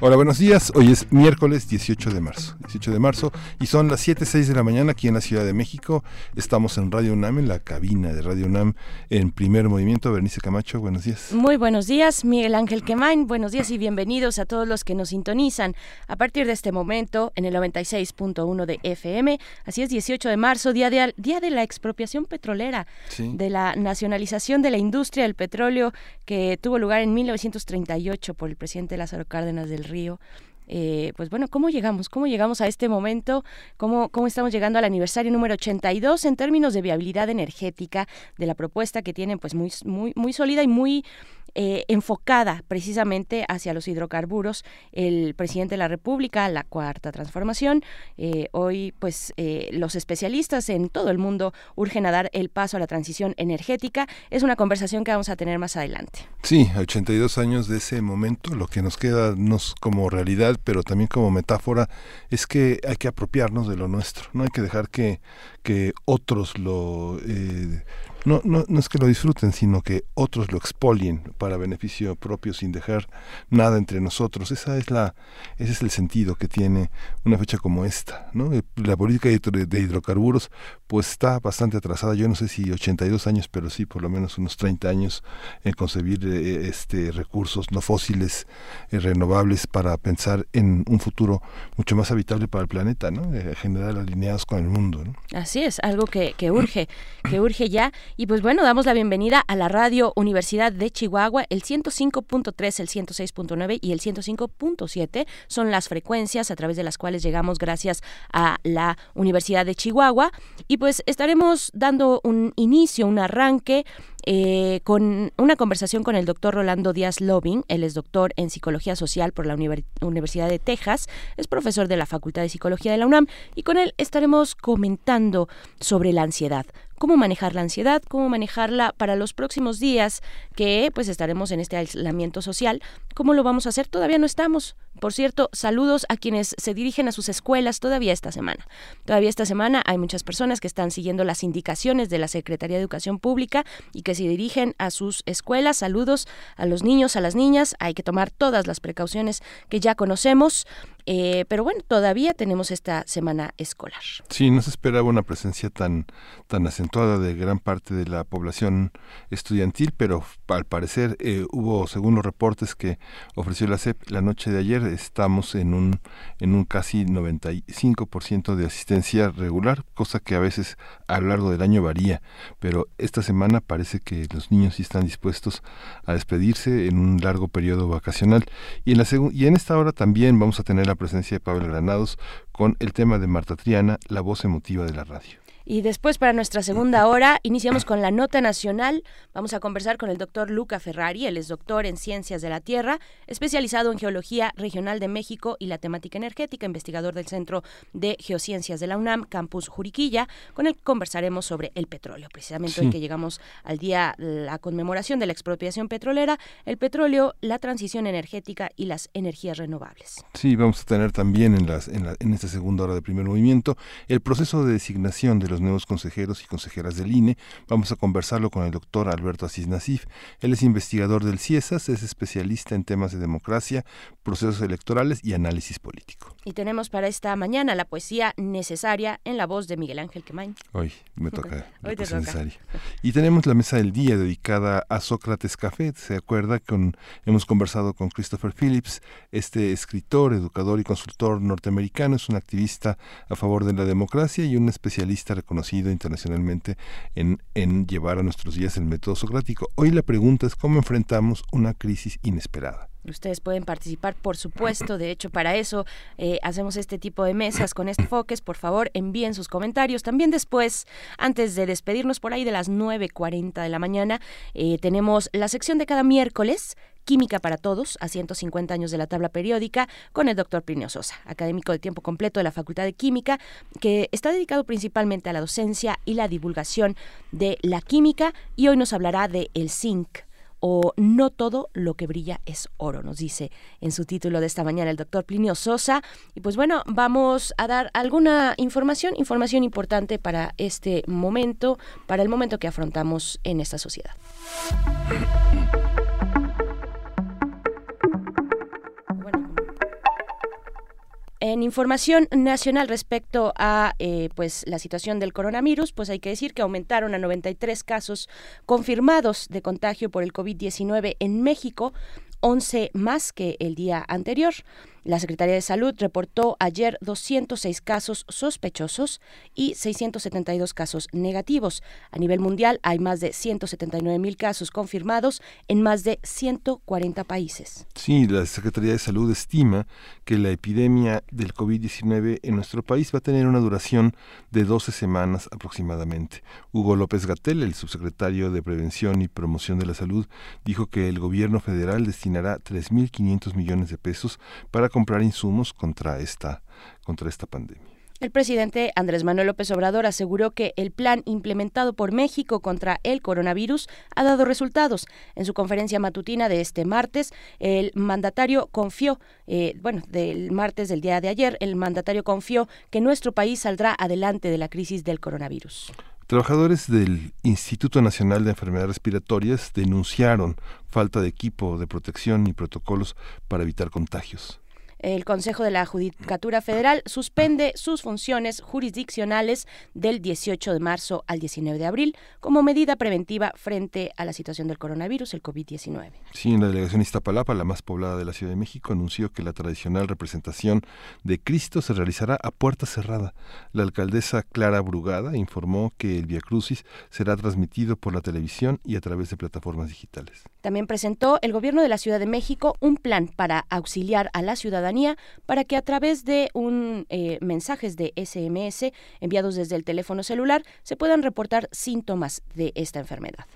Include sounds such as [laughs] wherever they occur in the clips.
Hola, buenos días. Hoy es miércoles 18 de marzo. 18 de marzo y son las 7.06 de la mañana aquí en la Ciudad de México. Estamos en Radio UNAM, en la cabina de Radio UNAM, en primer movimiento. Bernice Camacho, buenos días. Muy buenos días, Miguel Ángel Quemain. Buenos días y bienvenidos a todos los que nos sintonizan a partir de este momento en el 96.1 de FM. Así es, 18 de marzo, día de, día de la expropiación petrolera, de la nacionalización de la industria del petróleo que tuvo lugar en 1938 por el presidente Lázaro Cárdenas del Río. Eh, pues bueno, ¿cómo llegamos? ¿Cómo llegamos a este momento? ¿Cómo, ¿Cómo estamos llegando al aniversario número 82 en términos de viabilidad energética de la propuesta que tienen pues muy, muy, muy sólida y muy eh, enfocada precisamente hacia los hidrocarburos. El presidente de la República, la cuarta transformación, eh, hoy pues eh, los especialistas en todo el mundo urgen a dar el paso a la transición energética. Es una conversación que vamos a tener más adelante. Sí, 82 años de ese momento, lo que nos queda nos como realidad, pero también como metáfora, es que hay que apropiarnos de lo nuestro, no hay que dejar que, que otros lo no, no, no es que lo disfruten, sino que otros lo expolien para beneficio propio sin dejar nada entre nosotros. Esa es la, ese es el sentido que tiene una fecha como esta. ¿no? Eh, la política de hidrocarburos pues está bastante atrasada. Yo no sé si 82 años, pero sí por lo menos unos 30 años en concebir eh, este recursos no fósiles eh, renovables para pensar en un futuro mucho más habitable para el planeta, ¿no? en general alineados con el mundo. Así es, algo que, que urge, que urge ya y pues bueno, damos la bienvenida a la radio Universidad de Chihuahua, el 105.3, el 106.9 y el 105.7 son las frecuencias a través de las cuales llegamos gracias a la Universidad de Chihuahua. Y pues estaremos dando un inicio, un arranque eh, con una conversación con el doctor Rolando Díaz Loving. Él es doctor en Psicología Social por la Universidad de Texas, es profesor de la Facultad de Psicología de la UNAM. Y con él estaremos comentando sobre la ansiedad, cómo manejar la ansiedad, cómo manejarla para los próximos días que pues estaremos en este aislamiento social. ¿Cómo lo vamos a hacer? Todavía no estamos. Por cierto, saludos a quienes se dirigen a sus escuelas todavía esta semana. Todavía esta semana hay muchas personas que están siguiendo las indicaciones de la Secretaría de Educación Pública y que se dirigen a sus escuelas. Saludos a los niños, a las niñas. Hay que tomar todas las precauciones que ya conocemos. Eh, pero bueno, todavía tenemos esta semana escolar. Sí, no se esperaba una presencia tan, tan acentuada de gran parte de la población estudiantil, pero al parecer eh, hubo, según los reportes que ofreció la CEP la noche de ayer, estamos en un, en un casi 95% de asistencia regular, cosa que a veces a lo largo del año varía, pero esta semana parece que los niños sí están dispuestos a despedirse en un largo periodo vacacional. Y en, la y en esta hora también vamos a tener la presencia de Pablo Granados con el tema de Marta Triana, la voz emotiva de la radio. Y después, para nuestra segunda hora, iniciamos con la nota nacional. Vamos a conversar con el doctor Luca Ferrari. Él es doctor en Ciencias de la Tierra, especializado en Geología Regional de México y la temática energética, investigador del Centro de Geociencias de la UNAM, Campus Juriquilla. Con él conversaremos sobre el petróleo, precisamente hoy que llegamos al día, la conmemoración de la expropiación petrolera, el petróleo, la transición energética y las energías renovables. Sí, vamos a tener también en, las, en, en esta segunda hora de primer movimiento el proceso de designación de los nuevos consejeros y consejeras del INE. Vamos a conversarlo con el doctor Alberto Asís Nasif. Él es investigador del CIESAS, es especialista en temas de democracia, procesos electorales y análisis político. Y tenemos para esta mañana la poesía necesaria en la voz de Miguel Ángel Quemain. Hoy me toca [laughs] la poesía necesaria. Y tenemos la mesa del día dedicada a Sócrates Café. ¿Se acuerda? Con, hemos conversado con Christopher Phillips, este escritor, educador y consultor norteamericano. Es un activista a favor de la democracia y un especialista conocido internacionalmente en, en llevar a nuestros días el método socrático. Hoy la pregunta es cómo enfrentamos una crisis inesperada. Ustedes pueden participar, por supuesto. De hecho, para eso eh, hacemos este tipo de mesas con enfoques. Por favor, envíen sus comentarios. También después, antes de despedirnos por ahí de las 9.40 de la mañana, eh, tenemos la sección de cada miércoles Química para Todos, a 150 años de la tabla periódica, con el doctor Plinio Sosa, académico de tiempo completo de la Facultad de Química, que está dedicado principalmente a la docencia y la divulgación de la química y hoy nos hablará de el zinc o no todo lo que brilla es oro, nos dice en su título de esta mañana el doctor Plinio Sosa. Y pues bueno, vamos a dar alguna información, información importante para este momento, para el momento que afrontamos en esta sociedad. [laughs] En información nacional respecto a eh, pues la situación del coronavirus, pues hay que decir que aumentaron a 93 casos confirmados de contagio por el COVID-19 en México, 11 más que el día anterior. La Secretaría de Salud reportó ayer 206 casos sospechosos y 672 casos negativos. A nivel mundial hay más de 179 mil casos confirmados en más de 140 países. Sí, la Secretaría de Salud estima que la epidemia del COVID-19 en nuestro país va a tener una duración de 12 semanas aproximadamente. Hugo López Gatel, el subsecretario de Prevención y Promoción de la Salud, dijo que el gobierno federal destinará 3.500 millones de pesos para comprar insumos contra esta, contra esta pandemia. El presidente Andrés Manuel López Obrador aseguró que el plan implementado por México contra el coronavirus ha dado resultados. En su conferencia matutina de este martes, el mandatario confió, eh, bueno, del martes del día de ayer, el mandatario confió que nuestro país saldrá adelante de la crisis del coronavirus. Trabajadores del Instituto Nacional de Enfermedades Respiratorias denunciaron falta de equipo de protección y protocolos para evitar contagios. El Consejo de la Judicatura Federal suspende sus funciones jurisdiccionales del 18 de marzo al 19 de abril como medida preventiva frente a la situación del coronavirus, el COVID-19. Sí, en la delegación Iztapalapa, la más poblada de la Ciudad de México, anunció que la tradicional representación de Cristo se realizará a puerta cerrada. La alcaldesa Clara Brugada informó que el Via Crucis será transmitido por la televisión y a través de plataformas digitales. También presentó el gobierno de la Ciudad de México un plan para auxiliar a la ciudadanía para que a través de un eh, mensajes de SMS enviados desde el teléfono celular se puedan reportar síntomas de esta enfermedad.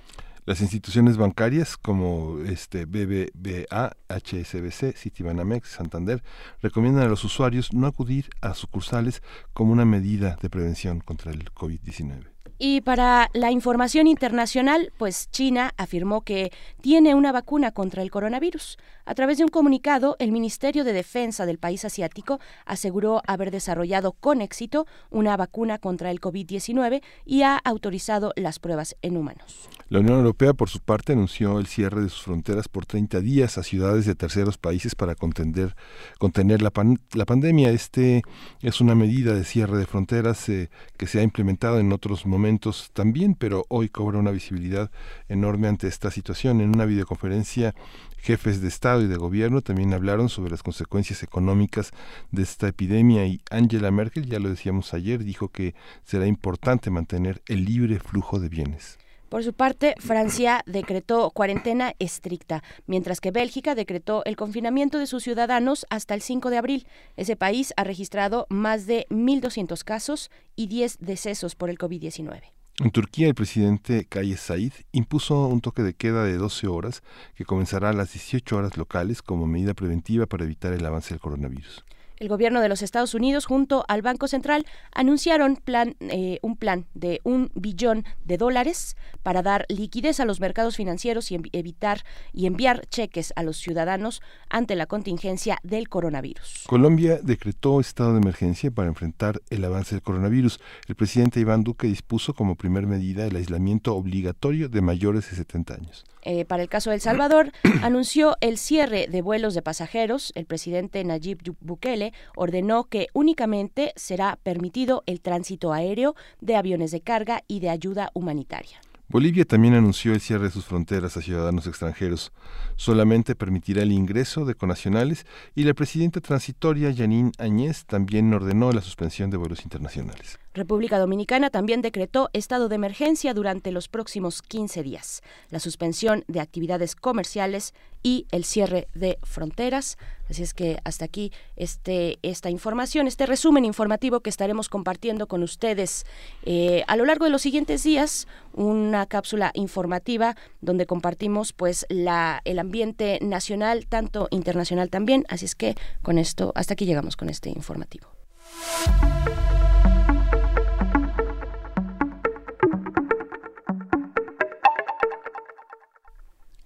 Las instituciones bancarias como este BBVA, HSBC, Citibanamex, Santander recomiendan a los usuarios no acudir a sucursales como una medida de prevención contra el COVID-19. Y para la información internacional, pues China afirmó que tiene una vacuna contra el coronavirus. A través de un comunicado, el Ministerio de Defensa del país asiático aseguró haber desarrollado con éxito una vacuna contra el COVID-19 y ha autorizado las pruebas en humanos. La Unión Europea, por su parte, anunció el cierre de sus fronteras por 30 días a ciudades de terceros países para contener, contener la, pandemia. Este es una medida de cierre de fronteras eh, que se ha implementado en otros momentos también, pero hoy cobra una visibilidad enorme ante esta situación. En una videoconferencia, jefes de Estado y de Gobierno también hablaron sobre las consecuencias económicas de esta epidemia y Angela Merkel, ya lo decíamos ayer, dijo que será importante mantener el libre flujo de bienes. Por su parte, Francia decretó cuarentena estricta, mientras que Bélgica decretó el confinamiento de sus ciudadanos hasta el 5 de abril. Ese país ha registrado más de 1.200 casos y 10 decesos por el COVID-19. En Turquía, el presidente Kayes Said impuso un toque de queda de 12 horas que comenzará a las 18 horas locales como medida preventiva para evitar el avance del coronavirus. El gobierno de los Estados Unidos junto al Banco Central anunciaron eh, un plan de un billón de dólares para dar liquidez a los mercados financieros y evitar y enviar cheques a los ciudadanos ante la contingencia del coronavirus. Colombia decretó estado de emergencia para enfrentar el avance del coronavirus. El presidente Iván Duque dispuso como primer medida el aislamiento obligatorio de mayores de 70 años. Eh, para el caso de El Salvador, [clears throat] anunció el cierre de vuelos de pasajeros. El presidente Nayib Bukele ordenó que únicamente será permitido el tránsito aéreo de aviones de carga y de ayuda humanitaria. Bolivia también anunció el cierre de sus fronteras a ciudadanos extranjeros. Solamente permitirá el ingreso de conacionales y la presidenta transitoria Janine Añez también ordenó la suspensión de vuelos internacionales. República Dominicana también decretó estado de emergencia durante los próximos 15 días. La suspensión de actividades comerciales y el cierre de fronteras. Así es que hasta aquí este, esta información, este resumen informativo que estaremos compartiendo con ustedes eh, a lo largo de los siguientes días, una cápsula informativa donde compartimos pues la, el ambiente nacional, tanto internacional también. Así es que con esto, hasta aquí llegamos con este informativo.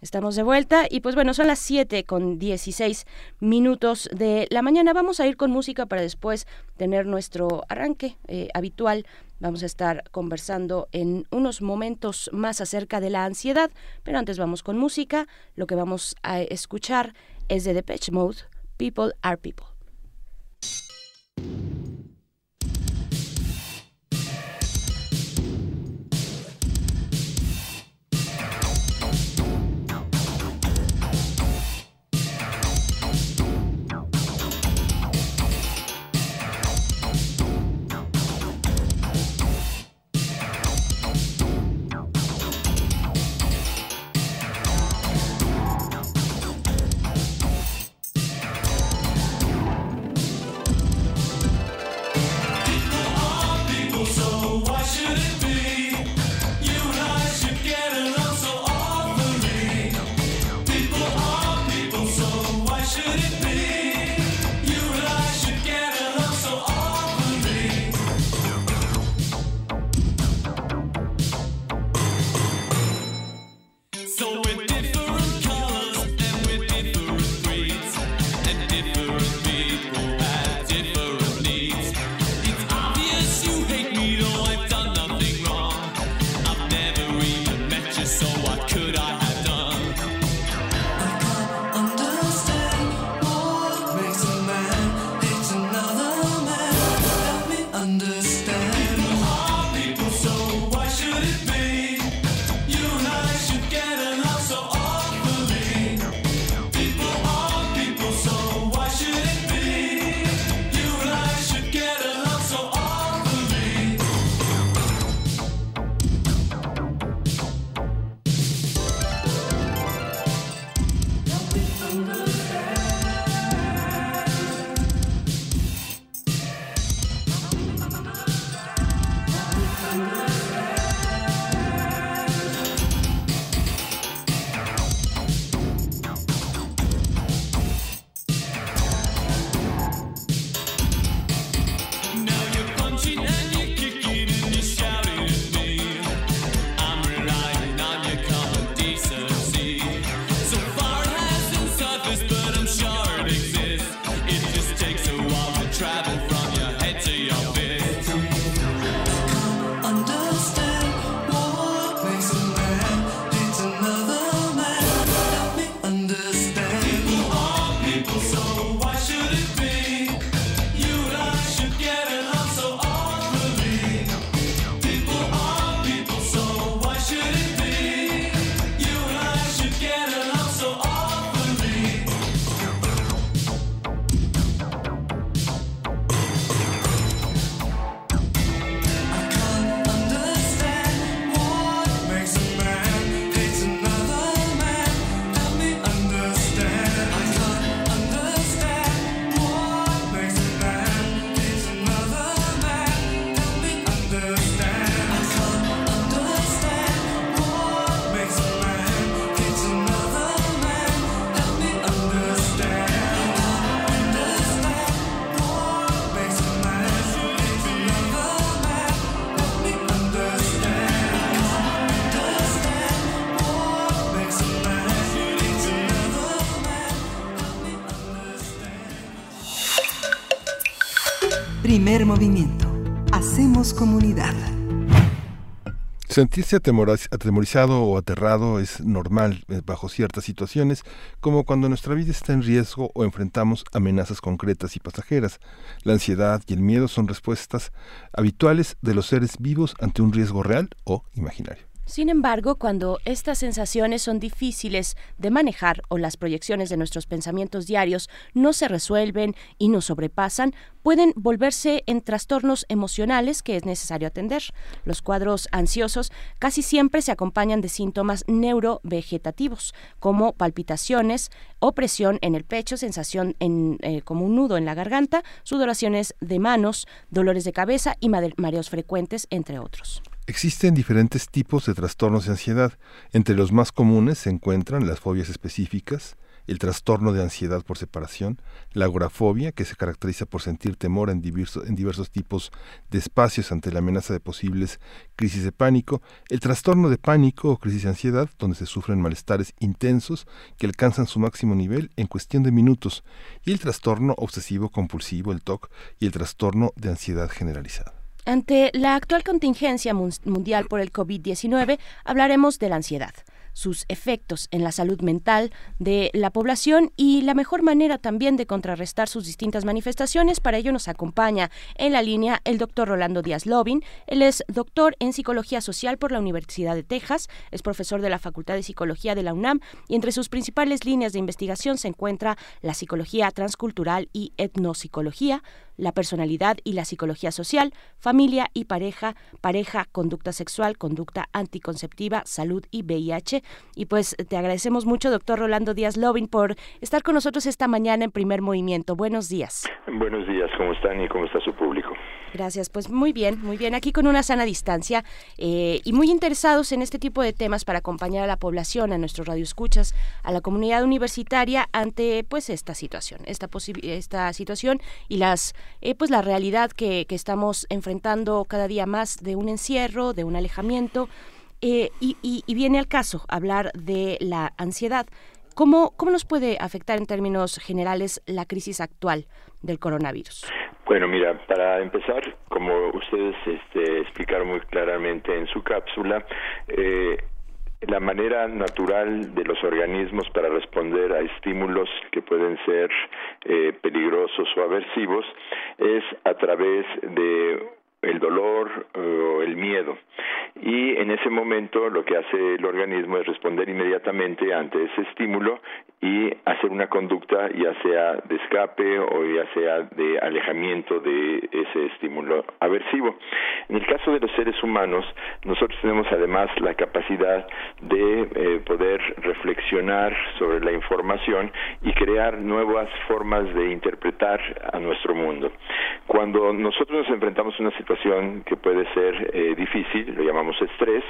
Estamos de vuelta y pues bueno, son las 7 con 16 minutos de la mañana. Vamos a ir con música para después tener nuestro arranque eh, habitual. Vamos a estar conversando en unos momentos más acerca de la ansiedad, pero antes vamos con música. Lo que vamos a escuchar es de Depeche Mode, People Are People. Movimiento. Hacemos comunidad. Sentirse atemorizado o aterrado es normal eh, bajo ciertas situaciones, como cuando nuestra vida está en riesgo o enfrentamos amenazas concretas y pasajeras. La ansiedad y el miedo son respuestas habituales de los seres vivos ante un riesgo real o imaginario. Sin embargo, cuando estas sensaciones son difíciles de manejar o las proyecciones de nuestros pensamientos diarios no se resuelven y nos sobrepasan, pueden volverse en trastornos emocionales que es necesario atender. Los cuadros ansiosos casi siempre se acompañan de síntomas neurovegetativos, como palpitaciones, opresión en el pecho, sensación en, eh, como un nudo en la garganta, sudoraciones de manos, dolores de cabeza y mareos frecuentes, entre otros. Existen diferentes tipos de trastornos de ansiedad. Entre los más comunes se encuentran las fobias específicas, el trastorno de ansiedad por separación, la agorafobia, que se caracteriza por sentir temor en, diversos, tipos de espacios ante la amenaza de posibles crisis de pánico, el trastorno de pánico o crisis de ansiedad, donde se sufren malestares intensos que alcanzan su máximo nivel en cuestión de minutos, y el trastorno obsesivo compulsivo, el TOC, y el trastorno de ansiedad generalizada. Ante la actual contingencia mundial por el COVID-19, hablaremos de la ansiedad sus efectos en la salud mental de la población y la mejor manera también de contrarrestar sus distintas manifestaciones. Para ello nos acompaña en la línea el doctor Rolando Díaz Lobin. Él es doctor en Psicología Social por la Universidad de Texas, es profesor de la Facultad de Psicología de la UNAM y entre sus principales líneas de investigación se encuentra la psicología transcultural y etnopsicología, la personalidad y la psicología social, familia y pareja, pareja, conducta sexual, conducta anticonceptiva, salud y VIH. Y pues te agradecemos mucho, doctor Rolando Díaz Lovin, por estar con nosotros esta mañana en primer movimiento. Buenos días. Buenos días, ¿cómo están y cómo está su público? Gracias, pues muy bien, muy bien. Aquí con una sana distancia eh, y muy interesados en este tipo de temas para acompañar a la población, a nuestros radioescuchas, a la comunidad universitaria ante pues esta situación, esta, esta situación y las eh, pues la realidad que, estamos enfrentando cada día más de un encierro, de un alejamiento. Eh, y, y, viene al caso hablar de la ansiedad. ¿Cómo, ¿Cómo nos puede afectar en términos generales la crisis actual del coronavirus? Bueno, mira, para empezar, como ustedes este, explicaron muy claramente en su cápsula, eh, la manera natural de los organismos para responder a estímulos que pueden ser eh, peligrosos o aversivos es a través de el dolor o el miedo. Y en ese momento lo que hace el organismo es responder inmediatamente ante ese estímulo y hacer una conducta ya sea de escape o ya sea de alejamiento de ese estímulo aversivo. En el caso de los seres humanos, nosotros tenemos además la capacidad de eh, poder reflexionar sobre la información y crear nuevas formas de interpretar a nuestro mundo. Cuando nosotros nos enfrentamos a una situación que puede ser eh, difícil, lo llamamos estrés,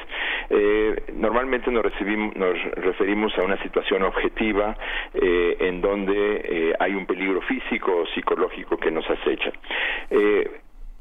eh, normalmente nos, recibimos, nos referimos a una situación objetiva eh, en donde hay un peligro físico o psicológico que nos acecha.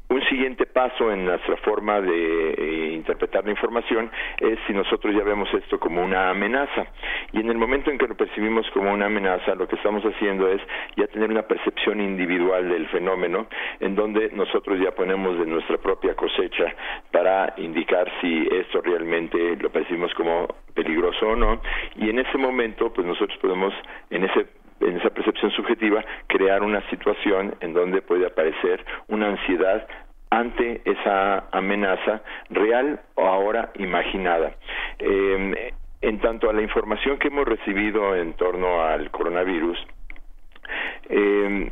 Un siguiente paso en nuestra forma de eh, interpretar la información es si nosotros ya vemos esto como una amenaza. Y en el momento en que lo percibimos como una amenaza, lo que estamos haciendo es ya tener una percepción individual del fenómeno, en donde nosotros ya ponemos de nuestra propia cosecha para indicar si esto realmente lo percibimos como peligroso o no. Y en ese momento, pues nosotros podemos, en ese en esa percepción subjetiva, crear una situación en donde puede aparecer una ansiedad ante esa amenaza real o ahora imaginada. Eh, en tanto a la información que hemos recibido en torno al coronavirus, eh,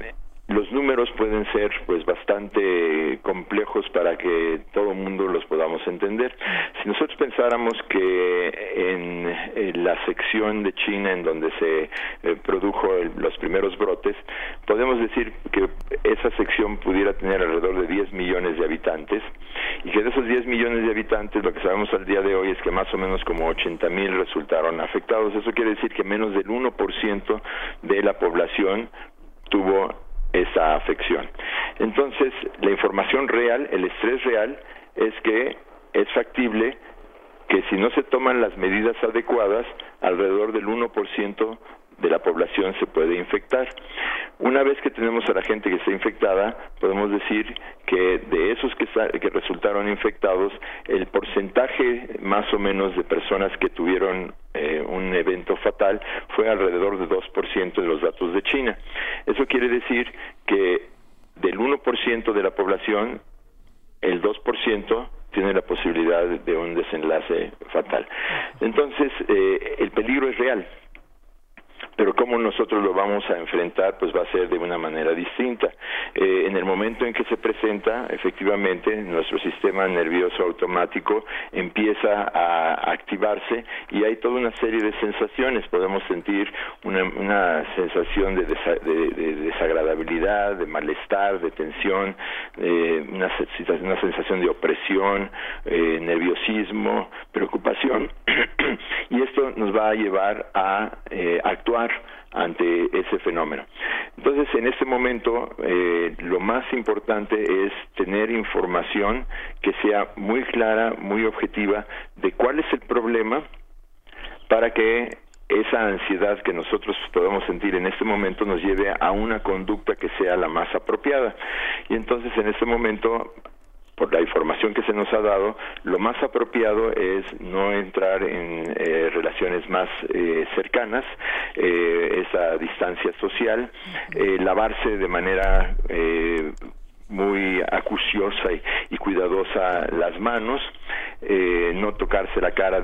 los números pueden ser pues bastante complejos para que todo el mundo los podamos entender. Si nosotros pensáramos que en, la sección de China en donde se eh, produjo los primeros brotes, podemos decir que esa sección pudiera tener alrededor de 10 millones de habitantes y que de esos 10 millones de habitantes lo que sabemos al día de hoy es que más o menos como 80 mil resultaron afectados. Eso quiere decir que menos del 1% de la población tuvo esa afección. Entonces, la información real, el estrés real, es que es factible que si no se toman las medidas adecuadas, alrededor del 1% de la población se puede infectar. Una vez que tenemos a la gente que está infectada, podemos decir que de esos que, que resultaron infectados, el porcentaje más o menos de personas que tuvieron eh, un evento fatal fue alrededor de 2% de los datos de China. Eso quiere decir que del 1% de la población, el 2% tiene la posibilidad de un desenlace fatal. Entonces, eh, el peligro es real pero cómo nosotros lo vamos a enfrentar pues va a ser de una manera distinta. Eh, en el momento en que se presenta, efectivamente, nuestro sistema nervioso automático empieza a activarse y hay toda una serie de sensaciones. Podemos sentir una, sensación de, desagradabilidad, de malestar, de tensión, eh, una, una, sensación de opresión, eh, nerviosismo, preocupación. [clears throat] y esto nos va a llevar a actuar ante ese fenómeno. Entonces, en este momento, eh, lo más importante es tener información que sea muy clara, muy objetiva de cuál es el problema para que esa ansiedad que nosotros podemos sentir en este momento nos lleve a una conducta que sea la más apropiada. Y entonces en este momento por la información que se nos ha dado, lo más apropiado es no entrar en eh, relaciones más eh, cercanas, eh, esa distancia social, lavarse de manera muy acuciosa y, cuidadosa las manos, no tocarse la cara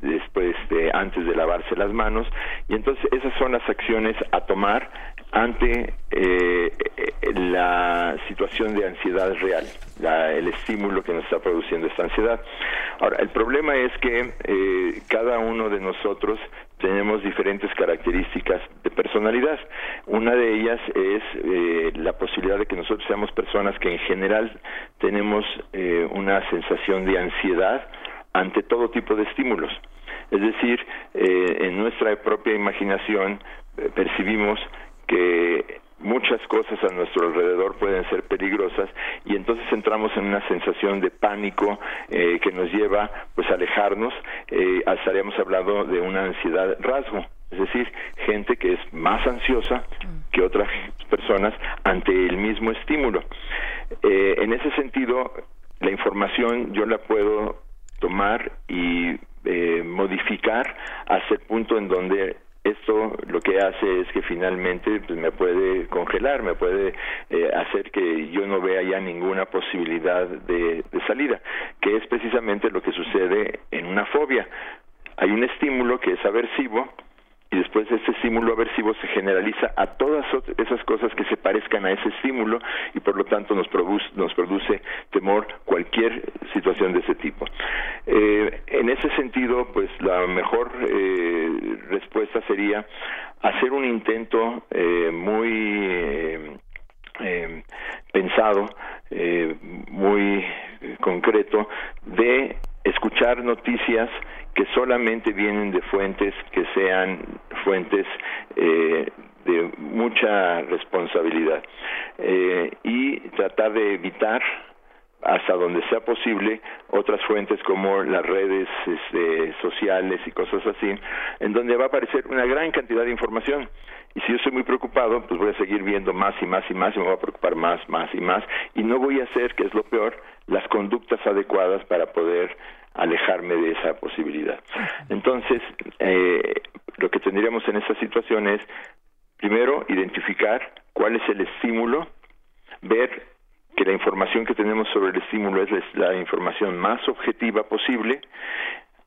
después de antes de lavarse las manos. Y entonces esas son las acciones a tomar ante la situación de ansiedad real el estímulo que nos está produciendo esta ansiedad. Ahora, el problema es que eh, cada uno de nosotros tenemos diferentes características de personalidad. Una de ellas es eh, la posibilidad de que nosotros seamos personas que en general tenemos eh, una sensación de ansiedad ante todo tipo de estímulos. Es decir, en nuestra propia imaginación percibimos que muchas cosas a nuestro alrededor pueden ser peligrosas y entonces entramos en una sensación de pánico eh, que nos lleva pues a alejarnos eh, estaríamos hablando de una ansiedad rasgo es decir gente que es más ansiosa que otras personas ante el mismo estímulo. Eh, en ese sentido la información yo la puedo tomar y eh, modificar hasta el punto en donde esto lo que hace es que finalmente pues, me puede congelar, me puede eh, hacer que yo no vea ya ninguna posibilidad de, de salida, que es precisamente lo que sucede en una fobia. Hay un estímulo que es aversivo, y después ese estímulo aversivo se generaliza a todas esas cosas que se parezcan a ese estímulo y por lo tanto nos produce, nos produce temor cualquier situación de ese tipo. Eh, en ese sentido, pues la mejor eh, respuesta sería hacer un intento eh, muy pensado, muy concreto de escuchar noticias que solamente vienen de fuentes que sean fuentes eh, de mucha responsabilidad eh, y tratar de evitar hasta donde sea posible otras fuentes como las redes este, sociales y cosas así, en donde va a aparecer una gran cantidad de información. Y si yo estoy muy preocupado, pues voy a seguir viendo más y más y más y me voy a preocupar más, más y más y no voy a hacer, que es lo peor, las conductas adecuadas para poder alejarme de esa posibilidad. Entonces, eh, lo que tendríamos en esta situación es, primero, identificar cuál es el estímulo, ver que la información que tenemos sobre el estímulo es la información más objetiva posible,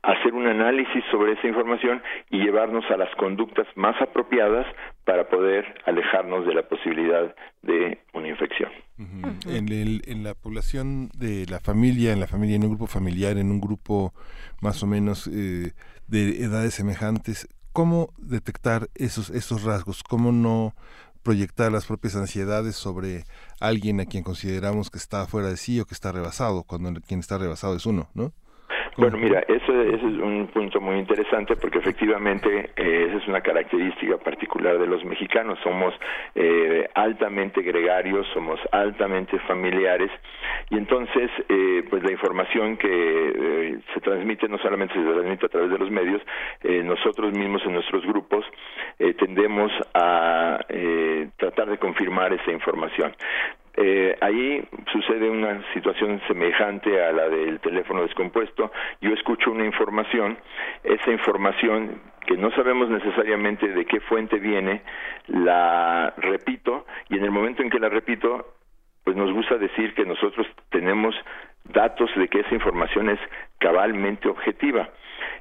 hacer un análisis sobre esa información y llevarnos a las conductas más apropiadas para poder alejarnos de la posibilidad de una infección. en, el, en la población de la familia, en la familia, en un grupo familiar, en un grupo más o menos eh, de edades semejantes, ¿cómo detectar esos, esos rasgos? ¿Cómo no proyectar las propias ansiedades sobre alguien a quien consideramos que está fuera de sí o que está rebasado, cuando quien está rebasado es uno, ¿no? Bueno, mira, ese, es un punto muy interesante porque efectivamente eh, esa es una característica particular de los mexicanos. Somos eh, altamente gregarios, somos altamente familiares y entonces, eh, pues la información que se transmite no solamente se transmite a través de los medios, nosotros mismos en nuestros grupos tendemos a tratar de confirmar esa información. Eh, ahí sucede una situación semejante a la del teléfono descompuesto. Yo escucho una información, esa información que no sabemos necesariamente de qué fuente viene, la repito y en el momento en que la repito, pues nos gusta decir que nosotros tenemos datos de que esa información es cabalmente objetiva.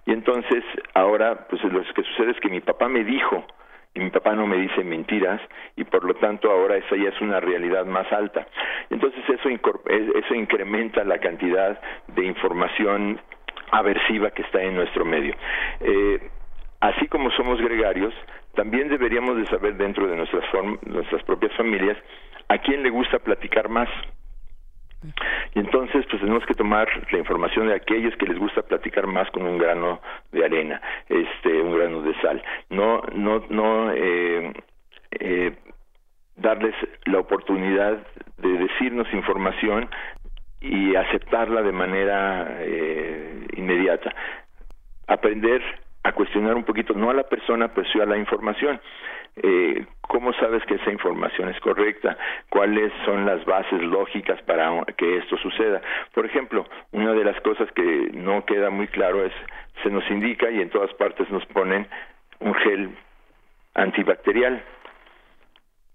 Y entonces ahora pues lo que sucede es que mi papá me dijo y mi papá no me dice mentiras y por lo tanto ahora esa ya es una realidad más alta. Entonces eso, eso incrementa la cantidad de información aversiva que está en nuestro medio. Eh, así como somos gregarios, también deberíamos de saber dentro de nuestras, nuestras propias familias a quién le gusta platicar más. Y entonces, pues tenemos que tomar la información de aquellos que les gusta platicar más con un grano de arena, este, un grano de sal. No, no, no eh, eh, darles la oportunidad de decirnos información y aceptarla de manera eh, inmediata. Aprender a cuestionar un poquito, no a la persona, pues sí a la información. Eh, ¿Cómo sabes que esa información es correcta? ¿Cuáles son las bases lógicas para que esto suceda? Por ejemplo, una de las cosas que no queda muy claro es, se nos indica y en todas partes nos ponen un gel antibacterial,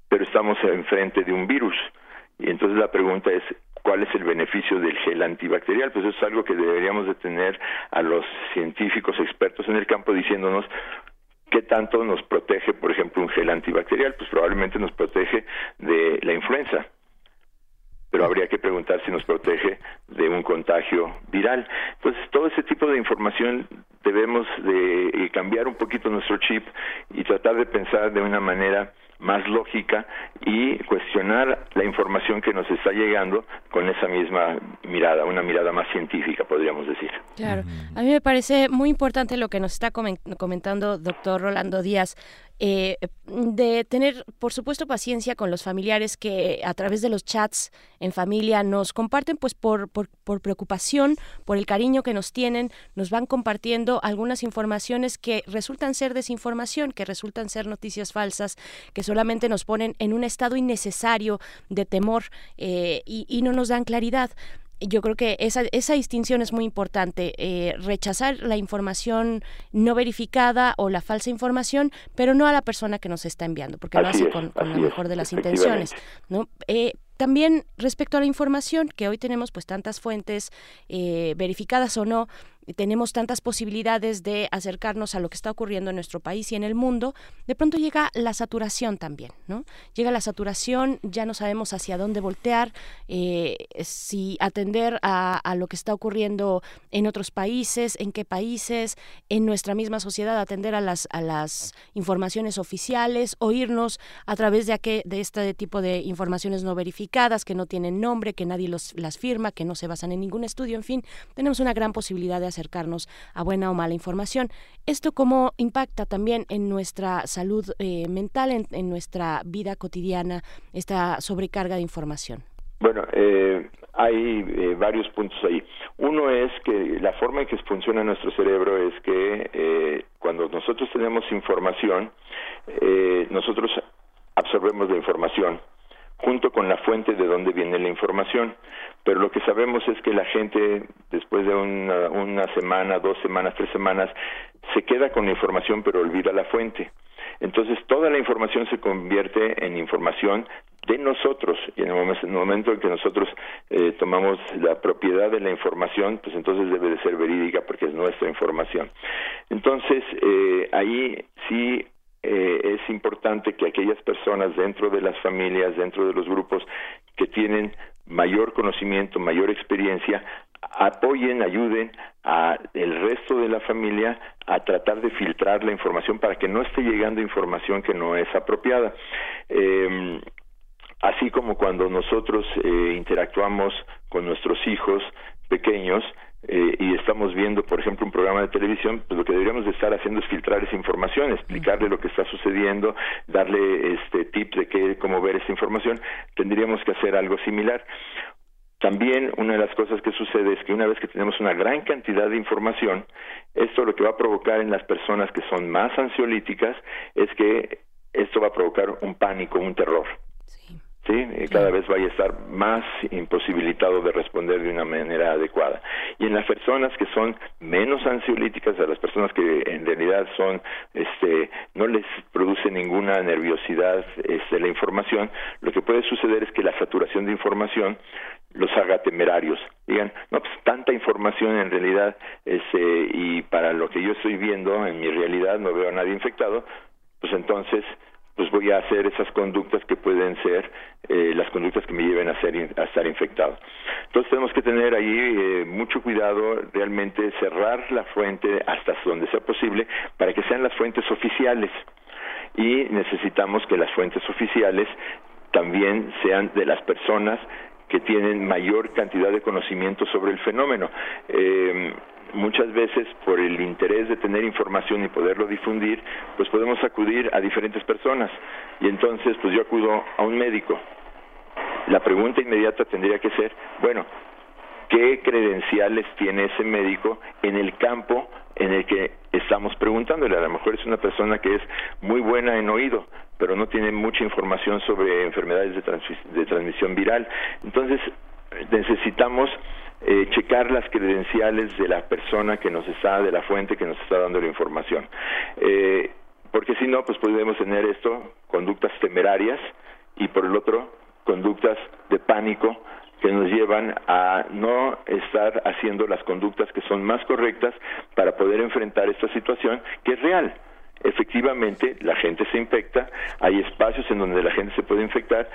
pero estamos enfrente de un virus. Y entonces la pregunta es, ¿cuál es el beneficio del gel antibacterial? Pues eso es algo que deberíamos de tener a los científicos expertos en el campo diciéndonos ¿Qué tanto nos protege, por ejemplo, un gel antibacterial? Pues probablemente nos protege de la influenza, pero habría que preguntar si nos protege de un contagio viral. Entonces, todo ese tipo de información debemos de eh, cambiar un poquito nuestro chip y tratar de pensar de una manera más lógica y cuestionar la información que nos está llegando con esa misma mirada, una mirada más científica, podríamos decir. Claro, a mí me parece muy importante lo que nos está comentando doctor Rolando Díaz. Eh, de tener, por supuesto, paciencia con los familiares que a través de los chats en familia nos comparten, pues por, por, preocupación, por el cariño que nos tienen, nos van compartiendo algunas informaciones que resultan ser desinformación, que resultan ser noticias falsas, que solamente nos ponen en un estado innecesario de temor eh, y no nos dan claridad yo creo que esa, esa distinción es muy importante, eh, rechazar la información no verificada o la falsa información, pero no a la persona que nos está enviando, porque lo hace con, la mejor de las intenciones. ¿no? Eh, también respecto a la información, que hoy tenemos pues tantas fuentes eh, verificadas o no, tenemos tantas posibilidades de acercarnos a lo que está ocurriendo en nuestro país y en el mundo, de pronto llega la saturación también, ¿no? Llega la saturación, ya no sabemos hacia dónde voltear, eh, si atender a, lo que está ocurriendo en otros países, en qué países, en nuestra misma sociedad, atender a las, a las informaciones oficiales, oírnos a través de, de este tipo de informaciones no verificadas, que no tienen nombre, que nadie los, las firma, que no se basan en ningún estudio, en fin, tenemos una gran posibilidad de hacer acercarnos a buena o mala información. ¿Esto cómo impacta también en nuestra salud eh, mental, en, nuestra vida cotidiana, esta sobrecarga de información? Bueno, eh, hay eh, varios puntos ahí. Uno es que la forma en que funciona nuestro cerebro es que cuando nosotros tenemos información, nosotros absorbemos la información junto con la fuente de donde viene la información. Pero lo que sabemos es que la gente, después de una, una semana, dos semanas, tres semanas, se queda con la información pero olvida la fuente. Entonces toda la información se convierte en información de nosotros y en el momento, en que nosotros eh, tomamos la propiedad de la información, pues entonces debe de ser verídica porque es nuestra información. Entonces eh, ahí sí eh, es importante que aquellas personas dentro de las familias, dentro de los grupos que tienen mayor conocimiento, mayor experiencia, apoyen, ayuden a el resto de la familia a tratar de filtrar la información para que no esté llegando información que no es apropiada. Eh, así como cuando nosotros eh, interactuamos con nuestros hijos pequeños, eh, y estamos viendo, por ejemplo, un programa de televisión, pues lo que deberíamos de estar haciendo es filtrar esa información, explicarle lo que está sucediendo, darle este tip de qué, cómo ver esa información, tendríamos que hacer algo similar. También una de las cosas que sucede es que una vez que tenemos una gran cantidad de información, esto lo que va a provocar en las personas que son más ansiolíticas es que esto va a provocar un pánico, un terror. ¿Sí? cada vez vaya a estar más imposibilitado de responder de una manera adecuada. Y en las personas que son menos ansiolíticas, a las personas que en realidad son, este, no les produce ninguna nerviosidad este, la información, lo que puede suceder es que la saturación de información los haga temerarios. Digan, no, pues tanta información en realidad, este, y para lo que yo estoy viendo en mi realidad no veo a nadie infectado, pues entonces pues voy a hacer esas conductas que pueden ser eh, las conductas que me lleven a, ser, a estar infectado. Entonces tenemos que tener ahí eh, mucho cuidado, realmente cerrar la fuente hasta donde sea posible para que sean las fuentes oficiales y necesitamos que las fuentes oficiales también sean de las personas que tienen mayor cantidad de conocimiento sobre el fenómeno. Eh, muchas veces por el interés de tener información y poderlo difundir, pues podemos acudir a diferentes personas. Y entonces, pues yo acudo a un médico. La pregunta inmediata tendría que ser, bueno, ¿qué credenciales tiene ese médico en el campo en el que estamos preguntándole. A lo mejor es una persona que es muy buena en oído, pero no tiene mucha información sobre enfermedades de, transmisión viral. Entonces, necesitamos eh, checar las credenciales de la persona que nos está, de la fuente que nos está dando la información. Eh, porque si no, pues podemos tener esto, conductas temerarias, y por el otro, conductas de pánico, que nos llevan a no estar haciendo las conductas que son más correctas para poder enfrentar esta situación que es real. Efectivamente, la gente se infecta, hay espacios en donde la gente se puede infectar,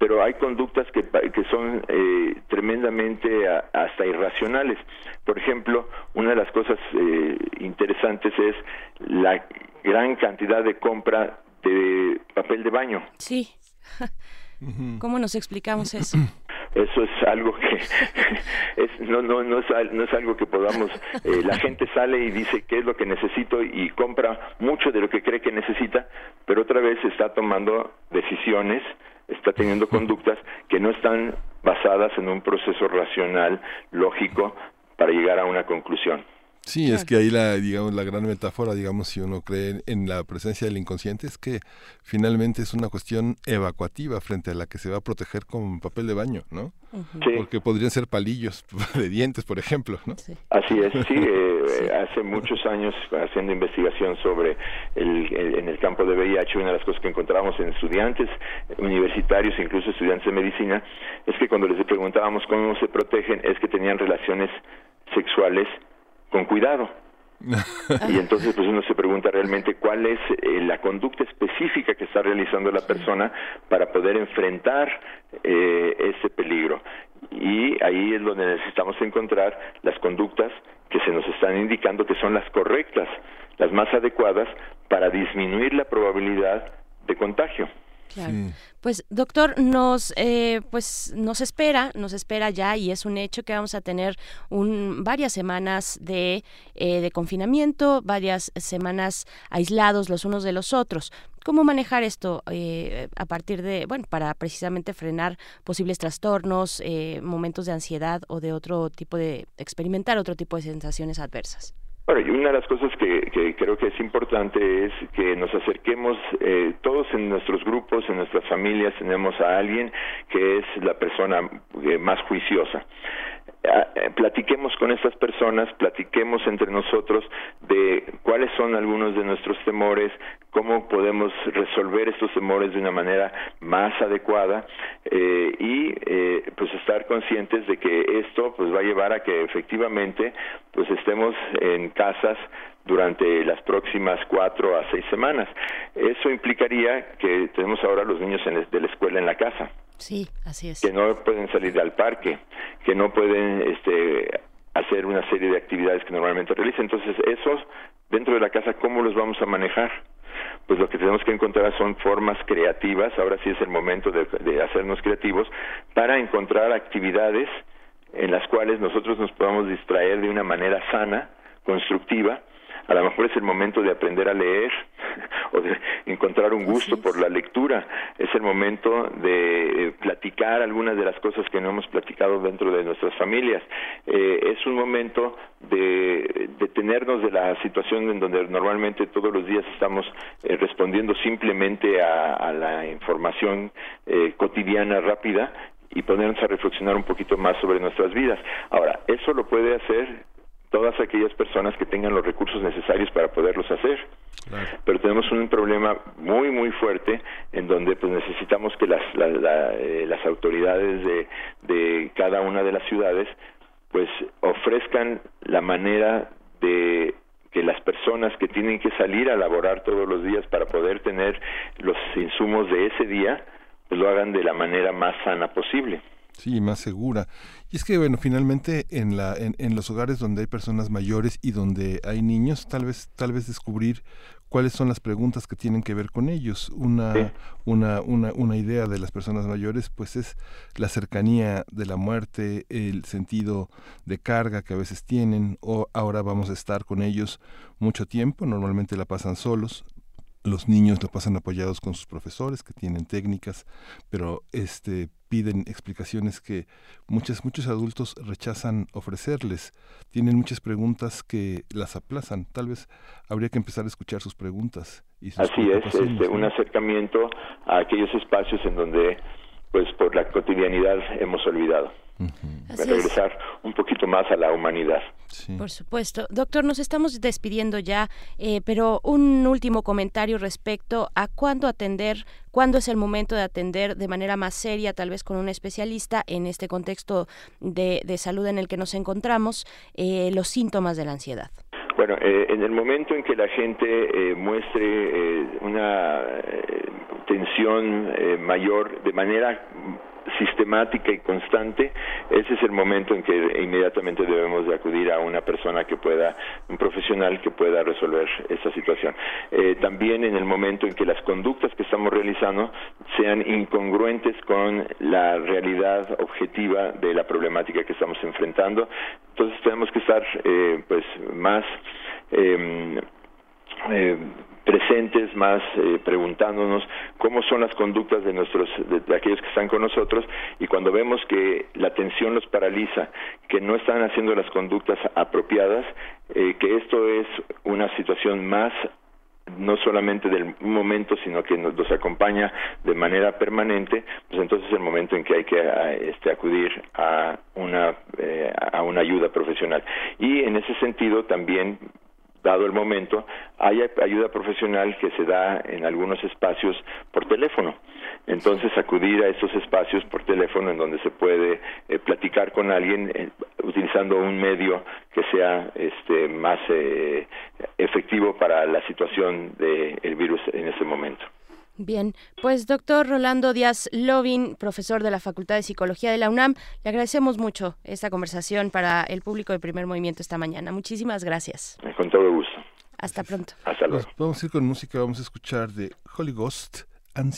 pero hay conductas que, que son eh, tremendamente hasta irracionales. Por ejemplo, una de las cosas eh, interesantes es la gran cantidad de compra de papel de baño. Sí. ¿Cómo nos explicamos eso? [clears throat] eso es algo que [laughs] es, no, no, no, es, no es algo que podamos, eh, la gente sale y dice qué es lo que necesito y compra mucho de lo que cree que necesita, pero otra vez está tomando decisiones, está teniendo conductas que no están basadas en un proceso racional, lógico, para llegar a una conclusión. Sí, es que ahí la, digamos, la gran metáfora, digamos, si uno cree en la presencia del inconsciente, es que finalmente es una cuestión evacuativa frente a la que se va a proteger con papel de baño, ¿no? Porque podrían ser palillos [laughs] de dientes, por ejemplo, ¿no? Así es, sí. Eh, hace muchos años, haciendo investigación sobre el, en el campo de VIH, una de las cosas que encontramos en estudiantes universitarios, incluso estudiantes de medicina, es que cuando les preguntábamos cómo se protegen, es que tenían relaciones sexuales con cuidado. [laughs] y entonces pues uno se pregunta realmente cuál es eh, la conducta específica que está realizando la persona para poder enfrentar eh, ese peligro. Y ahí es donde necesitamos encontrar las conductas que se nos están indicando que son las correctas las más adecuadas para disminuir la probabilidad de contagio pues doctor, nos eh, pues nos espera, nos espera ya y es un hecho que vamos a tener un, varias semanas de, eh, de confinamiento, varias semanas aislados los unos de los otros. ¿Cómo manejar esto eh, a partir de, bueno, para precisamente frenar posibles trastornos, momentos de ansiedad o de otro tipo de, experimentar otro tipo de sensaciones adversas? Bueno, y una de las cosas que, creo que es importante es que nos acerquemos, eh, todos en nuestros grupos, en nuestras familias, tenemos a alguien que es la persona eh, más juiciosa. Eh, platiquemos con estas personas, platiquemos entre nosotros de cuáles son algunos de nuestros temores, cómo podemos resolver estos temores de una manera más adecuada eh, y eh, pues estar conscientes de que esto pues va a llevar a que efectivamente pues estemos en casas durante las próximas cuatro a seis semanas. Eso implicaría que tenemos ahora los niños de la escuela en la casa. Sí, así es. Que no pueden salir al parque, que no pueden este, hacer una serie de actividades que normalmente realizan. Entonces, esos dentro de la casa, ¿cómo los vamos a manejar? Pues lo que tenemos que encontrar son formas creativas, ahora sí es el momento de, de hacernos creativos, para encontrar actividades en las cuales nosotros nos podamos distraer de una manera sana, constructiva, a lo mejor es el momento de aprender a leer [laughs] o de encontrar un gusto por la lectura, es el momento de eh, platicar algunas de las cosas que no hemos platicado dentro de nuestras familias, eh, es un momento de detenernos de la situación en donde normalmente todos los días estamos eh, respondiendo simplemente a, la información cotidiana rápida y ponernos a reflexionar un poquito más sobre nuestras vidas. Ahora, eso lo puede hacer todas aquellas personas que tengan los recursos necesarios para poderlos hacer. Pero tenemos un problema muy muy fuerte en donde pues necesitamos que las eh, las autoridades de, de cada una de las ciudades pues ofrezcan la manera de que las personas que tienen que salir a laborar todos los días para poder tener los insumos de ese día, pues lo hagan de la manera más sana posible. Sí, más segura. Y es que, bueno, finalmente en, la, en, en, los hogares donde hay personas mayores y donde hay niños, tal vez, tal vez descubrir cuáles son las preguntas que tienen que ver con ellos. Una, una, una, una idea de las personas mayores, pues es la cercanía de la muerte, el sentido de carga que a veces tienen, o ahora vamos a estar con ellos mucho tiempo, normalmente la pasan solos, los niños la pasan apoyados con sus profesores que tienen técnicas, pero este piden explicaciones que muchos muchos adultos rechazan ofrecerles. Tienen muchas preguntas que las aplazan. Tal vez habría que empezar a escuchar sus preguntas. Y sus Así es, este, un acercamiento a aquellos espacios en donde, pues, por la cotidianidad hemos olvidado. Regresar un poquito más a la humanidad. Por supuesto. Doctor, nos estamos despidiendo ya, eh, pero un último comentario respecto a cuándo atender, cuándo es el momento de atender de manera más seria, tal vez con un especialista en este contexto de, salud en el que nos encontramos, eh, los síntomas de la ansiedad. Bueno, eh, en el momento en que la gente muestre una tensión mayor de manera sistemática y constante, ese es el momento en que inmediatamente debemos de acudir a una persona que pueda, un profesional que pueda resolver esa situación. Eh, también en el momento en que las conductas que estamos realizando sean incongruentes con la realidad objetiva de la problemática que estamos enfrentando, entonces tenemos que estar eh, pues más eh, eh, presentes, más eh, preguntándonos cómo son las conductas de nuestros de, aquellos que están con nosotros y cuando vemos que la tensión los paraliza, que no están haciendo las conductas apropiadas, eh, que esto es una situación más no solamente del momento, sino que nos, acompaña de manera permanente, pues entonces es el momento en que hay que este, acudir a una, eh, a una ayuda profesional. Y en ese sentido también dado el momento, hay ayuda profesional que se da en algunos espacios por teléfono. Entonces, acudir a esos espacios por teléfono en donde se puede eh, platicar con alguien eh, utilizando un medio que sea este, más eh, efectivo para la situación del virus en ese momento. Bien, pues doctor Rolando Díaz Lovin, profesor de la Facultad de Psicología de la UNAM, le agradecemos mucho esta conversación para el público de primer movimiento esta mañana. Muchísimas gracias. Con todo gusto. Hasta pronto. Hasta luego. Pues vamos a ir con música, vamos a escuchar de Holy Ghost and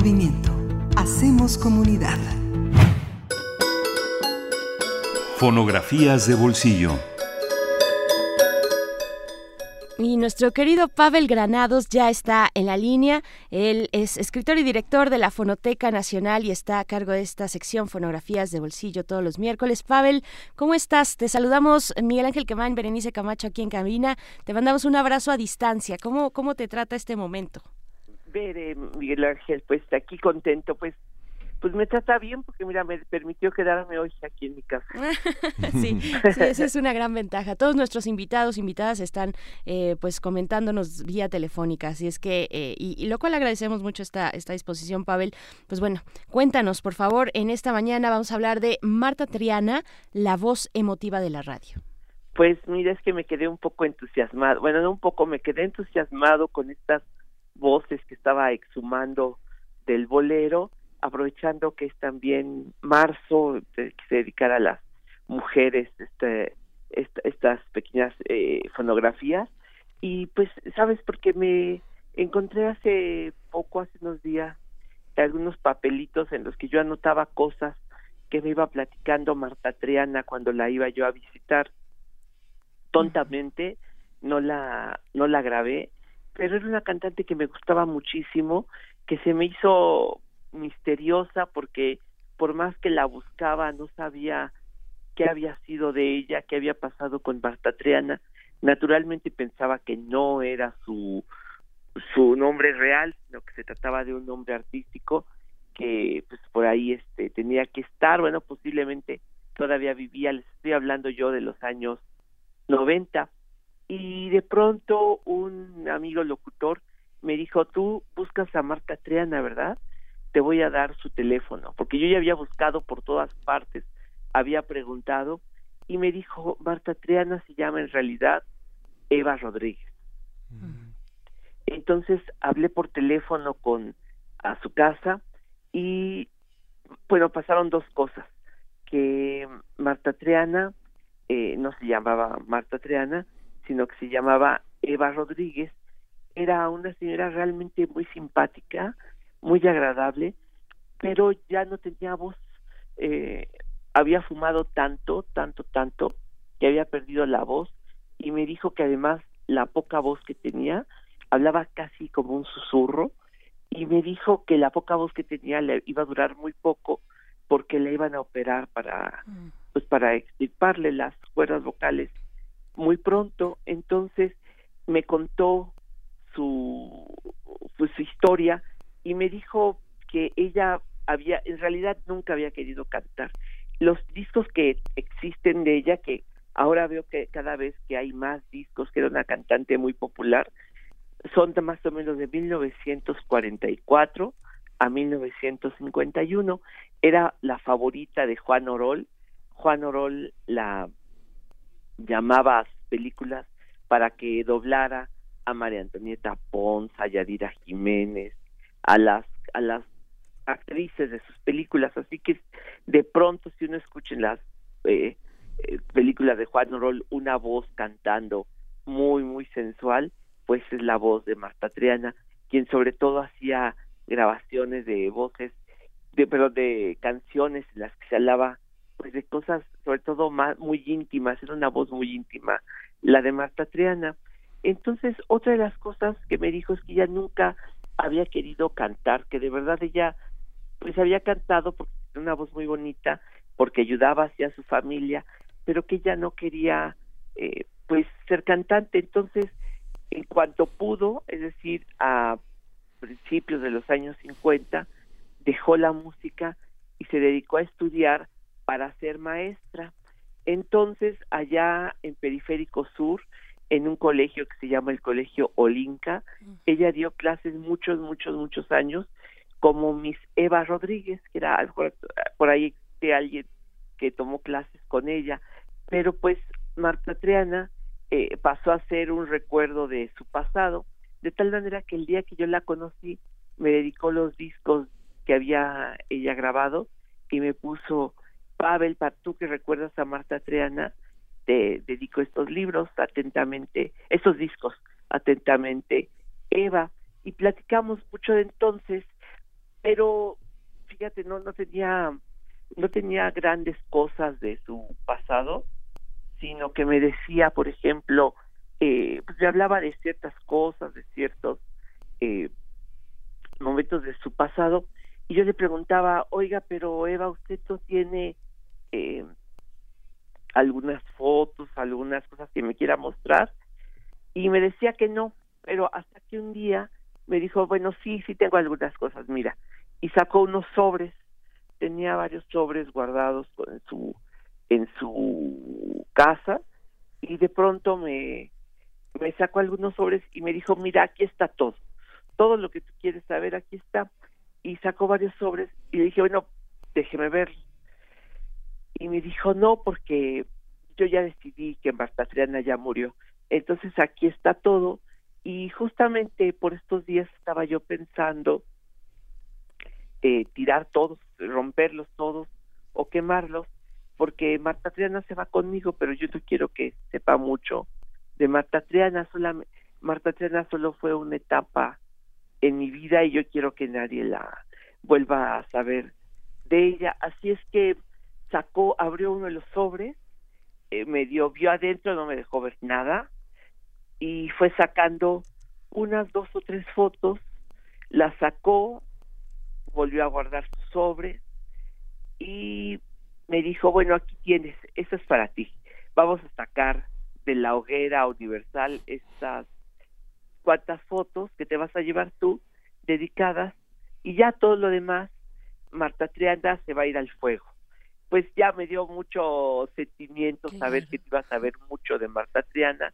movimiento. Hacemos comunidad. Fonografías de bolsillo. Y nuestro querido Pavel Granados ya está en la línea. Él es escritor y director de la Fonoteca Nacional y está a cargo de esta sección Fonografías de Bolsillo todos los miércoles. Pavel, ¿cómo estás? Te saludamos Miguel Ángel Quemán, Berenice Camacho aquí en cabina. Te mandamos un abrazo a distancia. ¿Cómo, cómo te trata este momento? Ver, Miguel Ángel, pues aquí contento, pues pues me trata bien porque mira me permitió quedarme hoy aquí en mi casa. [laughs] Sí, sí esa es una gran ventaja. Todos nuestros invitados invitadas están eh, pues comentándonos vía telefónica así es que eh, y, lo cual agradecemos mucho esta esta disposición Pavel. Pues bueno cuéntanos por favor en esta mañana vamos a hablar de Marta Triana la voz emotiva de la radio. Pues mira es que me quedé un poco entusiasmado bueno no un poco me quedé entusiasmado con estas voces que estaba exhumando del bolero aprovechando que es también marzo, que se dedicará a las mujeres este, estas pequeñas eh, fonografías. Y pues, ¿sabes? Porque me encontré hace poco, hace unos días, algunos papelitos en los que yo anotaba cosas que me iba platicando Marta Triana cuando la iba yo a visitar. Tontamente no la no la grabé, pero era una cantante que me gustaba muchísimo, que se me hizo misteriosa porque por más que la buscaba no sabía qué había sido de ella, qué había pasado con Marta Triana. Naturalmente pensaba que no era su su nombre real, sino que se trataba de un nombre artístico que pues por ahí este tenía que estar, bueno, posiblemente todavía vivía, les estoy hablando yo de los años 90 y de pronto un amigo locutor me dijo, "Tú buscas a Marta Triana, ¿verdad?" te voy a dar su teléfono, porque yo ya había buscado por todas partes, había preguntado y me dijo, Marta Triana se llama en realidad Eva Rodríguez. Entonces hablé por teléfono con a su casa y bueno, pasaron dos cosas, que Marta Triana eh, no se llamaba Marta Triana, sino que se llamaba Eva Rodríguez, era una señora realmente muy simpática, muy agradable, pero ya no tenía voz. Eh, había fumado tanto, tanto, tanto, que había perdido la voz y me dijo que además la poca voz que tenía hablaba casi como un susurro y me dijo que la poca voz que tenía le iba a durar muy poco porque le iban a operar para mm. pues para extirparle las cuerdas vocales muy pronto entonces me contó su pues su historia y me dijo que ella había, en realidad nunca había querido cantar. Los discos que existen de ella, que ahora veo que cada vez que hay más discos, que era una cantante muy popular, son de más o menos de 1944 a 1951. Era la favorita de Juan Orol. Juan Orol la llamaba a sus películas para que doblara a María Antonieta Pons, a Yadira Jiménez, a las a las actrices de sus películas. Así que de pronto si uno escucha en las eh, eh, películas de Juan Rol una voz cantando muy muy sensual pues es la voz de Marta Triana quien sobre todo hacía grabaciones de voces de pero de canciones en las que se hablaba pues de cosas sobre todo más muy íntimas era una voz muy íntima la de Marta Triana entonces otra de las cosas que me dijo es que ella nunca había querido cantar, que de verdad ella pues había cantado porque tenía una voz muy bonita, porque ayudaba hacia su familia, pero que ella no quería eh, pues ser cantante. Entonces, en cuanto pudo, es decir, a principios de los años 50, dejó la música y se dedicó a estudiar para ser maestra. Entonces, allá en Periférico Sur, en un colegio que se llama el Colegio Olinka. Ella dio clases muchos, muchos, muchos años, como Miss Eva Rodríguez, que era por ahí de alguien que tomó clases con ella, pero pues Marta Triana eh, pasó a ser un recuerdo de su pasado, de tal manera que el día que yo la conocí me dedicó los discos que había ella grabado y me puso Pavel, para tú que recuerdas a Marta Triana, te dedico estos libros atentamente, estos discos atentamente, Eva, y platicamos mucho de entonces, pero fíjate, no, no tenía, no tenía grandes cosas de su pasado, sino que me decía, por ejemplo, eh, pues me hablaba de ciertas cosas, de ciertos eh, momentos de su pasado, y yo le preguntaba, oiga, pero Eva, usted no tiene eh, algunas fotos, algunas cosas que me quiera mostrar, y me decía que no, pero hasta que un día me dijo, bueno, sí, sí tengo algunas cosas, mira, y sacó unos sobres, tenía varios sobres guardados en su en su casa. Y de pronto me me sacó algunos sobres y me dijo, mira, aquí está todo, todo lo que tú quieres saber, aquí está, y sacó varios sobres y le dije, bueno, déjeme ver. Y me dijo, no, porque yo ya decidí que Marta Triana ya murió. Entonces aquí está todo y justamente por estos días estaba yo pensando eh, tirar todos, romperlos todos o quemarlos, porque Marta Triana se va conmigo, pero yo no quiero que sepa mucho de Marta Triana, solamente, Marta Triana solo fue una etapa en mi vida y yo quiero que nadie la vuelva a saber de ella. Así es que sacó, abrió uno de los sobres, eh, me dio, vio adentro, no me dejó ver nada, y fue sacando unas dos o tres fotos, las sacó, volvió a guardar su sobre y me dijo, bueno, aquí tienes, eso es para ti. Vamos a sacar de la hoguera universal estas cuantas fotos que te vas a llevar tú dedicadas y ya todo lo demás, Marta Trianda se va a ir al fuego. Pues ya me dio mucho sentimiento saber que te ibas a ver mucho de Marta Triana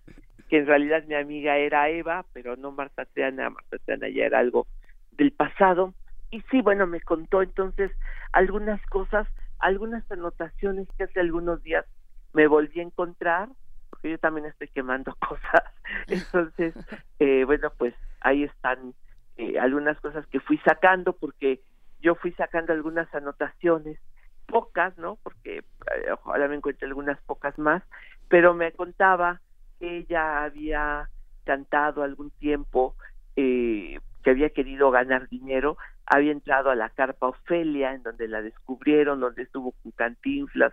que en realidad mi amiga era Eva, pero no Marta Triana, Marta Triana ya era algo del pasado. Y sí, bueno, me contó entonces algunas cosas, algunas anotaciones que hace algunos días me volví a encontrar, porque yo también estoy quemando [laughs] cosas. Entonces, [laughs] eh, bueno, pues ahí están eh, algunas cosas que fui sacando, porque yo fui sacando algunas anotaciones, pocas, ¿no? Porque eh, ojalá me encuentre algunas pocas más, pero me contaba ella había cantado algún tiempo eh, que había querido ganar dinero, había entrado a la carpa Ofelia, en donde la descubrieron, donde estuvo con Cantinflas,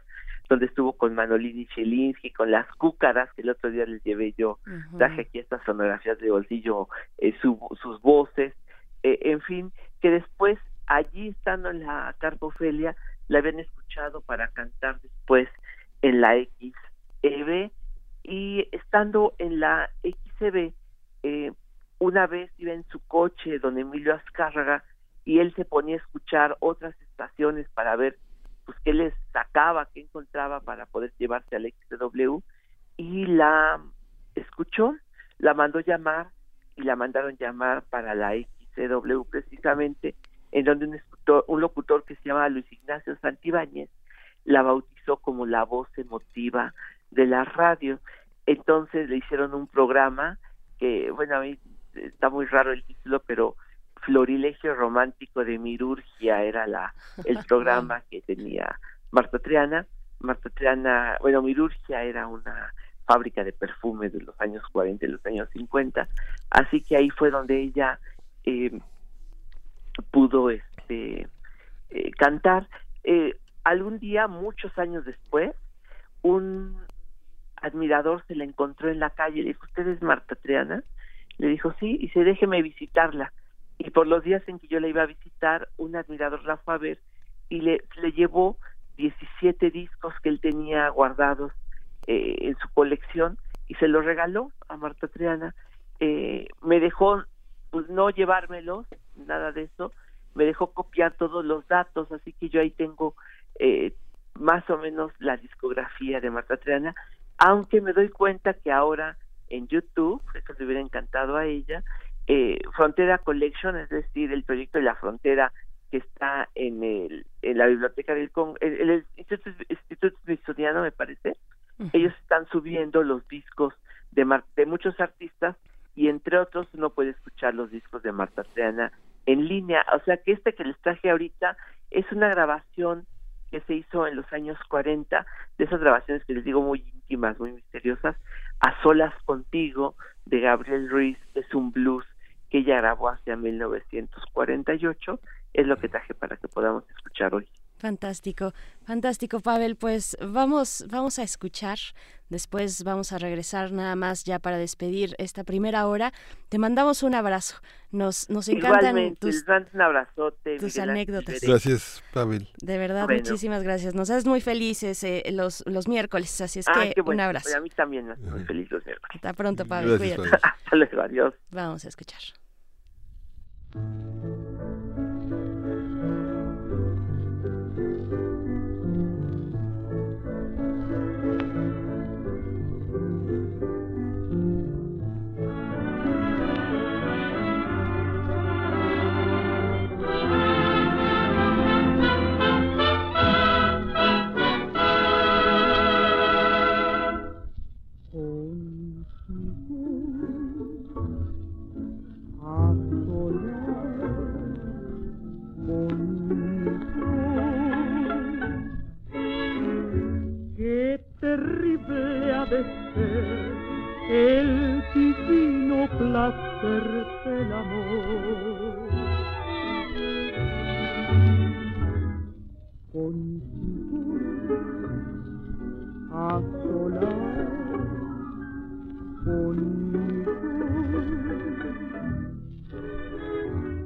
donde estuvo con Manolini Chelinsky, con las cúcaras, que el otro día les llevé yo, traje aquí estas sonografías de bolsillo, eh, sus voces, eh, en fin, que después, allí estando en la carpa Ofelia, la habían escuchado para cantar después en la XEB, y estando en la XCB, eh, una vez iba en su coche don Emilio Azcárraga y él se ponía a escuchar otras estaciones para ver pues qué les sacaba, qué encontraba para poder llevarse al XW y la escuchó, la mandó llamar y la mandaron llamar para la XW precisamente, en donde un, un locutor que se llama Luis Ignacio Santibáñez la bautizó como la voz emotiva de la radio. Entonces le hicieron un programa que, bueno, a mí está muy raro el título, pero Florilegio Romántico de Mirurgia era la el [laughs] programa que tenía Marta Triana. Marta Triana, bueno, Mirurgia era una fábrica de perfumes de los años 40 y los años 50, así que ahí fue donde ella eh, pudo este eh, cantar. Eh, algún día, muchos años después, un admirador se la encontró en la calle y le dijo, ¿usted es Marta Triana? Le dijo, sí, y se déjeme visitarla. Y por los días en que yo la iba a visitar, un admirador la fue a ver y le, le llevó 17 discos que él tenía guardados eh, en su colección y se los regaló a Marta Triana. Eh, me dejó pues no llevármelos, nada de eso, me dejó copiar todos los datos, así que yo ahí tengo eh, más o menos la discografía de Marta Triana aunque me doy cuenta que ahora en YouTube, eso le hubiera encantado a ella, eh, Frontera Collection, es decir, el proyecto de la frontera que está en, el, en la biblioteca del Congo, el, el Instituto, Smithsoniano me parece, ellos están subiendo los discos de, de muchos artistas y entre otros uno puede los discos de Marta Triana en línea, o sea que este que les traje ahorita es una grabación que se hizo en los años 40, de esas grabaciones que les digo muy íntimas, muy misteriosas, A solas contigo, de Gabriel Ruiz, es un blues que ella grabó hacia 1948. Es lo que traje para que podamos escuchar hoy. Fantástico, fantástico, Pavel. Pues vamos, vamos a escuchar. Después vamos a regresar nada más ya para despedir esta primera hora. Te mandamos un abrazo. Nos, nos encantan tus, un abrazote, tus anécdotas. Gracias, Pavel. De verdad, muchísimas gracias. Nos haces muy felices eh, los, los miércoles, así es ah, que un abrazo. a mí también me muy feliz los miércoles. Hasta pronto, Pavel. Cuídate. [laughs] Hasta luego, adiós. Vamos a escuchar. Placer del amor. Contigo a solas conmigo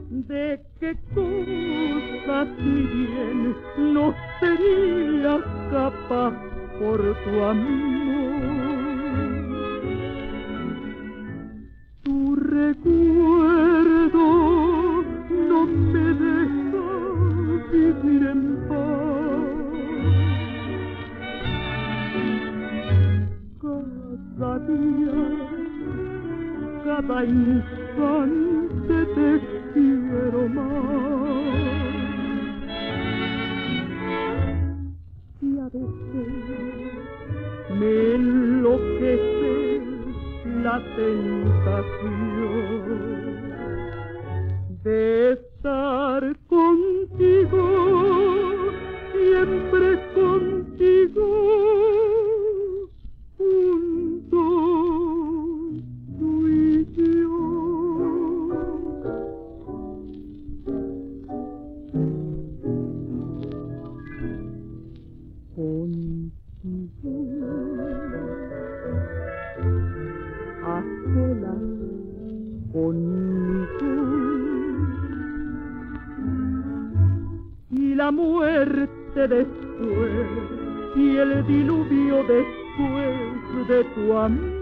de qué cosas ni bien no sería capaz por tu amor. Recuerdo no me deja vivir en paz. Cada día, cada instante te quiero más. Y a veces me enloquece la tentación de estar contigo, siempre contigo, la muerte después, y el diluvio después de tu amor.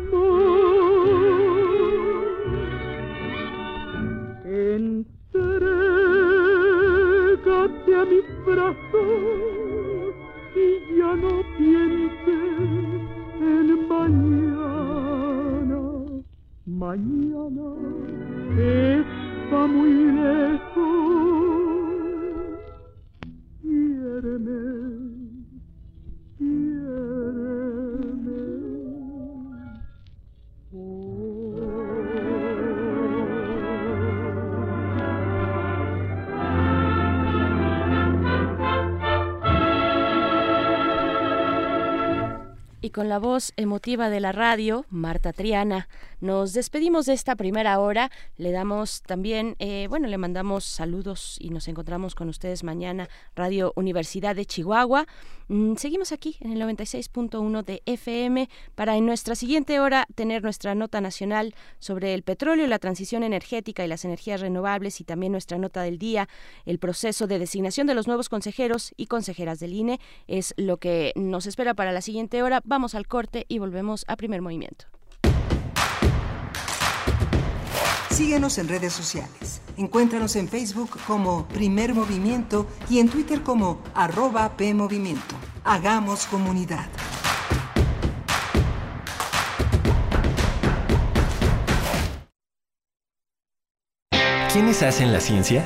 Entrégate a mis brazos y ya no pienses en mañana. Mañana está muy lejos. Y con la voz emotiva de la radio, Marta Triana, nos despedimos de esta primera hora. Le damos también, eh, bueno, le mandamos saludos y nos encontramos con ustedes mañana, Radio Universidad de Chihuahua. Mm, seguimos aquí en el 96.1 de FM para en nuestra siguiente hora tener nuestra nota nacional sobre el petróleo, la transición energética y las energías renovables y también nuestra nota del día, el proceso de designación de los nuevos consejeros y consejeras del INE. Es lo que nos espera para la siguiente hora. Vamos al corte y volvemos a primer movimiento. Síguenos en redes sociales. Encuéntranos en Facebook como Primer Movimiento y en Twitter como arroba PMovimiento. Hagamos comunidad. ¿Quiénes hacen la ciencia?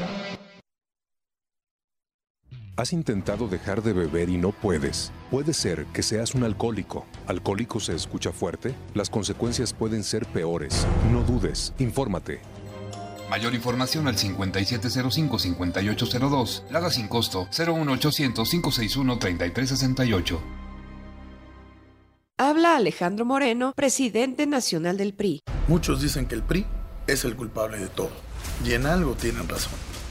¿Has intentado dejar de beber y no puedes? Puede ser que seas un alcohólico. ¿Alcohólico se escucha fuerte? Las consecuencias pueden ser peores. No dudes, infórmate. Mayor información al 5705-5802. Lada sin costo 01800-561-3368. Habla Alejandro Moreno, presidente nacional del PRI. Muchos dicen que el PRI es el culpable de todo. Y en algo tienen razón.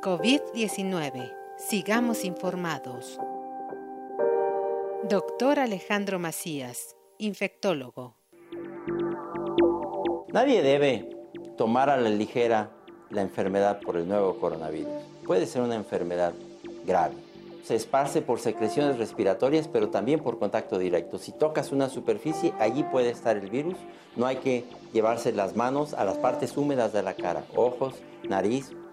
COVID-19. Sigamos informados. Doctor Alejandro Macías, infectólogo. Nadie debe tomar a la ligera la enfermedad por el nuevo coronavirus. Puede ser una enfermedad grave. Se esparce por secreciones respiratorias, pero también por contacto directo. Si tocas una superficie, allí puede estar el virus. No hay que llevarse las manos a las partes húmedas de la cara, ojos, nariz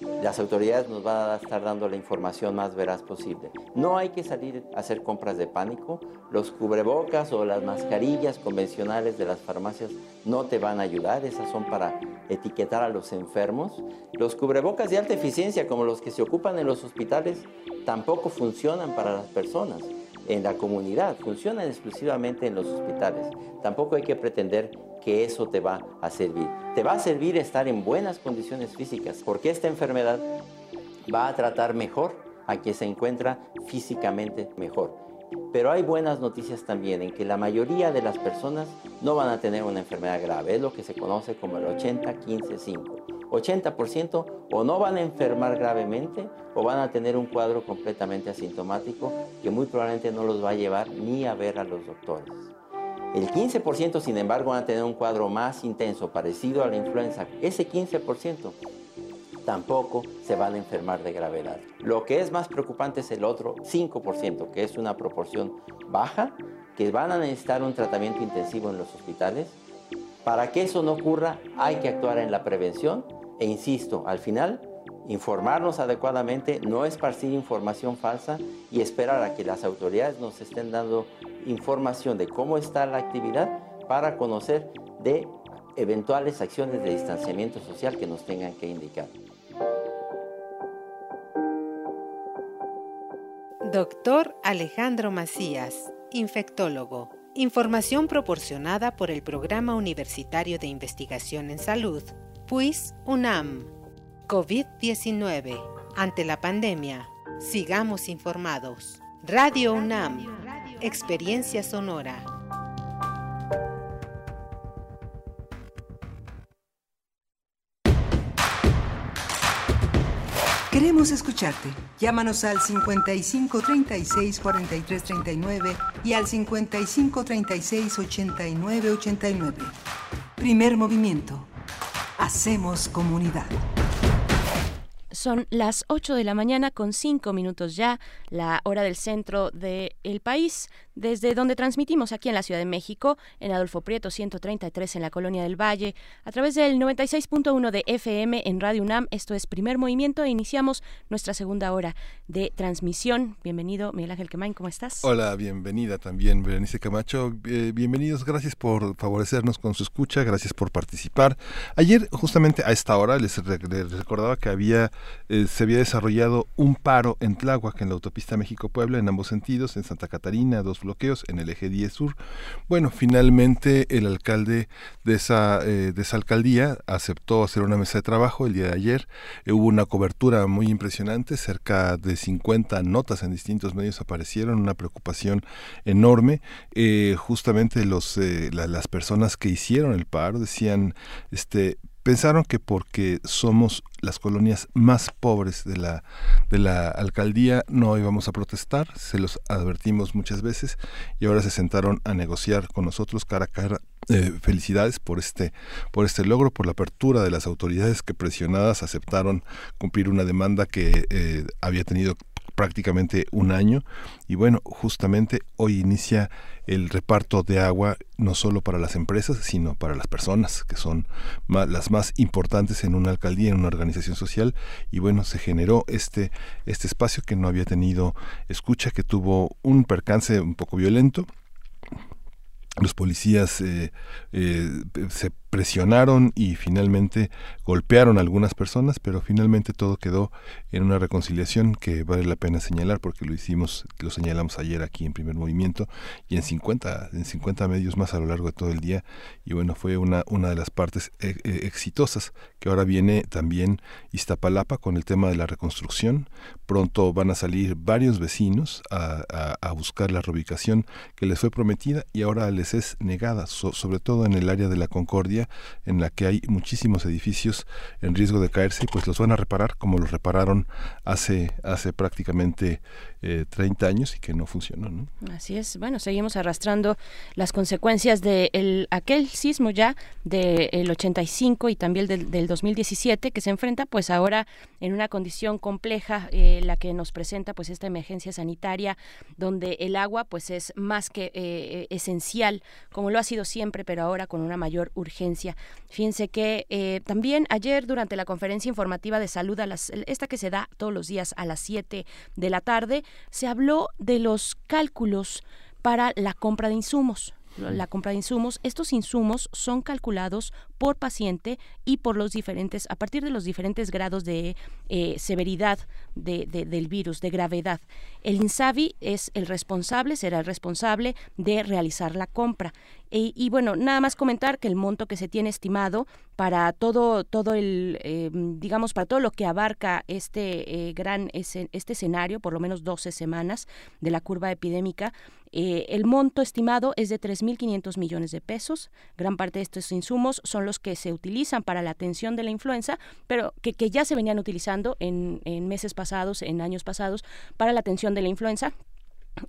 las autoridades nos van a estar dando la información más veraz posible. No hay que salir a hacer compras de pánico. Los cubrebocas o las mascarillas convencionales de las farmacias no te van a ayudar. Esas son para etiquetar a los enfermos. Los cubrebocas de alta eficiencia, como los que se ocupan en los hospitales, tampoco funcionan para las personas en la comunidad, funcionan exclusivamente en los hospitales. Tampoco hay que pretender que eso te va a servir. Te va a servir estar en buenas condiciones físicas, porque esta enfermedad va a tratar mejor a quien se encuentra físicamente mejor. Pero hay buenas noticias también en que la mayoría de las personas no van a tener una enfermedad grave, es lo que se conoce como el 80-15-5. 80% o no van a enfermar gravemente o van a tener un cuadro completamente asintomático que muy probablemente no los va a llevar ni a ver a los doctores. El 15% sin embargo van a tener un cuadro más intenso, parecido a la influenza. Ese 15% tampoco se van a enfermar de gravedad. Lo que es más preocupante es el otro 5%, que es una proporción baja, que van a necesitar un tratamiento intensivo en los hospitales. Para que eso no ocurra hay que actuar en la prevención e insisto, al final, informarnos adecuadamente, no esparcir información falsa y esperar a que las autoridades nos estén dando información de cómo está la actividad para conocer de eventuales acciones de distanciamiento social que nos tengan que indicar. Doctor Alejandro Macías, infectólogo. Información proporcionada por el Programa Universitario de Investigación en Salud PUIS UNAM. COVID-19. Ante la pandemia, sigamos informados. Radio UNAM. Experiencia sonora. Queremos escucharte. Llámanos al 55 36 43 39 y al 55 36 89 89. Primer movimiento. Hacemos comunidad. Son las 8 de la mañana con 5 minutos ya, la hora del centro del país desde donde transmitimos aquí en la Ciudad de México, en Adolfo Prieto 133 en la Colonia del Valle, a través del 96.1 de FM en Radio UNAM. Esto es Primer Movimiento e iniciamos nuestra segunda hora de transmisión. Bienvenido, Miguel Ángel Quemain, ¿cómo estás? Hola, bienvenida también, Berenice Camacho. Eh, bienvenidos, gracias por favorecernos con su escucha, gracias por participar. Ayer, justamente a esta hora, les, recordaba que había eh, se había desarrollado un paro en Tláhuac, en la autopista México-Puebla, en ambos sentidos, en Santa Catarina, dos bloqueos en el eje 10 sur. Bueno, finalmente el alcalde de esa, eh, de esa alcaldía aceptó hacer una mesa de trabajo el día de ayer. Eh, hubo una cobertura muy impresionante, cerca de 50 notas en distintos medios aparecieron, una preocupación enorme. Justamente los, las personas que hicieron el paro decían, este, pensaron que porque somos las colonias más pobres de la, de la alcaldía no íbamos a protestar, se los advertimos muchas veces y ahora se sentaron a negociar con nosotros cara a cara. Eh, felicidades por este, por este logro, por la apertura de las autoridades que presionadas aceptaron cumplir una demanda que eh, había tenido prácticamente un año y bueno, justamente hoy inicia el reparto de agua no solo para las empresas, sino para las personas, que son las más importantes en una alcaldía, en una organización social. Y bueno, se generó este, este espacio que no había tenido escucha, que tuvo un percance un poco violento. Los policías eh, eh, se presionaron y finalmente golpearon a algunas personas, pero finalmente todo quedó en una reconciliación que vale la pena señalar porque lo hicimos, lo señalamos ayer aquí en primer movimiento y en 50, en 50 medios más a lo largo de todo el día y bueno, fue una, una de las partes eh, eh, exitosas que ahora viene también Iztapalapa con el tema de la reconstrucción. Pronto van a salir varios vecinos a, a, buscar la reubicación que les fue prometida y ahora les es negada, sobre todo en el área de la Concordia en la que hay muchísimos edificios en riesgo de caerse, pues los van a reparar como los repararon hace, hace prácticamente 30 eh, años y que no funcionó. ¿no? Así es. Bueno, seguimos arrastrando las consecuencias de el, aquel sismo ya del 85 y también del, del, 2017 que se enfrenta pues ahora en una condición compleja eh, la que nos presenta pues esta emergencia sanitaria donde el agua pues es más que eh, esencial como lo ha sido siempre pero ahora con una mayor urgencia. Fíjense que también ayer durante la conferencia informativa de salud a las, esta que se da todos los días a las 7 de la tarde se habló de los cálculos para la compra de insumos la compra de insumos. Estos insumos son calculados por paciente y por los diferentes, a partir de los diferentes grados de eh, severidad de, del virus, de gravedad. El INSABI es el responsable, será el responsable de realizar la compra. Y, bueno, nada más comentar que el monto que se tiene estimado para todo, todo el, eh, digamos, para todo lo que abarca este eh, gran este escenario, por lo menos 12 semanas de la curva epidémica, el monto estimado es de 3.500 millones de pesos. Gran parte de estos insumos son los que se utilizan para la atención de la influenza, pero que, ya se venían utilizando en, en meses pasados, en años pasados, para la atención de la influenza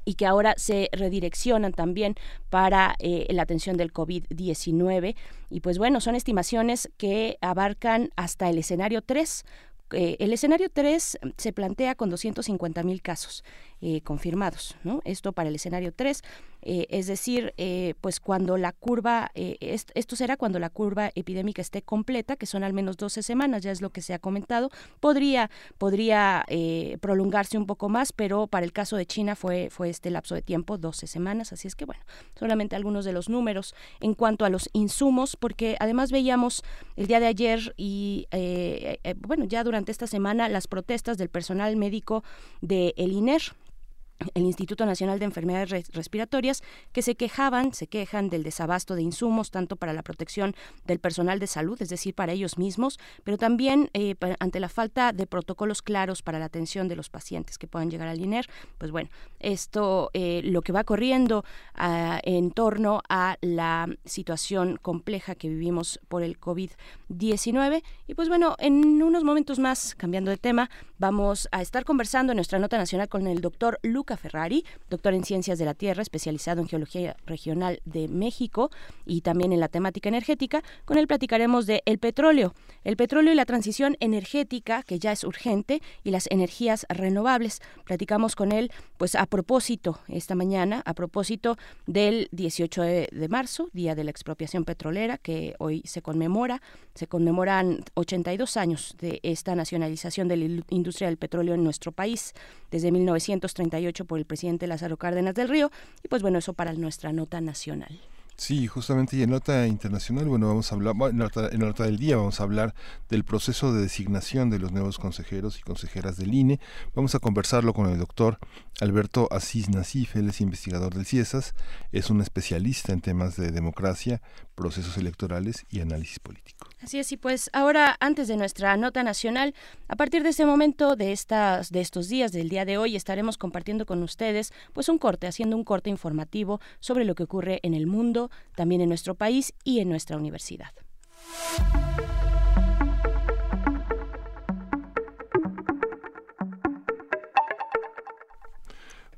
y que ahora se redireccionan también para eh, la atención del COVID-19. Y pues bueno, son estimaciones que abarcan hasta el escenario 3. Eh, el escenario 3 se plantea con 250 mil casos eh, confirmados. ¿no? Esto para el escenario 3. Eh, es decir, eh, pues cuando la curva, eh, esto será cuando la curva epidémica esté completa, que son al menos 12 semanas, ya es lo que se ha comentado, podría, podría prolongarse un poco más, pero para el caso de China fue, fue este lapso de tiempo, 12 semanas, así es que bueno, solamente algunos de los números en cuanto a los insumos, porque además veíamos el día de ayer y bueno, ya durante esta semana las protestas del personal médico de el INER, el Instituto Nacional de Enfermedades Respiratorias, que se quejaban, se quejan del desabasto de insumos, tanto para la protección del personal de salud, es decir, para ellos mismos, pero también eh, ante la falta de protocolos claros para la atención de los pacientes que puedan llegar al INER. Pues bueno, esto eh, lo que va corriendo ah, en torno a la situación compleja que vivimos por el COVID-19. Y pues bueno, en unos momentos más, cambiando de tema, vamos a estar conversando en nuestra nota nacional con el doctor Lucas Ferrari, doctor en Ciencias de la Tierra, especializado en Geología Regional de México y también en la temática energética. Con él platicaremos de el petróleo, el petróleo y la transición energética, que ya es urgente, y las energías renovables. Platicamos con él, pues a propósito, esta mañana, a propósito del 18 de, marzo, Día de la Expropiación Petrolera, que hoy se conmemora. Se conmemoran 82 años de esta nacionalización de la industria del petróleo en nuestro país, desde 1938 por el presidente Lázaro Cárdenas del Río. Y pues bueno, eso para nuestra nota nacional. Sí, justamente y en nota internacional, bueno, vamos a hablar, en, la nota, del día vamos a hablar del proceso de designación de los nuevos consejeros y consejeras del INE. Vamos a conversarlo con el doctor Alberto Asís Nasif, él es investigador del CIESAS, es un especialista en temas de democracia, procesos electorales y análisis político. Así es, y pues ahora, antes de nuestra nota nacional, a partir de este momento, de, estas, de estos días, del día de hoy, estaremos compartiendo con ustedes pues un corte, haciendo un corte informativo sobre lo que ocurre en el mundo, también en nuestro país y en nuestra universidad.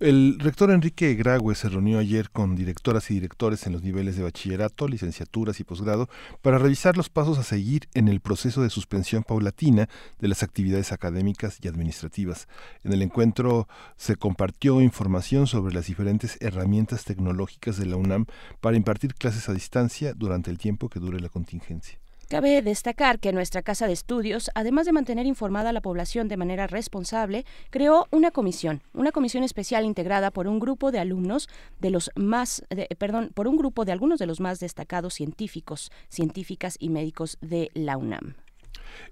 El rector Enrique Graue se reunió ayer con directoras y directores en los niveles de bachillerato, licenciaturas y posgrado para revisar los pasos a seguir en el proceso de suspensión paulatina de las actividades académicas y administrativas. En el encuentro se compartió información sobre las diferentes herramientas tecnológicas de la UNAM para impartir clases a distancia durante el tiempo que dure la contingencia. Cabe destacar que nuestra Casa de Estudios, además de mantener informada a la población de manera responsable, creó una comisión, una comisión especial integrada por un grupo de alumnos de los más, perdón, por un grupo de algunos de los más destacados científicos, científicas y médicos de la UNAM.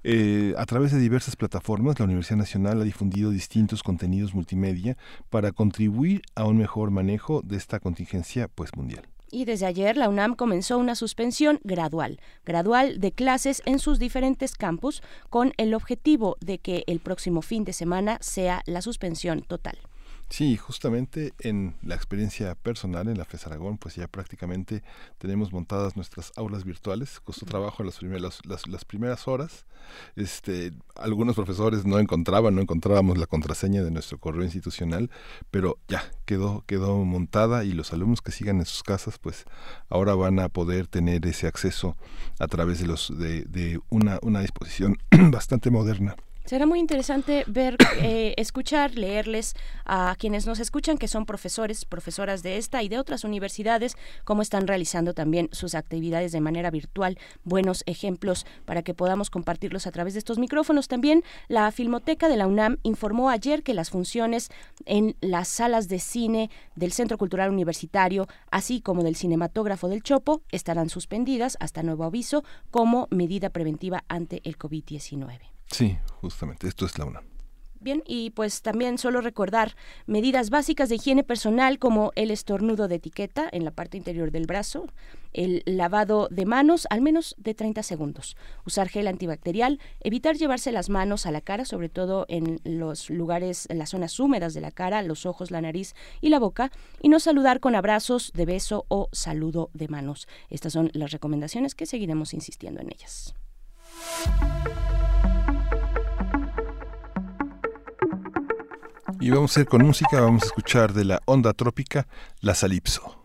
Eh, a través de diversas plataformas, la Universidad Nacional ha difundido distintos contenidos multimedia para contribuir a un mejor manejo de esta contingencia pues mundial. Y desde ayer la UNAM comenzó una suspensión gradual, gradual de clases en sus diferentes campus con el objetivo de que el próximo fin de semana sea la suspensión total. Sí, justamente en la experiencia personal en la FES Aragón, pues ya prácticamente tenemos montadas nuestras aulas virtuales. Costó trabajo las primeras, las, las, primeras horas. Este, algunos profesores no encontraban, no encontrábamos la contraseña de nuestro correo institucional, pero ya quedó, quedó montada y los alumnos que sigan en sus casas, pues ahora van a poder tener ese acceso a través de los de, de una, una disposición [clears throat] bastante moderna. Será muy interesante ver, eh, [coughs] escuchar, leerles a quienes nos escuchan, que son profesores, profesoras de esta y de otras universidades, cómo están realizando también sus actividades de manera virtual. Buenos ejemplos para que podamos compartirlos a través de estos micrófonos. También la Filmoteca de la UNAM informó ayer que las funciones en las salas de cine del Centro Cultural Universitario, así como del Cinematógrafo del Chopo, estarán suspendidas hasta nuevo aviso como medida preventiva ante el COVID-19. Sí, justamente, esto es la UNAM. Bien, y pues también solo recordar medidas básicas de higiene personal como el estornudo de etiqueta en la parte interior del brazo, el lavado de manos al menos de 30 segundos, usar gel antibacterial, evitar llevarse las manos a la cara, sobre todo en los lugares, en las zonas húmedas de la cara, los ojos, la nariz y la boca, y no saludar con abrazos de beso o saludo de manos. Estas son las recomendaciones que seguiremos insistiendo en ellas. Y vamos a ir con música, vamos a escuchar de la onda trópica, la Salipso.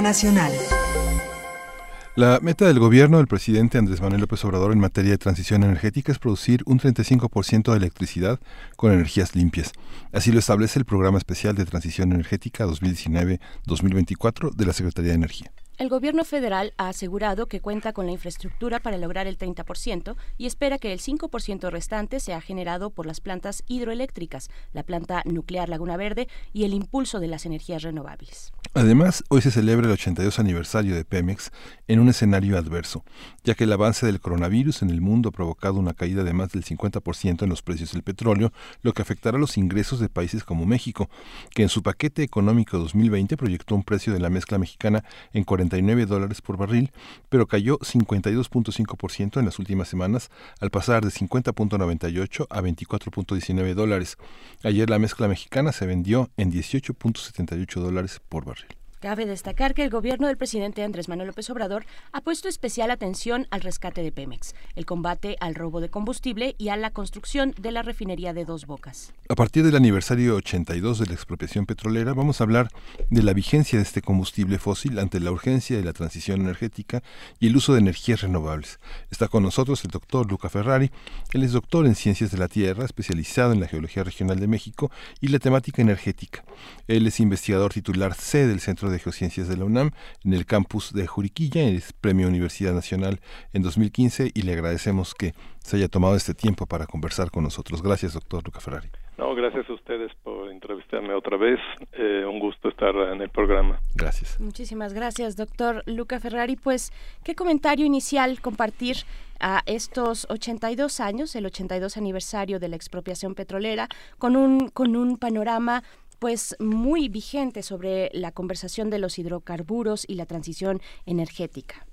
Nacional. La meta del gobierno del presidente Andrés Manuel López Obrador en materia de transición energética es producir un 35% de electricidad con energías limpias. Así lo establece el Programa Especial de Transición Energética 2019-2024 de la Secretaría de Energía. El gobierno federal ha asegurado que cuenta con la infraestructura para lograr el 30% y espera que el 5% restante sea generado por las plantas hidroeléctricas, la planta nuclear Laguna Verde y el impulso de las energías renovables. Además, hoy se celebra el 82 aniversario de Pemex en un escenario adverso, ya que el avance del coronavirus en el mundo ha provocado una caída de más del 50% en los precios del petróleo, lo que afectará los ingresos de países como México, que en su paquete económico 2020 proyectó un precio de la mezcla mexicana en 40 dólares por barril, pero cayó 52.5% en las últimas semanas al pasar de 50.98 a 24.19 dólares. Ayer la mezcla mexicana se vendió en 18.78 dólares por barril. Cabe destacar que el gobierno del presidente Andrés Manuel López Obrador ha puesto especial atención al rescate de Pemex, el combate al robo de combustible y a la construcción de la refinería de Dos Bocas. A partir del aniversario 82 de la expropiación petrolera, vamos a hablar de la vigencia de este combustible fósil ante la urgencia de la transición energética y el uso de energías renovables. Está con nosotros el doctor Luca Ferrari. Él es doctor en Ciencias de la Tierra, especializado en la Geología Regional de México y la temática energética. Él es investigador titular C del Centro de de Geociencias de la UNAM en el campus de Juriquilla, es Premio Universidad Nacional en 2015 y le agradecemos que se haya tomado este tiempo para conversar con nosotros. Gracias, doctor Luca Ferrari. No, gracias a ustedes por entrevistarme otra vez. Eh, un gusto estar en el programa. Gracias. Muchísimas gracias, doctor Luca Ferrari. Pues, ¿qué comentario inicial compartir a estos 82 años, el 82 aniversario de la expropiación petrolera, con un, con un panorama pues muy vigente sobre la conversación de los hidrocarburos y la transición energética.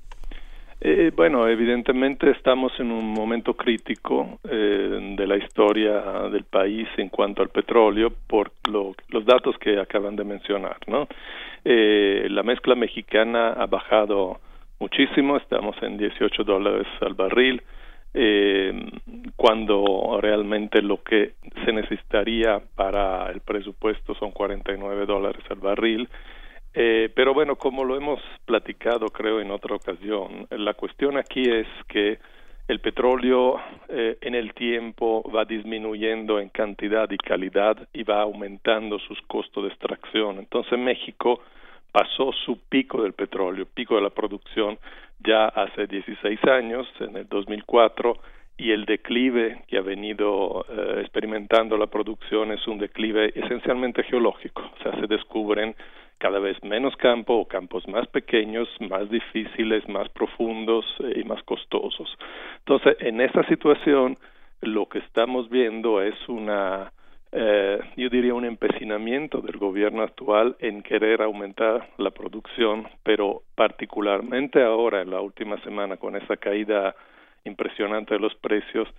Eh, bueno, evidentemente estamos en un momento crítico eh, de la historia del país en cuanto al petróleo por los datos que acaban de mencionar, ¿no? Eh, la mezcla mexicana ha bajado muchísimo, estamos en 18 dólares al barril, eh, cuando realmente lo que se necesitaría para el presupuesto son 49 dólares al barril. Eh, pero bueno, como lo hemos platicado creo en otra ocasión, la cuestión aquí es que el petróleo eh, en el tiempo va disminuyendo en cantidad y calidad y va aumentando sus costos de extracción. Entonces México pasó su pico del petróleo, pico de la producción, ya hace 16 años, en el 2004, y el declive que ha venido eh, experimentando la producción es un declive esencialmente geológico, o sea, se descubren cada vez menos campo o campos más pequeños, más difíciles, más profundos eh, y más costosos. Entonces, en esta situación, lo que estamos viendo es una eh, yo diría un empecinamiento del gobierno actual en querer aumentar la producción, pero particularmente ahora, en la última semana, con esa caída impresionante de los precios,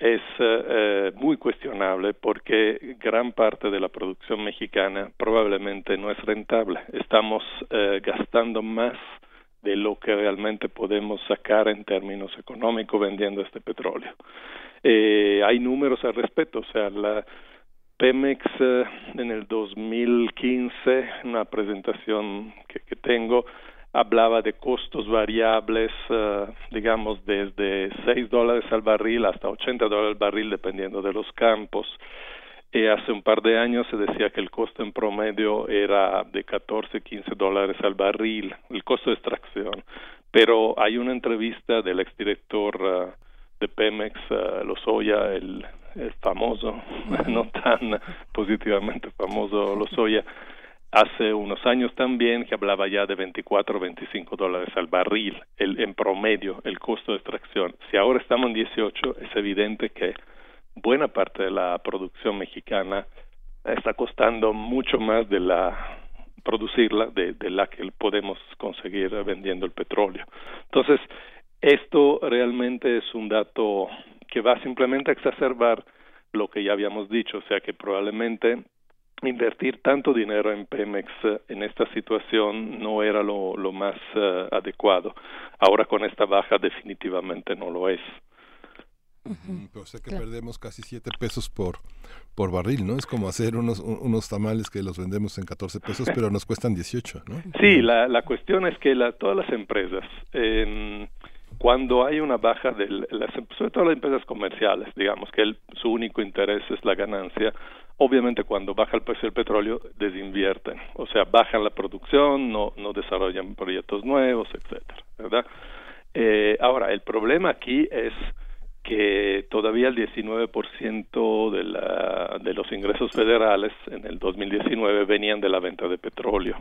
es eh, eh, muy cuestionable porque gran parte de la producción mexicana probablemente no es rentable. Estamos gastando más de lo que realmente podemos sacar en términos económicos vendiendo este petróleo. hay números al respecto, o sea, la, Pemex eh, en el 2015, una presentación que, que tengo, hablaba de costos variables, uh, digamos, desde 6 dólares al barril hasta 80 dólares al barril, dependiendo de los campos. Y hace un par de años se decía que el costo en promedio era de 14, 15 dólares al barril, el costo de extracción. Pero hay una entrevista del exdirector uh, de Pemex, uh, Lozoya, el es famoso, [laughs] no tan positivamente famoso Lozoya, hace unos años también que hablaba ya de 24 o 25 dólares al barril el, en promedio el costo de extracción. Si ahora estamos en 18, es evidente que buena parte de la producción mexicana está costando mucho más de la producirla de, de la que podemos conseguir vendiendo el petróleo. Entonces, esto realmente es un dato que va simplemente a exacerbar lo que ya habíamos dicho, o sea que probablemente invertir tanto dinero en Pemex eh, en esta situación no era lo, lo más uh, adecuado. Ahora con esta baja definitivamente no lo es. Pero sé que perdemos casi 7 pesos por, por barril, ¿no? Es como hacer unos, unos tamales que los vendemos en 14 pesos, pero nos cuestan 18, ¿no? Sí, la, la cuestión es que la, todas las empresas, cuando hay una baja, de sobre todo las empresas comerciales, digamos que su único interés es la ganancia, obviamente cuando baja el precio del petróleo desinvierten, o sea, bajan la producción, no, no desarrollan proyectos nuevos, etcétera, ¿verdad? Eh, ahora, el problema aquí es que todavía el 19% de, la, de los ingresos federales en el 2019 venían de la venta de petróleo.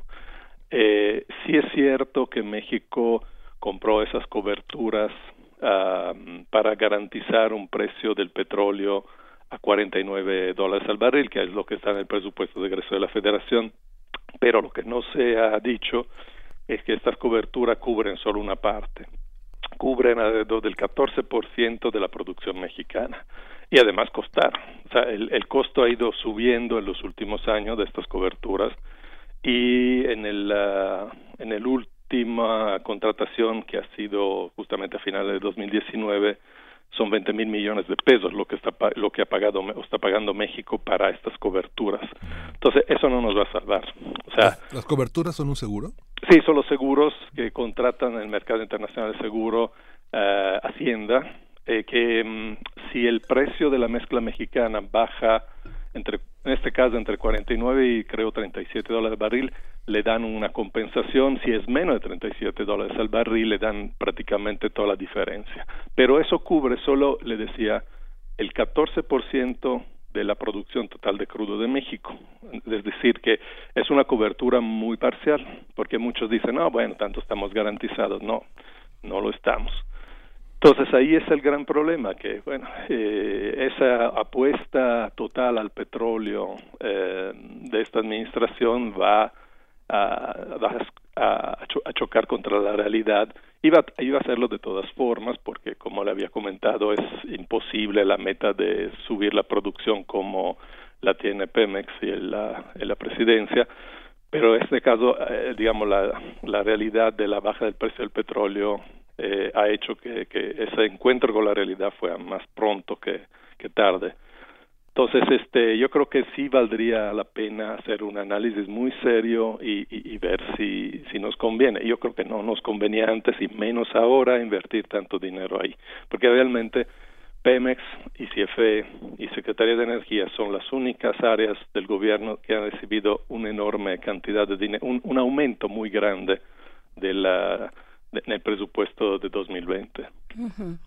Eh, sí es cierto que México compró esas coberturas para garantizar un precio del petróleo a 49 dólares al barril, que es lo que está en el presupuesto de egreso de la Federación, pero lo que no se ha dicho es que estas coberturas cubren solo una parte. Cubren alrededor del 14% de la producción mexicana. Y además costar. O sea, el, el, costo ha ido subiendo en los últimos años de estas coberturas. Y en el, uh, en el última contratación que ha sido justamente a finales de 2019 son 20 mil millones de pesos lo que está lo que ha pagado o está pagando México para estas coberturas. Entonces eso no nos va a salvar. O sea, las coberturas son un seguro. Sí, son los seguros que contratan en el mercado internacional de seguro uh, Hacienda, eh, que um, si el precio de la mezcla mexicana baja entre, en este caso entre 49 y creo 37 dólares al barril, le dan una compensación, si es menos de 37 dólares al barril, le dan prácticamente toda la diferencia. Pero eso cubre solo, le decía, el 14% de la producción total de crudo de México. Es decir, que es una cobertura muy parcial, porque muchos dicen, no, bueno, tanto estamos garantizados. No, no lo estamos. Entonces ahí es el gran problema, que bueno, eh, esa apuesta total al petróleo eh, de esta administración va a, a, a, chocar contra la realidad. Iba, iba a hacerlo de todas formas, porque como le había comentado, es imposible la meta de subir la producción como la tiene Pemex y en la, la presidencia, pero en este caso, eh, digamos, la, la realidad de la baja del precio del petróleo eh, ha hecho que, ese encuentro con la realidad fuera más pronto que, tarde. Entonces, este, yo creo que sí valdría la pena hacer un análisis muy serio y, y, ver si, si nos conviene. Yo creo que no nos convenía antes y menos ahora invertir tanto dinero ahí, porque realmente Pemex y CFE y Secretaría de Energía son las únicas áreas del gobierno que han recibido una enorme cantidad de dinero, un, un aumento muy grande de la el presupuesto de 2020.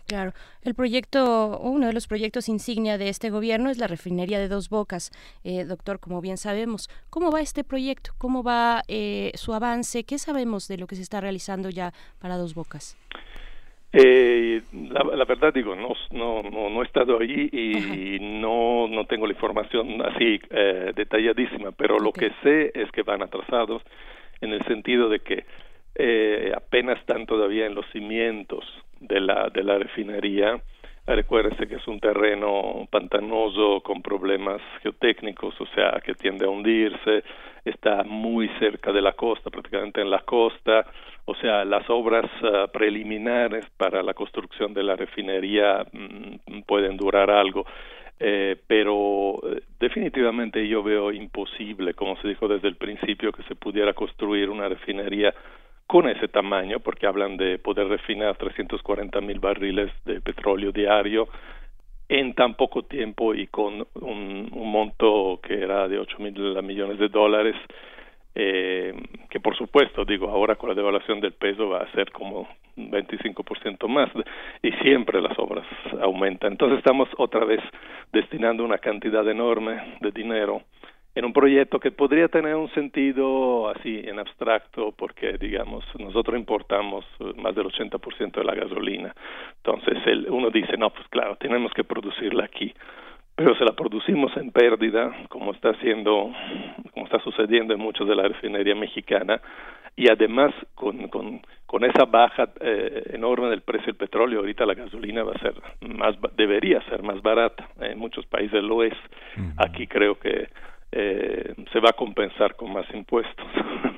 claro. El proyecto, uno de los proyectos insignia de este gobierno es la refinería de Dos Bocas. Eh, doctor, como bien sabemos, ¿cómo va este proyecto? ¿Cómo va eh, su avance? ¿Qué sabemos de lo que se está realizando ya para Dos Bocas? Eh, la, la, verdad digo no no no, no he estado allí y no no tengo la información así eh, detalladísima pero okay. lo que sé es que van atrasados en el sentido de que eh, apenas están todavía en los cimientos de la, de la refinería. Recuérdese que es un terreno pantanoso con problemas geotécnicos, o sea, que tiende a hundirse, está muy cerca de la costa, prácticamente en la costa, o sea, las obras uh, preliminares para la construcción de la refinería mmm, pueden durar algo. Eh, pero eh, definitivamente yo veo imposible, como se dijo desde el principio, que se pudiera construir una refinería con ese tamaño, porque hablan de poder refinar 340 mil barriles de petróleo diario en tan poco tiempo y con un, monto que era de 8 mil millones de dólares, eh, que por supuesto, digo, ahora con la devaluación del peso va a ser como un 25% más y siempre las obras aumentan. Entonces estamos otra vez destinando una cantidad enorme de dinero en un proyecto que podría tener un sentido así en abstracto porque digamos nosotros importamos eh, más del 80% de la gasolina. Entonces el, uno dice no pues claro tenemos que producirla aquí pero si la producimos en pérdida como está haciendo como está sucediendo en muchos de la refinería mexicana. Y además con, con, con esa baja eh, enorme del precio del petróleo ahorita la gasolina va a ser más debería ser más barata en muchos países lo es. Aquí creo que eh, se va a compensar con más impuestos.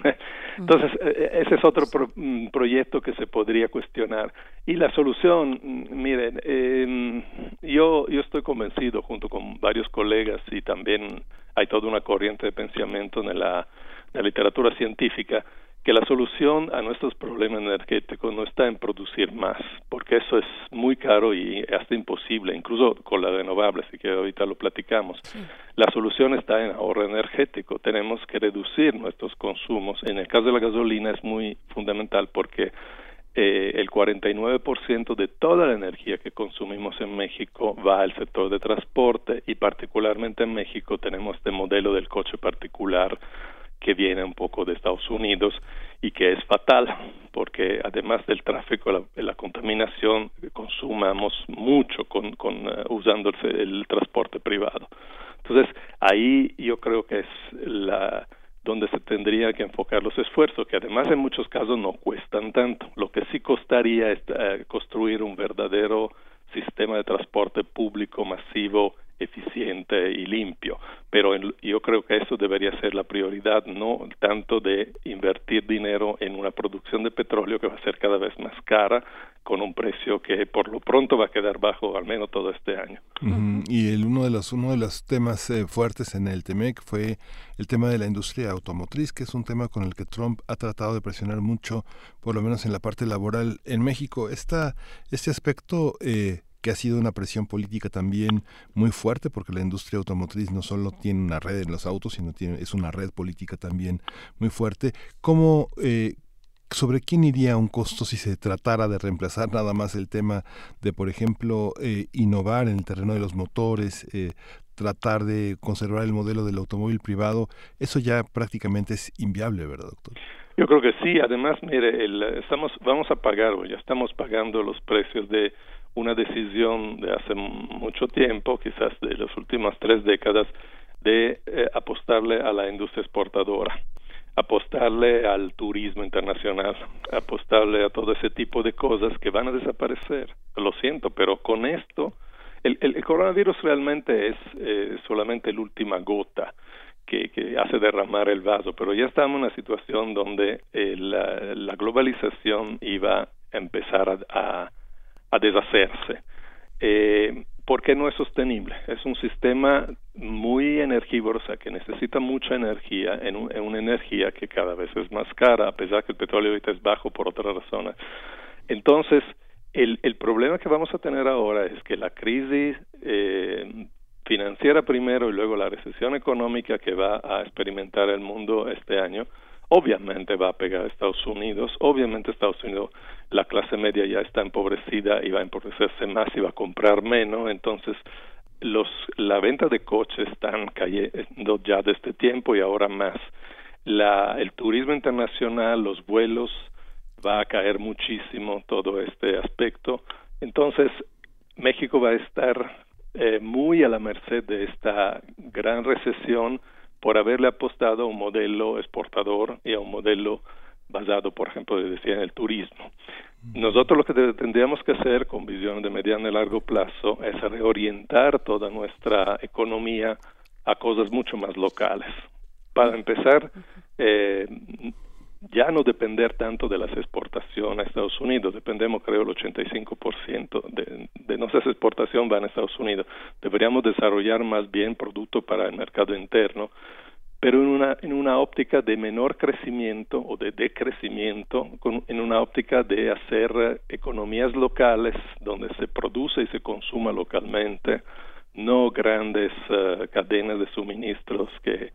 [laughs] Entonces, ese es otro mm, proyecto que se podría cuestionar. Y la solución, mm, miren, eh, yo, yo estoy convencido, junto con varios colegas, y también hay toda una corriente de pensamiento en la, en la literatura científica, que la solución a nuestros problemas energéticos no está en producir más, porque eso es muy caro y hasta imposible, incluso con la renovable, así que ahorita lo platicamos. La solución está en ahorro energético. Tenemos que reducir nuestros consumos. En el caso de la gasolina es muy fundamental porque eh, el 49% de toda la energía que consumimos en México va al sector de transporte y particularmente en México tenemos este modelo del coche particular que viene un poco de Estados Unidos y que es fatal porque además del tráfico la, la contaminación consumamos mucho con, con uh, usando el, el, transporte privado. Entonces ahí yo creo que es la donde se tendría que enfocar los esfuerzos que además en muchos casos no cuestan tanto. Lo que sí costaría es uh, construir un verdadero sistema de transporte público masivo eficiente y limpio. Pero yo creo que eso debería ser la prioridad, no tanto de invertir dinero en una producción de petróleo que va a ser cada vez más cara, con un precio que por lo pronto va a quedar bajo al menos todo este año. Y el, uno de los uno de los temas eh, fuertes en el TEMEC fue el tema de la industria automotriz, que es un tema con el que Trump ha tratado de presionar mucho, por lo menos en la parte laboral en México. Esta, este aspecto eh, que ha sido una presión política también muy fuerte, porque la industria automotriz no solo tiene una red en los autos, sino tiene, es una red política también muy fuerte. ¿Cómo, eh, sobre quién iría un costo si se tratara de reemplazar nada más el tema de, por ejemplo, eh, innovar en el terreno de los motores, eh, tratar de conservar el modelo del automóvil privado? Eso ya prácticamente es inviable, ¿verdad, doctor? Yo creo que sí. Además, mire, el, estamos, vamos a pagar, o ya estamos pagando los precios de una decisión de hace mucho tiempo, quizás de las últimas tres décadas, de eh, apostarle a la industria exportadora, apostarle al turismo internacional, apostarle a todo ese tipo de cosas que van a desaparecer. Lo siento, pero con esto, el, el, coronavirus realmente es eh, solamente la última gota que, que, hace derramar el vaso, pero ya estamos en una situación donde eh, la, la, globalización iba a empezar a a deshacerse. Eh, porque no es sostenible. Es un sistema muy energívoro, o sea, que necesita mucha energía, en, una energía que cada vez es más cara, a pesar que el petróleo ahorita es bajo por otras razones. Entonces, el, el problema que vamos a tener ahora es que la crisis eh, financiera primero y luego la recesión económica que va a experimentar el mundo este año, obviamente va a pegar a Estados Unidos, obviamente Estados Unidos la clase media ya está empobrecida y va a empobrecerse más y va a comprar menos, entonces los la venta de coches están cayendo ya de este tiempo y ahora más. La, el turismo internacional, los vuelos, va a caer muchísimo todo este aspecto. Entonces, México va a estar eh, muy a la merced de esta gran recesión por haberle apostado a un modelo exportador y a un modelo basado, por ejemplo, decía, en el turismo. Nosotros lo que tendríamos que hacer con visión de mediano y largo plazo es reorientar toda nuestra economía a cosas mucho más locales. Para empezar, eh, ya no depender tanto de las exportaciones a Estados Unidos, dependemos creo el 85% de, de nuestras exportaciones van a Estados Unidos. Deberíamos desarrollar más bien producto para el mercado interno, pero en una, en una óptica de menor crecimiento o de decrecimiento, con, en una óptica de hacer economías locales donde se produce y se consuma localmente, no grandes uh, cadenas de suministros que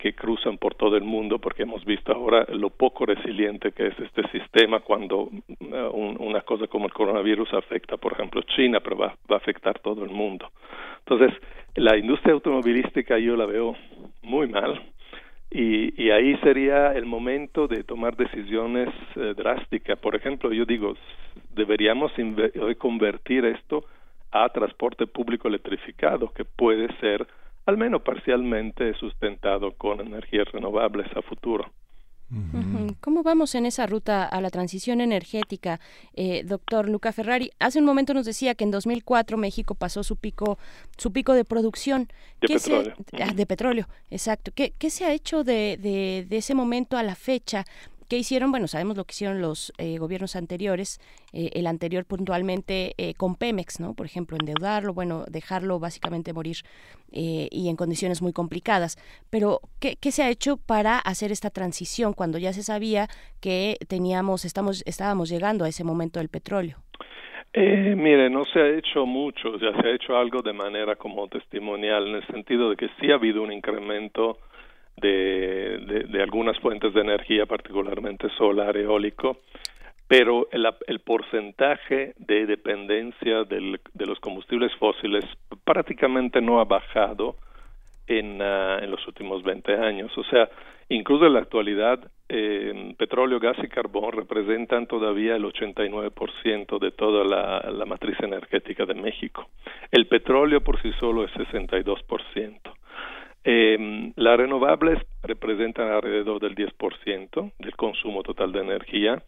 que cruzan por todo el mundo porque hemos visto ahora lo poco resiliente que es este sistema cuando un, una cosa como el coronavirus afecta por ejemplo China pero va, va a afectar todo el mundo. Entonces la industria automovilística yo la veo muy mal y, y ahí sería el momento de tomar decisiones eh, drásticas. Por ejemplo yo digo deberíamos convertir esto a transporte público electrificado que puede ser al menos parcialmente sustentado con energías renovables a futuro. ¿Cómo vamos en esa ruta a la transición energética, eh, doctor Luca Ferrari? Hace un momento nos decía que en 2004 México pasó su pico, su pico de producción. De petróleo. Ah, de petróleo, exacto. ¿Qué, qué se ha hecho de, de, de ese momento a la fecha? ¿Qué hicieron? Bueno, sabemos lo que hicieron los eh, gobiernos anteriores, eh, el anterior puntualmente eh, con Pemex, ¿no? Por ejemplo, endeudarlo, bueno, dejarlo básicamente morir y en condiciones muy complicadas. Pero, ¿qué, ¿qué, se ha hecho para hacer esta transición cuando ya se sabía que teníamos, estamos, estábamos llegando a ese momento del petróleo? Eh, mire, no se ha hecho mucho, ya se ha hecho algo de manera como testimonial, en el sentido de que sí ha habido un incremento de, algunas fuentes de energía, particularmente solar, eólico, pero el, el porcentaje de dependencia del, de los combustibles fósiles prácticamente no ha bajado en, en los últimos 20 años. O sea, incluso en la actualidad, eh, petróleo, gas y carbón representan todavía el 89% de toda la, la matriz energética de México. El petróleo por sí solo es 62%. Eh, las renovables representan alrededor del 10% del consumo total de energía,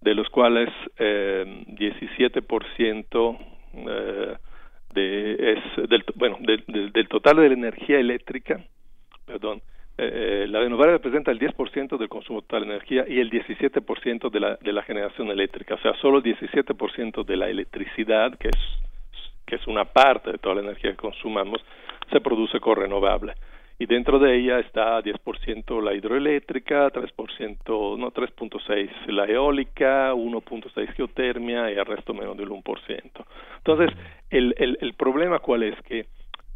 de los cuales eh, 17% eh, de, es del, bueno, del, del, total de la energía eléctrica, perdón, eh, la renovable representa el 10% del consumo total de energía y el 17% de la, de la generación eléctrica, o sea, solo el 17% de la electricidad, que es, que es una parte de toda la energía que consumamos, se produce con renovable y dentro de ella está 10% la hidroeléctrica, 3%, no 3.6 la eólica, 1.6 geotermia y el resto menos del 1%. Entonces, el, el, el problema cuál es que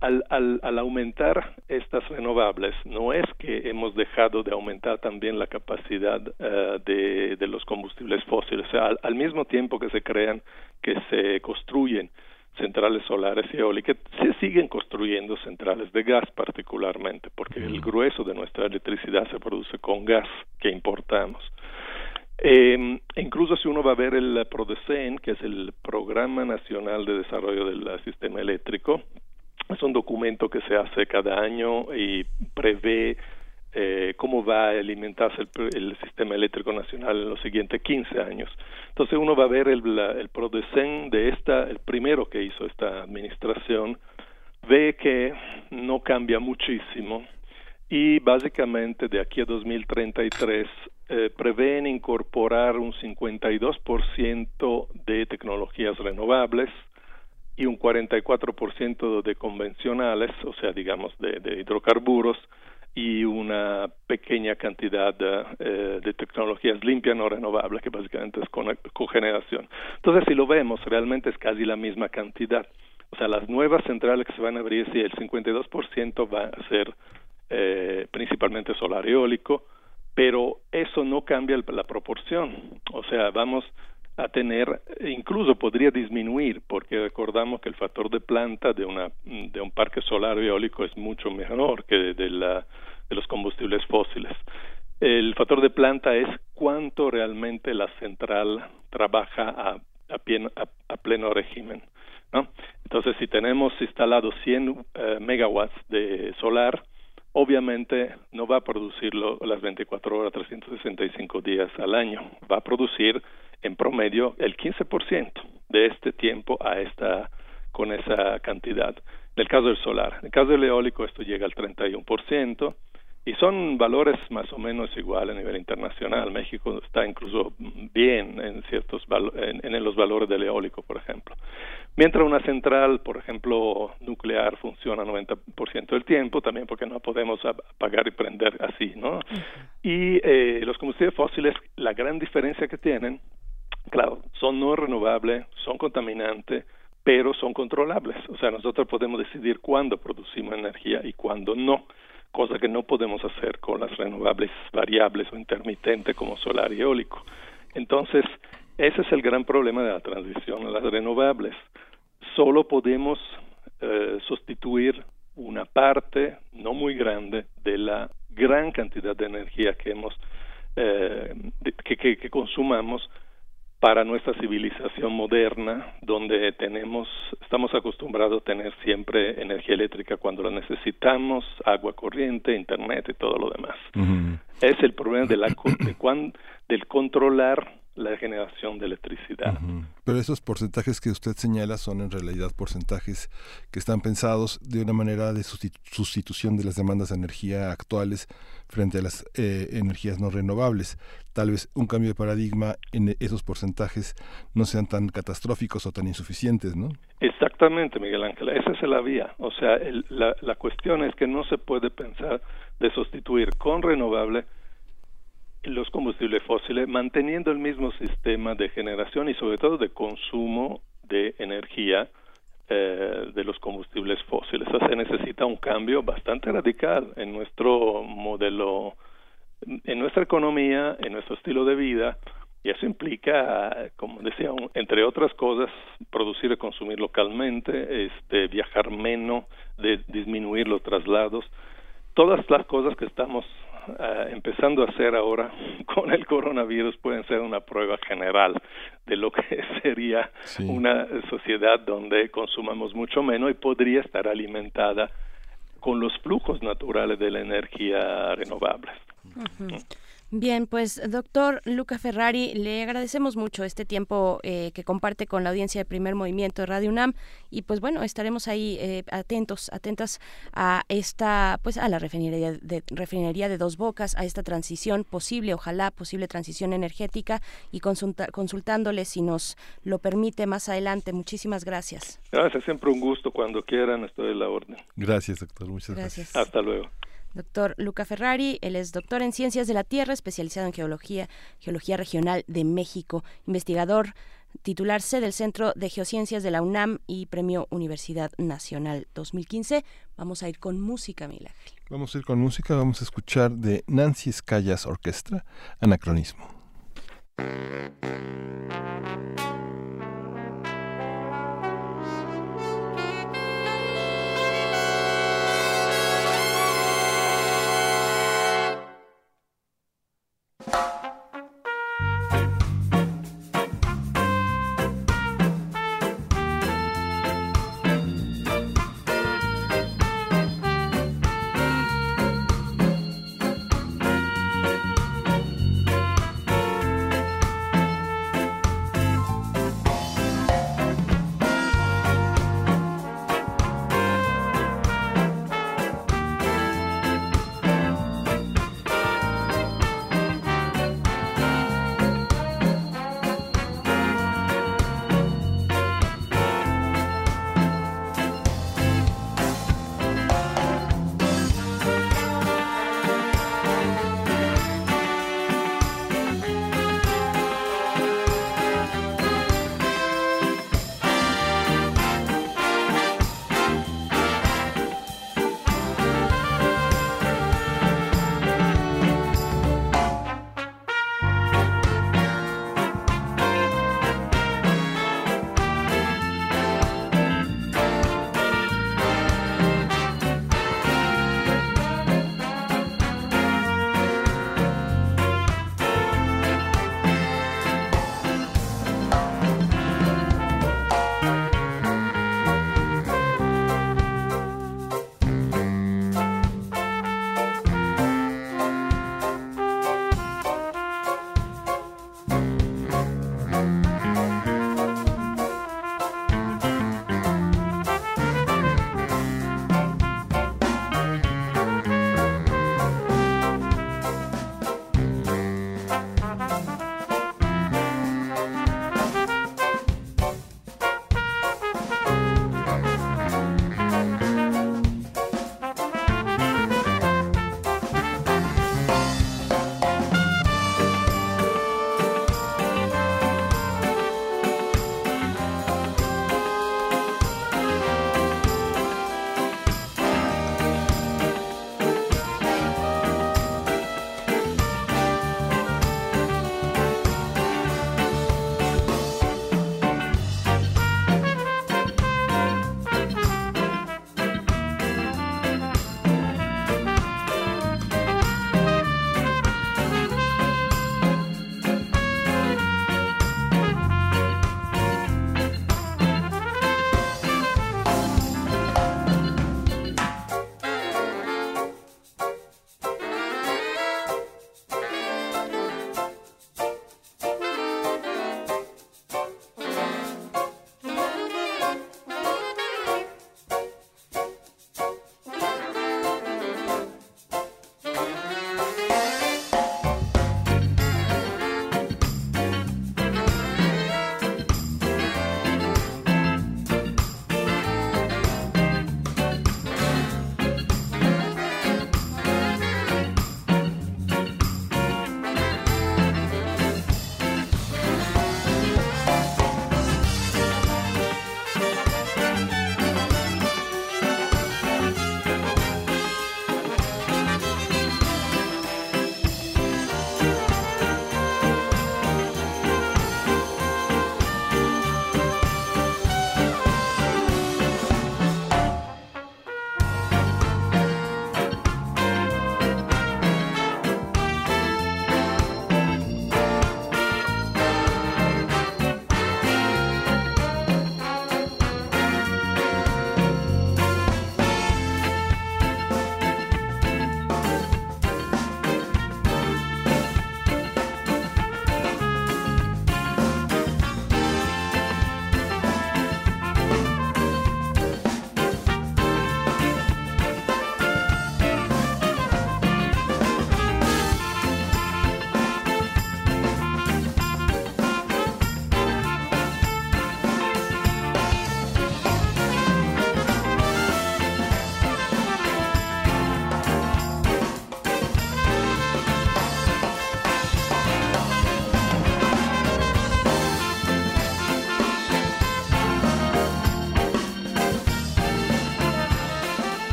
al, al, al, aumentar estas renovables, no es que hemos dejado de aumentar también la capacidad uh, de, de, los combustibles fósiles. O sea, al, al, mismo tiempo que se crean, que se construyen centrales solares y eólicas, se siguen construyendo centrales de gas particularmente, porque el grueso de nuestra electricidad se produce con gas que importamos. Eh, incluso si uno va a ver el PRODECEN, que es el Programa Nacional de Desarrollo del Sistema Eléctrico, es un documento que se hace cada año y prevé eh, cómo va a alimentarse el, el, sistema eléctrico nacional en los siguientes 15 años. Entonces uno va a ver el, la, el PRODECEN de esta, el primero que hizo esta administración, ve que no cambia muchísimo y básicamente de aquí a 2033 eh, prevén incorporar un 52% de tecnologías renovables y un 44% de convencionales, o sea, digamos, de, de hidrocarburos, y una pequeña cantidad eh, de tecnologías limpias no renovables, que básicamente es cogeneración. Entonces, si lo vemos, realmente es casi la misma cantidad. O sea, las nuevas centrales que se van a abrir, sí, el 52% va a ser eh, principalmente solar eólico, pero eso no cambia la proporción. O sea, vamos a tener, incluso podría disminuir, porque recordamos que el factor de planta de, una, de un parque solar eólico es mucho menor que de, la, de los combustibles fósiles. El factor de planta es cuánto realmente la central trabaja a, a, pien, a, a pleno régimen. ¿no? Entonces, si tenemos instalados 100 eh, megawatts de solar, obviamente no va a producirlo las 24 horas, 365 días al año. Va a producir en promedio el 15% de este tiempo a esta con esa cantidad. En el caso del solar, en el caso del eólico esto llega al 31% y son valores más o menos igual a nivel internacional. México está incluso bien en ciertos en, en los valores del eólico, por ejemplo. Mientras una central, por ejemplo, nuclear funciona 90% del tiempo, también porque no podemos apagar y prender así, ¿no? Y eh, los combustibles fósiles, la gran diferencia que tienen Claro, son no renovables, son contaminantes, pero son controlables. O sea, nosotros podemos decidir cuándo producimos energía y cuándo no, cosa que no podemos hacer con las renovables variables o intermitentes como solar y eólico. Entonces, ese es el gran problema de la transición a las renovables. Solo podemos eh, sustituir una parte no muy grande de la gran cantidad de energía que hemos eh, que, que, que consumamos para nuestra civilización moderna, donde tenemos, estamos acostumbrados a tener siempre energía eléctrica cuando la necesitamos, agua corriente, internet y todo lo demás. Es el problema de la, de cuan, del controlar la generación de electricidad. Pero esos porcentajes que usted señala son en realidad porcentajes que están pensados de una manera de sustitución de las demandas de energía actuales frente a las eh, energías no renovables. Tal vez un cambio de paradigma en esos porcentajes no sean tan catastróficos o tan insuficientes, ¿no? Exactamente, Miguel Ángel. Esa es la vía. O sea, la, la cuestión es que no se puede pensar de sustituir con renovable los combustibles fósiles, manteniendo el mismo sistema de generación y sobre todo de consumo de energía eh, de los combustibles fósiles. O se necesita un cambio bastante radical en nuestro modelo, en nuestra economía, en nuestro estilo de vida, y eso implica, como decía, entre otras cosas, producir y consumir localmente, este, viajar menos, de disminuir los traslados, todas las cosas que estamos eh, empezando a hacer ahora [laughs] con el coronavirus pueden ser una prueba general de lo que [laughs] sería una sociedad donde consumamos mucho menos y podría estar alimentada con los flujos naturales de la energía renovable. Bien, pues doctor Luca Ferrari, le agradecemos mucho este tiempo eh, que comparte con la audiencia de Primer Movimiento de Radio UNAM y pues bueno, estaremos ahí eh, atentos, atentas a esta, pues a la refinería de, refinería de Dos Bocas, a esta transición posible, ojalá posible transición energética y consultándole si nos lo permite más adelante. Muchísimas gracias. Gracias, siempre un gusto. Cuando quieran estoy a la orden. Gracias, doctor. Muchas gracias. Hasta luego. Doctor Luca Ferrari, él es doctor en Ciencias de la Tierra, especializado en Geología, Geología Regional de México, investigador titular C del Centro de Geociencias de la UNAM y Premio Universidad Nacional 2015. Vamos a ir con música, Milagro. Vamos a ir con música, vamos a escuchar de Nancy Escallas Orquestra, Anacronismo.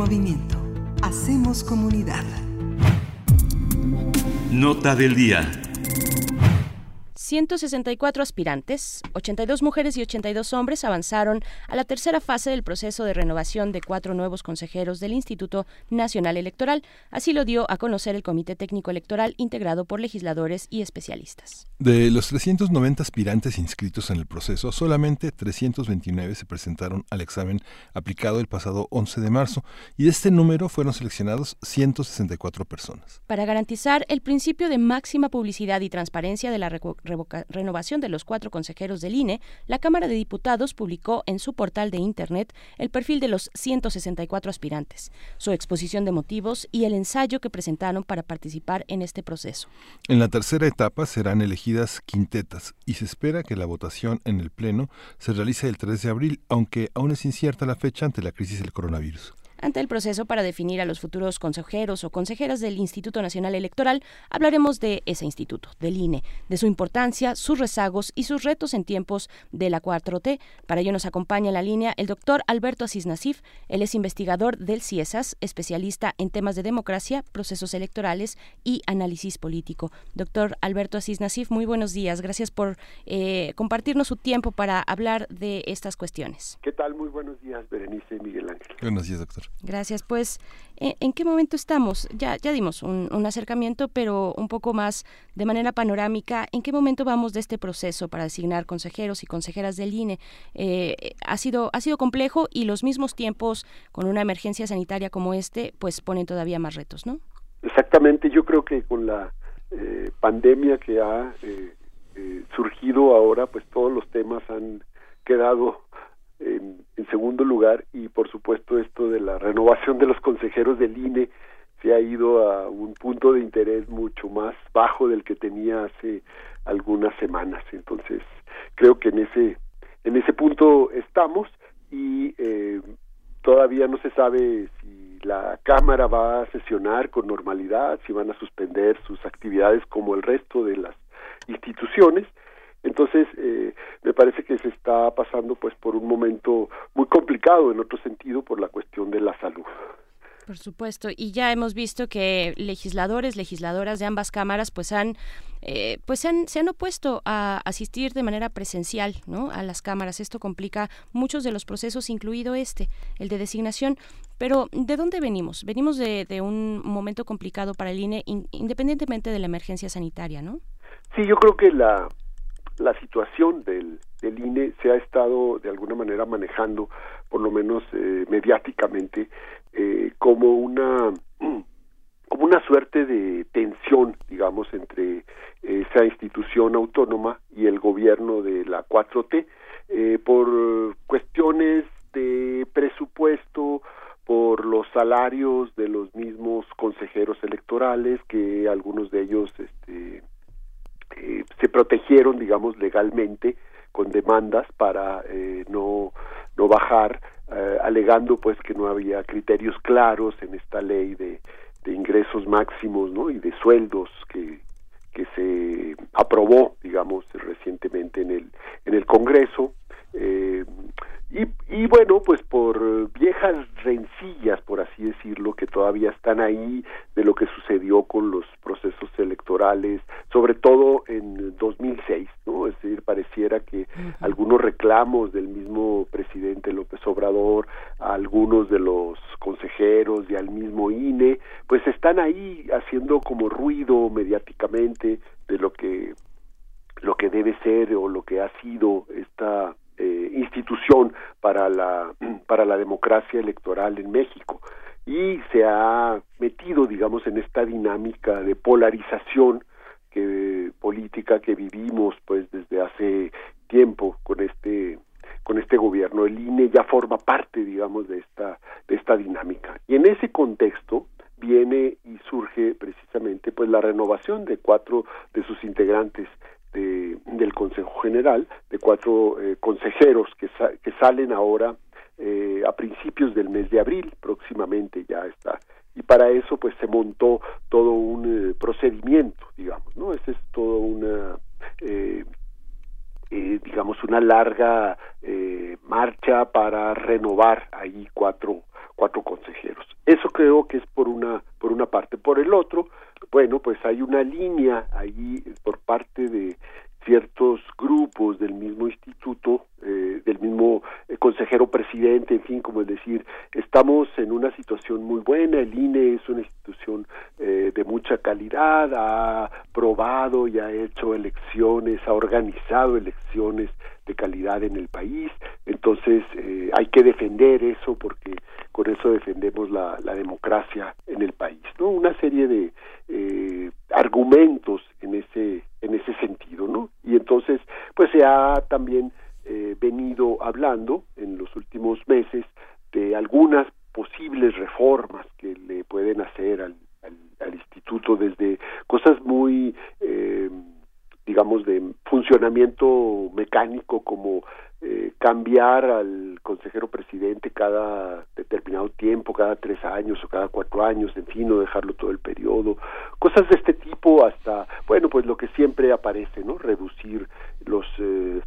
Movimiento. Hacemos comunidad. Nota del día. 164 aspirantes, 82 mujeres y 82 hombres avanzaron a la tercera fase del proceso de renovación de cuatro nuevos consejeros del Instituto Nacional Electoral. Así lo dio a conocer el Comité Técnico Electoral integrado por legisladores y especialistas. De los 390 aspirantes inscritos en el proceso, solamente 329 se presentaron al examen aplicado el pasado 11 de marzo y de este número fueron seleccionados 164 personas. Para garantizar el principio de máxima publicidad y transparencia de la renovación de los cuatro consejeros del INE, la Cámara de Diputados publicó en su portal de Internet el perfil de los 164 aspirantes, su exposición de motivos y el ensayo que presentaron para participar en este proceso. En la tercera etapa serán elegidas quintetas y se espera que la votación en el Pleno se realice el 3 de abril, aunque aún es incierta la fecha ante la crisis del coronavirus. Ante el proceso para definir a los futuros consejeros o consejeras del Instituto Nacional Electoral, hablaremos de ese instituto, del INE, de su importancia, sus rezagos y sus retos en tiempos de la 4T. Para ello nos acompaña en la línea el doctor Alberto Asís Nasif. Él es investigador del CIESAS, especialista en temas de democracia, procesos electorales y análisis político. Doctor Alberto Asís Nasif, muy buenos días. Gracias por eh, compartirnos su tiempo para hablar de estas cuestiones. ¿Qué tal? Muy buenos días, Berenice y Miguel Ángel. Buenos días, doctor. Gracias. Pues, eh, ¿en qué momento estamos? Ya, ya dimos un, acercamiento, pero un poco más de manera panorámica. ¿En qué momento vamos de este proceso para designar consejeros y consejeras del INE? Eh, ha, sido, ha sido complejo y los mismos tiempos con una emergencia sanitaria como este, pues ponen todavía más retos, ¿no? Exactamente. Yo creo que con la eh, pandemia que ha surgido ahora, pues todos los temas han quedado en, segundo lugar y por supuesto esto de la renovación de los consejeros del INE se ha ido a un punto de interés mucho más bajo del que tenía hace algunas semanas. Entonces creo que en ese en ese punto estamos y eh, todavía no se sabe si la cámara va a sesionar con normalidad si van a suspender sus actividades como el resto de las instituciones entonces, eh, me parece que se está pasando pues por un momento muy complicado en otro sentido por la cuestión de la salud. Por supuesto, y ya hemos visto que legisladores, legisladoras de ambas cámaras, pues han, eh, pues se han, se han opuesto a asistir de manera presencial, ¿no? A las cámaras. Esto complica muchos de los procesos, incluido este, el de designación. Pero ¿de dónde venimos? Venimos de, de un momento complicado para el INE, independientemente de la emergencia sanitaria, ¿no? Sí, yo creo que la la situación del, del INE se ha estado de alguna manera manejando, por lo menos eh, mediáticamente, eh, como una [clears throat] como una suerte de tensión, digamos, entre esa institución autónoma y el gobierno de la 4T, eh, por cuestiones de presupuesto, por los salarios de los mismos consejeros electorales, que algunos de ellos este, eh, se protegieron, digamos, legalmente con demandas para eh, no, no bajar, eh, alegando pues que no había criterios claros en esta ley de, de ingresos máximos ¿no? y de sueldos que, que se aprobó, digamos, recientemente en el, en el Congreso. Eh, y, y bueno, pues por viejas rencillas, por así decirlo, que todavía están ahí de lo que sucedió con los procesos electorales, sobre todo en 2006, ¿no? Es decir, pareciera que algunos reclamos del mismo presidente López Obrador, algunos de los consejeros y al mismo INE, pues están ahí haciendo como ruido mediáticamente de lo que lo que debe ser o lo que ha sido esta eh, institución para la [clears throat] para la democracia electoral en México. Y se ha metido digamos en esta dinámica de polarización que política que vivimos pues desde hace tiempo con este con este gobierno. El INE ya forma parte digamos de esta de esta dinámica. Y en ese contexto viene y surge precisamente pues la renovación de cuatro de sus integrantes de, del Consejo General, de cuatro eh, consejeros que, que salen ahora eh, a principios del mes de abril, próximamente ya está. Y para eso pues se montó todo un eh, procedimiento, digamos, ¿no? Ese es todo una, digamos, una larga marcha para renovar ahí cuatro, cuatro consejeros. Eso creo que es por una, por una parte. Por el otro, bueno, pues hay una línea ahí por parte de ciertos grupos del mismo instituto, eh, del mismo eh, consejero presidente, en fin, como es decir, estamos en una situación muy buena, el INE es una institución eh, de mucha calidad, ha probado y ha hecho elecciones, ha organizado elecciones de calidad en el país, entonces hay que defender eso porque con eso defendemos la, la democracia en el país, ¿no? Una serie de argumentos en ese en ese sentido, ¿no? Y entonces, pues se ha también eh, venido hablando en los últimos meses de algunas posibles reformas que le pueden hacer al, al, instituto desde cosas muy eh, digamos de funcionamiento mecánico como eh, cambiar al consejero presidente cada determinado tiempo, cada tres años o cada cuatro años, en fin, no dejarlo todo el periodo, cosas de este tipo hasta, bueno, pues lo que siempre aparece, ¿no? Reducir los eh,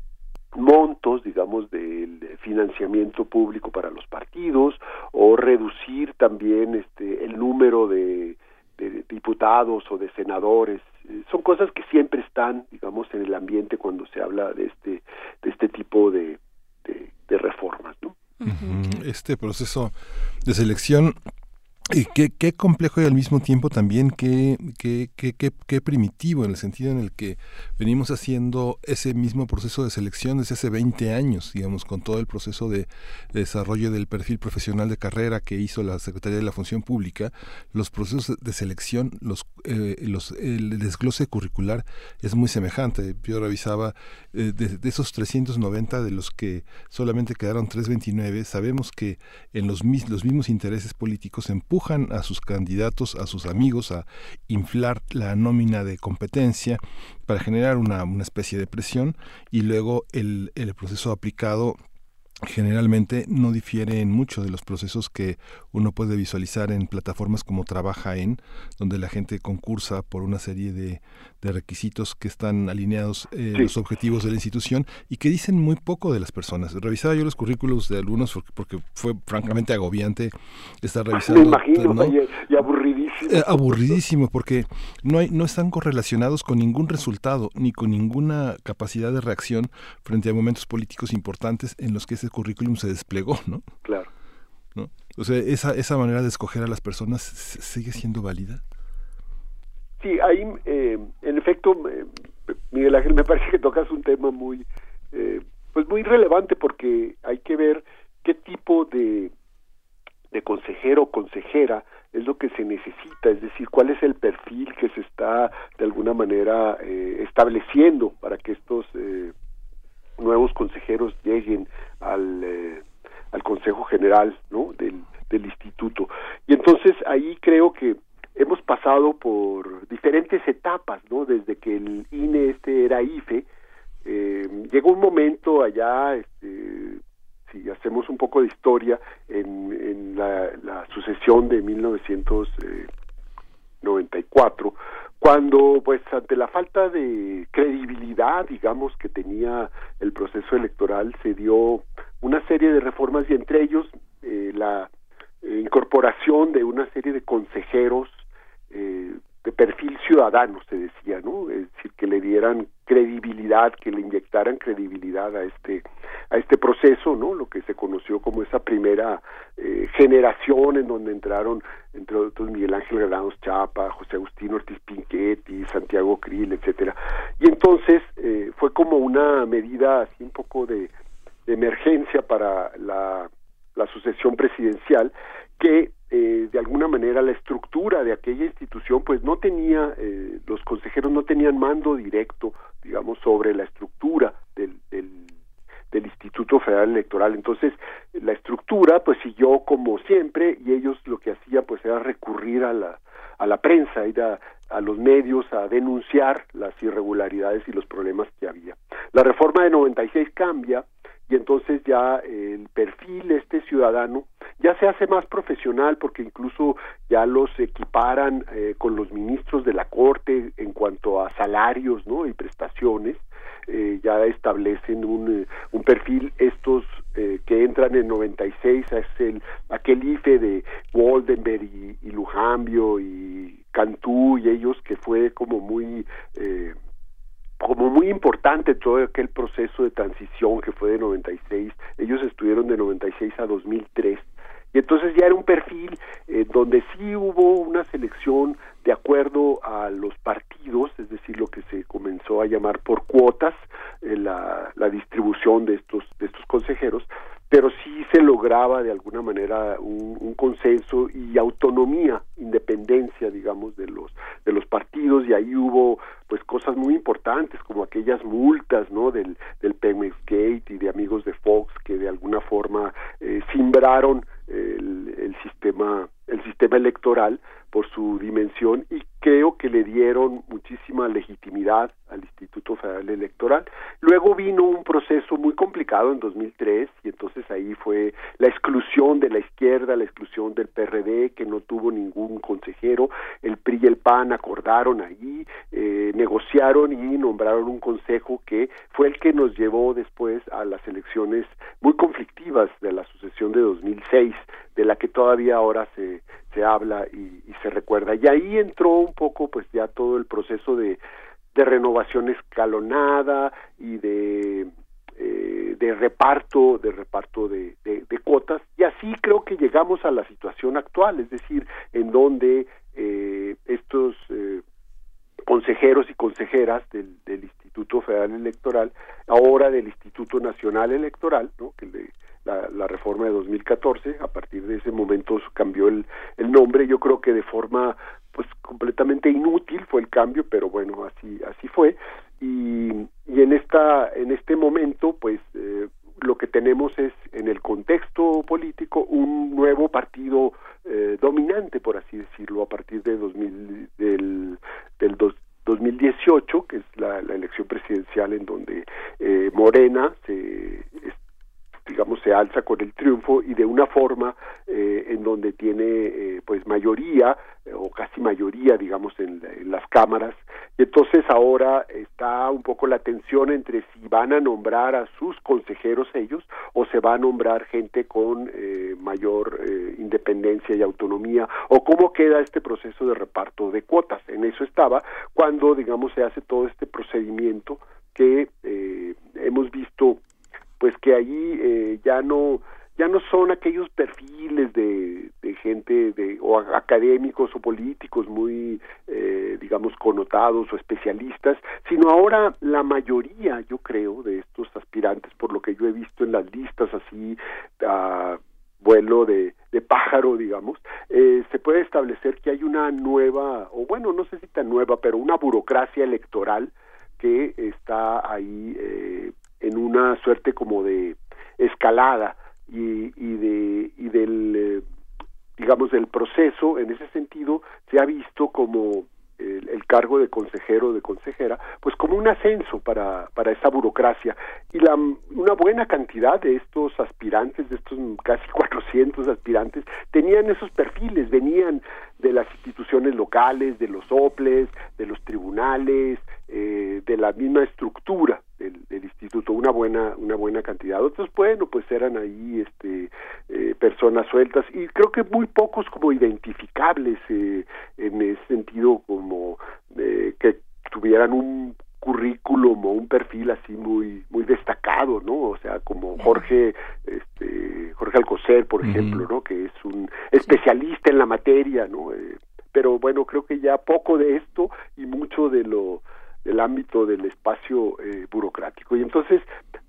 montos, digamos, del financiamiento público para los partidos o reducir también este el número de de diputados o de senadores son cosas que siempre están digamos en el ambiente cuando se habla de este de este tipo de de, reformas ¿no? este proceso de selección y qué, qué, complejo y al mismo tiempo también qué, qué, qué, primitivo en el sentido en el que venimos haciendo ese mismo proceso de selección desde hace 20 años, digamos, con todo el proceso de, desarrollo del perfil profesional de carrera que hizo la Secretaría de la Función Pública, los procesos de selección, los, eh, los, el desglose curricular es muy semejante. Yo revisaba eh, de, de, esos 390 de los que solamente quedaron 329, sabemos que en los, los mismos intereses políticos en a sus candidatos, a sus amigos, a inflar la nómina de competencia para generar una, una especie de presión y luego el, el proceso aplicado generalmente no difiere en mucho de los procesos que uno puede visualizar en plataformas como Trabaja en, donde la gente concursa por una serie de, de requisitos que están alineados eh, los objetivos de la institución y que dicen muy poco de las personas. Revisaba yo los currículos de algunos porque, fue francamente agobiante estar [laughs] revisando. Me imagino, y, aburridísimo. Eh, aburridísimo porque no, hay, no están correlacionados con ningún resultado ni con ninguna capacidad de reacción frente a momentos políticos importantes en los que ese currículum se desplegó, ¿no? Claro. ¿No? O sea, esa, esa manera de escoger a las personas sigue siendo válida. Sí, ahí, eh, en efecto, Miguel Ángel, me parece que tocas un tema muy, eh, pues muy relevante porque hay que ver qué tipo de, de consejero o consejera es lo que se necesita, es decir, cuál es el perfil que se está de alguna manera eh, estableciendo para que estos eh, nuevos consejeros lleguen al, eh, al Consejo General ¿no? del, del instituto. Y entonces ahí creo que hemos pasado por diferentes etapas, ¿no? Desde que el INE este era IFE, eh, llegó un momento allá, este, si hacemos un poco de historia, en, en la, la, sucesión de 1994, cuando pues ante la falta de credibilidad, digamos, que tenía el proceso electoral, se dio una serie de reformas y entre ellos eh, la eh, incorporación de una serie de consejeros eh, de perfil ciudadano, se decía, ¿no? Es decir, que le dieran credibilidad, que le inyectaran credibilidad a este a este proceso, ¿no? Lo que se conoció como esa primera eh, generación en donde entraron, entre otros, Miguel Ángel Granados Chapa, José Agustín Ortiz Pinchetti, Santiago Krill, etcétera. Y entonces eh, fue como una medida así un poco de, emergencia para la sucesión presidencial que eh, de alguna manera la estructura de aquella institución pues no tenía eh, los consejeros no tenían mando directo digamos sobre la estructura del, del, del Instituto Federal Electoral. Entonces la estructura pues siguió como siempre y ellos lo que hacían pues era recurrir a la a la prensa ir a, a los medios a denunciar las irregularidades y los problemas que había. La reforma de 96 cambia y entonces ya el perfil este ciudadano ya se hace más profesional porque incluso ya los equiparan eh, con los ministros de la corte en cuanto a salarios no y prestaciones. Eh, ya establecen un, eh, un perfil. Estos eh, que entran en 96 es el aquel IFE de Goldenberg y, y Lujambio y Cantú y ellos que fue como muy eh, como muy importante todo aquel proceso de transición que fue de 96 ellos estuvieron de 96 a 2003 y entonces ya era un perfil eh, donde sí hubo una selección de acuerdo a los partidos, es decir, lo que se comenzó a llamar por cuotas, eh, la, la, distribución de estos, de estos consejeros, pero sí se lograba de alguna manera un, consenso y autonomía, independencia, digamos, de los de los partidos y ahí hubo pues cosas muy importantes como aquellas multas, ¿no? Del del Gate y de amigos de Fox que de alguna forma eh, simbraron el, el sistema el sistema electoral por su dimensión y creo que le dieron muchísima legitimidad al Instituto Federal Electoral. Luego vino un proceso muy complicado en 2003 y entonces ahí fue la exclusión de la izquierda, la exclusión del PRD que no tuvo ningún consejero, el PRI y el PAN acordaron ahí, eh, negociaron y nombraron un consejo que fue el que nos llevó después a las elecciones muy conflictivas de la sucesión de 2006, de la que todavía ahora se, se habla y, se recuerda. Y ahí entró un poco pues ya todo el proceso de, renovación escalonada y de eh, de reparto de reparto de, cuotas y así creo que llegamos a la situación actual es decir en donde eh, estos eh, consejeros y consejeras del, del, Instituto Federal Electoral ahora del Instituto Nacional Electoral ¿no? que le, la, reforma de 2014 a partir de ese momento cambió el, el nombre yo creo que de forma pues completamente inútil fue el cambio pero bueno así así fue. Y, y en esta en este momento pues eh, lo que tenemos es en el contexto político un nuevo partido eh, dominante por así decirlo a partir de 2000 del del dos, 2018 que es la, la, elección presidencial en donde eh, Morena se digamos se alza con el triunfo y de una forma eh, en donde tiene eh, pues mayoría eh, o casi mayoría digamos en, en, las cámaras. Y entonces ahora está un poco la tensión entre si van a nombrar a sus consejeros ellos o se va a nombrar gente con eh, mayor eh, independencia y autonomía o cómo queda este proceso de reparto de cuotas. En eso estaba cuando digamos se hace todo este procedimiento que eh, hemos visto pues que ahí eh, ya no ya no son aquellos perfiles de, de gente de o académicos o políticos muy eh, digamos connotados o especialistas sino ahora la mayoría yo creo de estos aspirantes por lo que yo he visto en las listas así a vuelo de, de pájaro digamos eh, se puede establecer que hay una nueva o bueno no sé si tan nueva pero una burocracia electoral que está ahí eh, en una suerte como de escalada y, y de y del eh, digamos del proceso en ese sentido se ha visto como el, cargo de consejero o de consejera pues como un ascenso para para esa burocracia. Y la una buena cantidad de estos aspirantes de estos casi 400 aspirantes tenían esos perfiles venían de las instituciones locales de los OPLES de los tribunales eh, de la misma estructura del, instituto una buena una buena cantidad. Otros bueno pues eran ahí este eh, personas sueltas y creo que muy pocos como identificables eh, en ese sentido como eh, que tuvieran un currículum o un perfil así muy muy destacado no o sea como Jorge este Jorge Alcocer por ejemplo uh -huh. no que es un especialista en la materia no eh, pero bueno creo que ya poco de esto y mucho de lo del ámbito del espacio eh, burocrático. Y entonces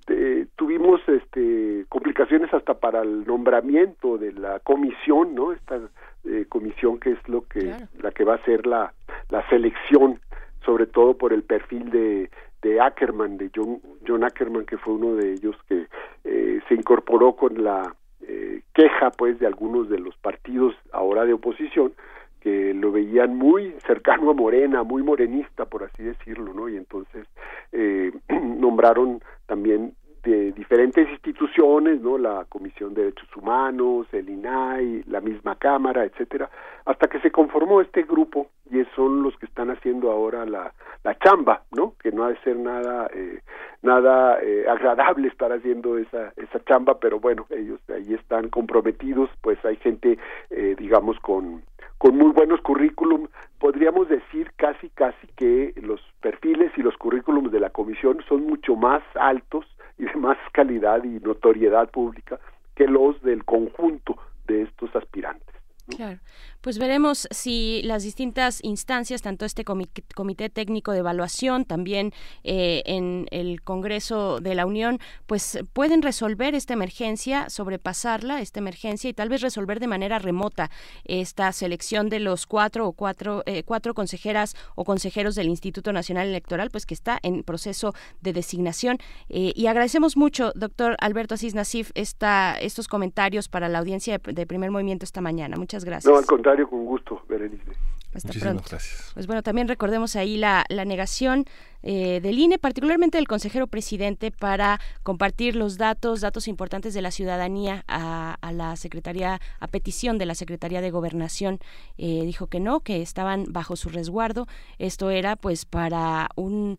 eh, tuvimos este complicaciones hasta para el nombramiento de la comisión no esta eh, comisión que es lo que claro. la que va a ser la la selección sobre todo por el perfil de de Ackerman de John John Ackerman que fue uno de ellos que eh, se incorporó con la eh, queja pues de algunos de los partidos ahora de oposición que lo veían muy cercano a Morena, muy morenista, por así decirlo, ¿no? Y entonces eh, [clears throat] nombraron también de diferentes instituciones, ¿no? La Comisión de Derechos Humanos, el INAI, la misma Cámara, etcétera, hasta que se conformó este grupo y son los que están haciendo ahora la, la chamba, ¿no? Que no ha de ser nada, eh, nada eh, agradable estar haciendo esa esa chamba pero bueno ellos ahí están comprometidos pues hay gente eh, digamos con con muy buenos currículum podríamos decir casi casi que los perfiles y los currículums de la comisión son mucho más altos y de más calidad y notoriedad pública que los del conjunto de estos aspirantes Claro. Pues veremos si las distintas instancias, tanto este comité, técnico de evaluación, también eh, en el Congreso de la Unión, pues pueden resolver esta emergencia, sobrepasarla, esta emergencia y tal vez resolver de manera remota esta selección de los cuatro o cuatro, eh, cuatro consejeras o consejeros del Instituto Nacional Electoral, pues que está en proceso de designación. Eh, y agradecemos mucho, doctor Alberto Asís Nasif, esta, estos comentarios para la audiencia de, Primer Movimiento esta mañana. Muchas gracias. No, al contrario, con gusto, Berenice. Hasta pronto. gracias. Pues bueno, también recordemos ahí la, la negación eh, del INE, particularmente del consejero presidente, para compartir los datos, datos importantes de la ciudadanía a, a la Secretaría, a petición de la Secretaría de Gobernación. Eh, dijo que no, que estaban bajo su resguardo. Esto era pues para un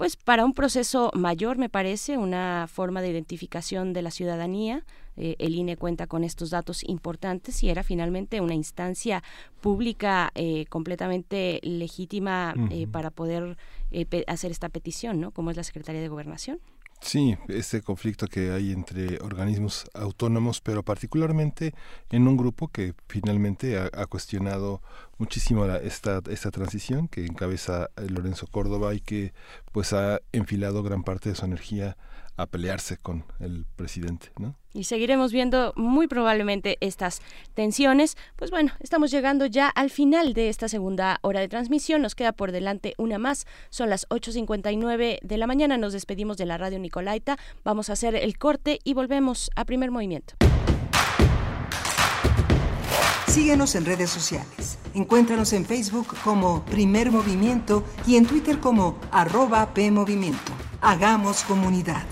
pues para un proceso mayor, me parece, una forma de identificación de la ciudadanía. Eh, el INE cuenta con estos datos importantes y era finalmente una instancia pública eh, completamente legítima eh, para poder hacer esta petición, ¿no? Como es la Secretaría de Gobernación. Sí, este conflicto que hay entre organismos autónomos, pero particularmente en un grupo que finalmente ha, cuestionado muchísimo esta, esta transición que encabeza Lorenzo Córdoba y que pues ha enfilado gran parte de su energía a pelearse con el presidente, ¿no? Y seguiremos viendo muy probablemente estas tensiones. Pues bueno, estamos llegando ya al final de esta segunda hora de transmisión. Nos queda por delante una más. Son las 8.59 de la mañana. Nos despedimos de la radio Nicolaita. Vamos a hacer el corte y volvemos a primer movimiento. Síguenos en redes sociales. Encuéntranos en Facebook como Primer Movimiento y en Twitter como arroba PMovimiento. Hagamos comunidad.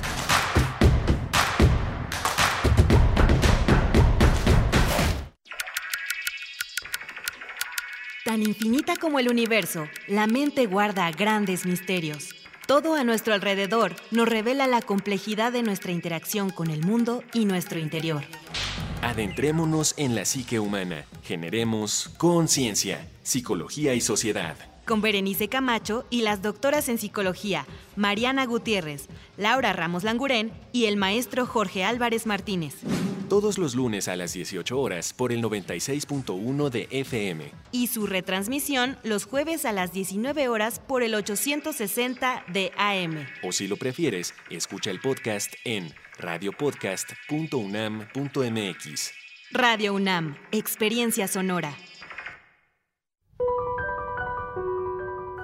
Tan infinita como el universo, la mente guarda grandes misterios. Todo a nuestro alrededor nos revela la complejidad de nuestra interacción con el mundo y nuestro interior. Adentrémonos en la psique humana. Generemos conciencia, psicología y sociedad con Berenice Camacho y las doctoras en psicología Mariana Gutiérrez, Laura Ramos Langurén y el maestro Jorge Álvarez Martínez. Todos los lunes a las 18 horas por el 96.1 de FM. Y su retransmisión los jueves a las 19 horas por el 860 de AM. O si lo prefieres, escucha el podcast en radiopodcast.unam.mx. Radio UNAM, Experiencia Sonora.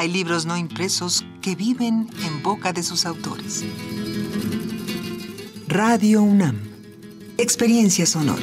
hay libros no impresos que viven en boca de sus autores. Radio UNAM. Experiencia sonora.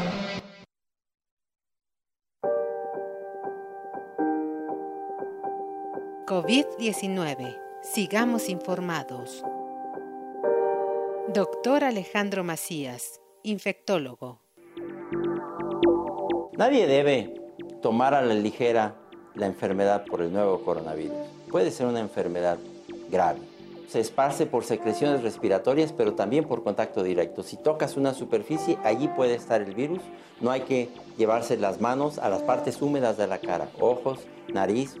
COVID-19. Sigamos informados. Doctor Alejandro Macías, infectólogo. Nadie debe tomar a la ligera la enfermedad por el nuevo coronavirus. Puede ser una enfermedad grave. Se esparce por secreciones respiratorias, pero también por contacto directo. Si tocas una superficie, allí puede estar el virus. No hay que llevarse las manos a las partes húmedas de la cara, ojos, nariz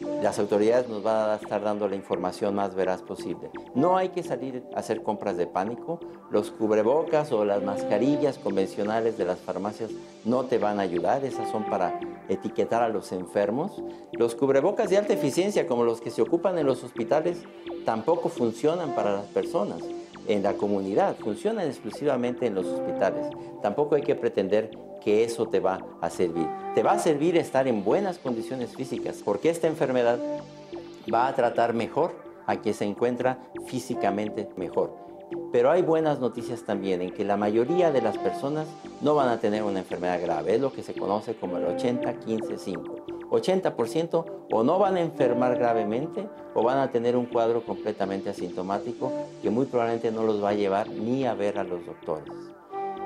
las autoridades nos van a estar dando la información más veraz posible. No hay que salir a hacer compras de pánico. Los cubrebocas o las mascarillas convencionales de las farmacias no te van a ayudar. Esas son para etiquetar a los enfermos. Los cubrebocas de alta eficiencia, como los que se ocupan en los hospitales, tampoco funcionan para las personas en la comunidad, funcionan exclusivamente en los hospitales. Tampoco hay que pretender que eso te va a servir. Te va a servir estar en buenas condiciones físicas, porque esta enfermedad va a tratar mejor a quien se encuentra físicamente mejor. Pero hay buenas noticias también en que la mayoría de las personas no van a tener una enfermedad grave, es lo que se conoce como el 80-15-5. 80% o no van a enfermar gravemente o van a tener un cuadro completamente asintomático que muy probablemente no los va a llevar ni a ver a los doctores.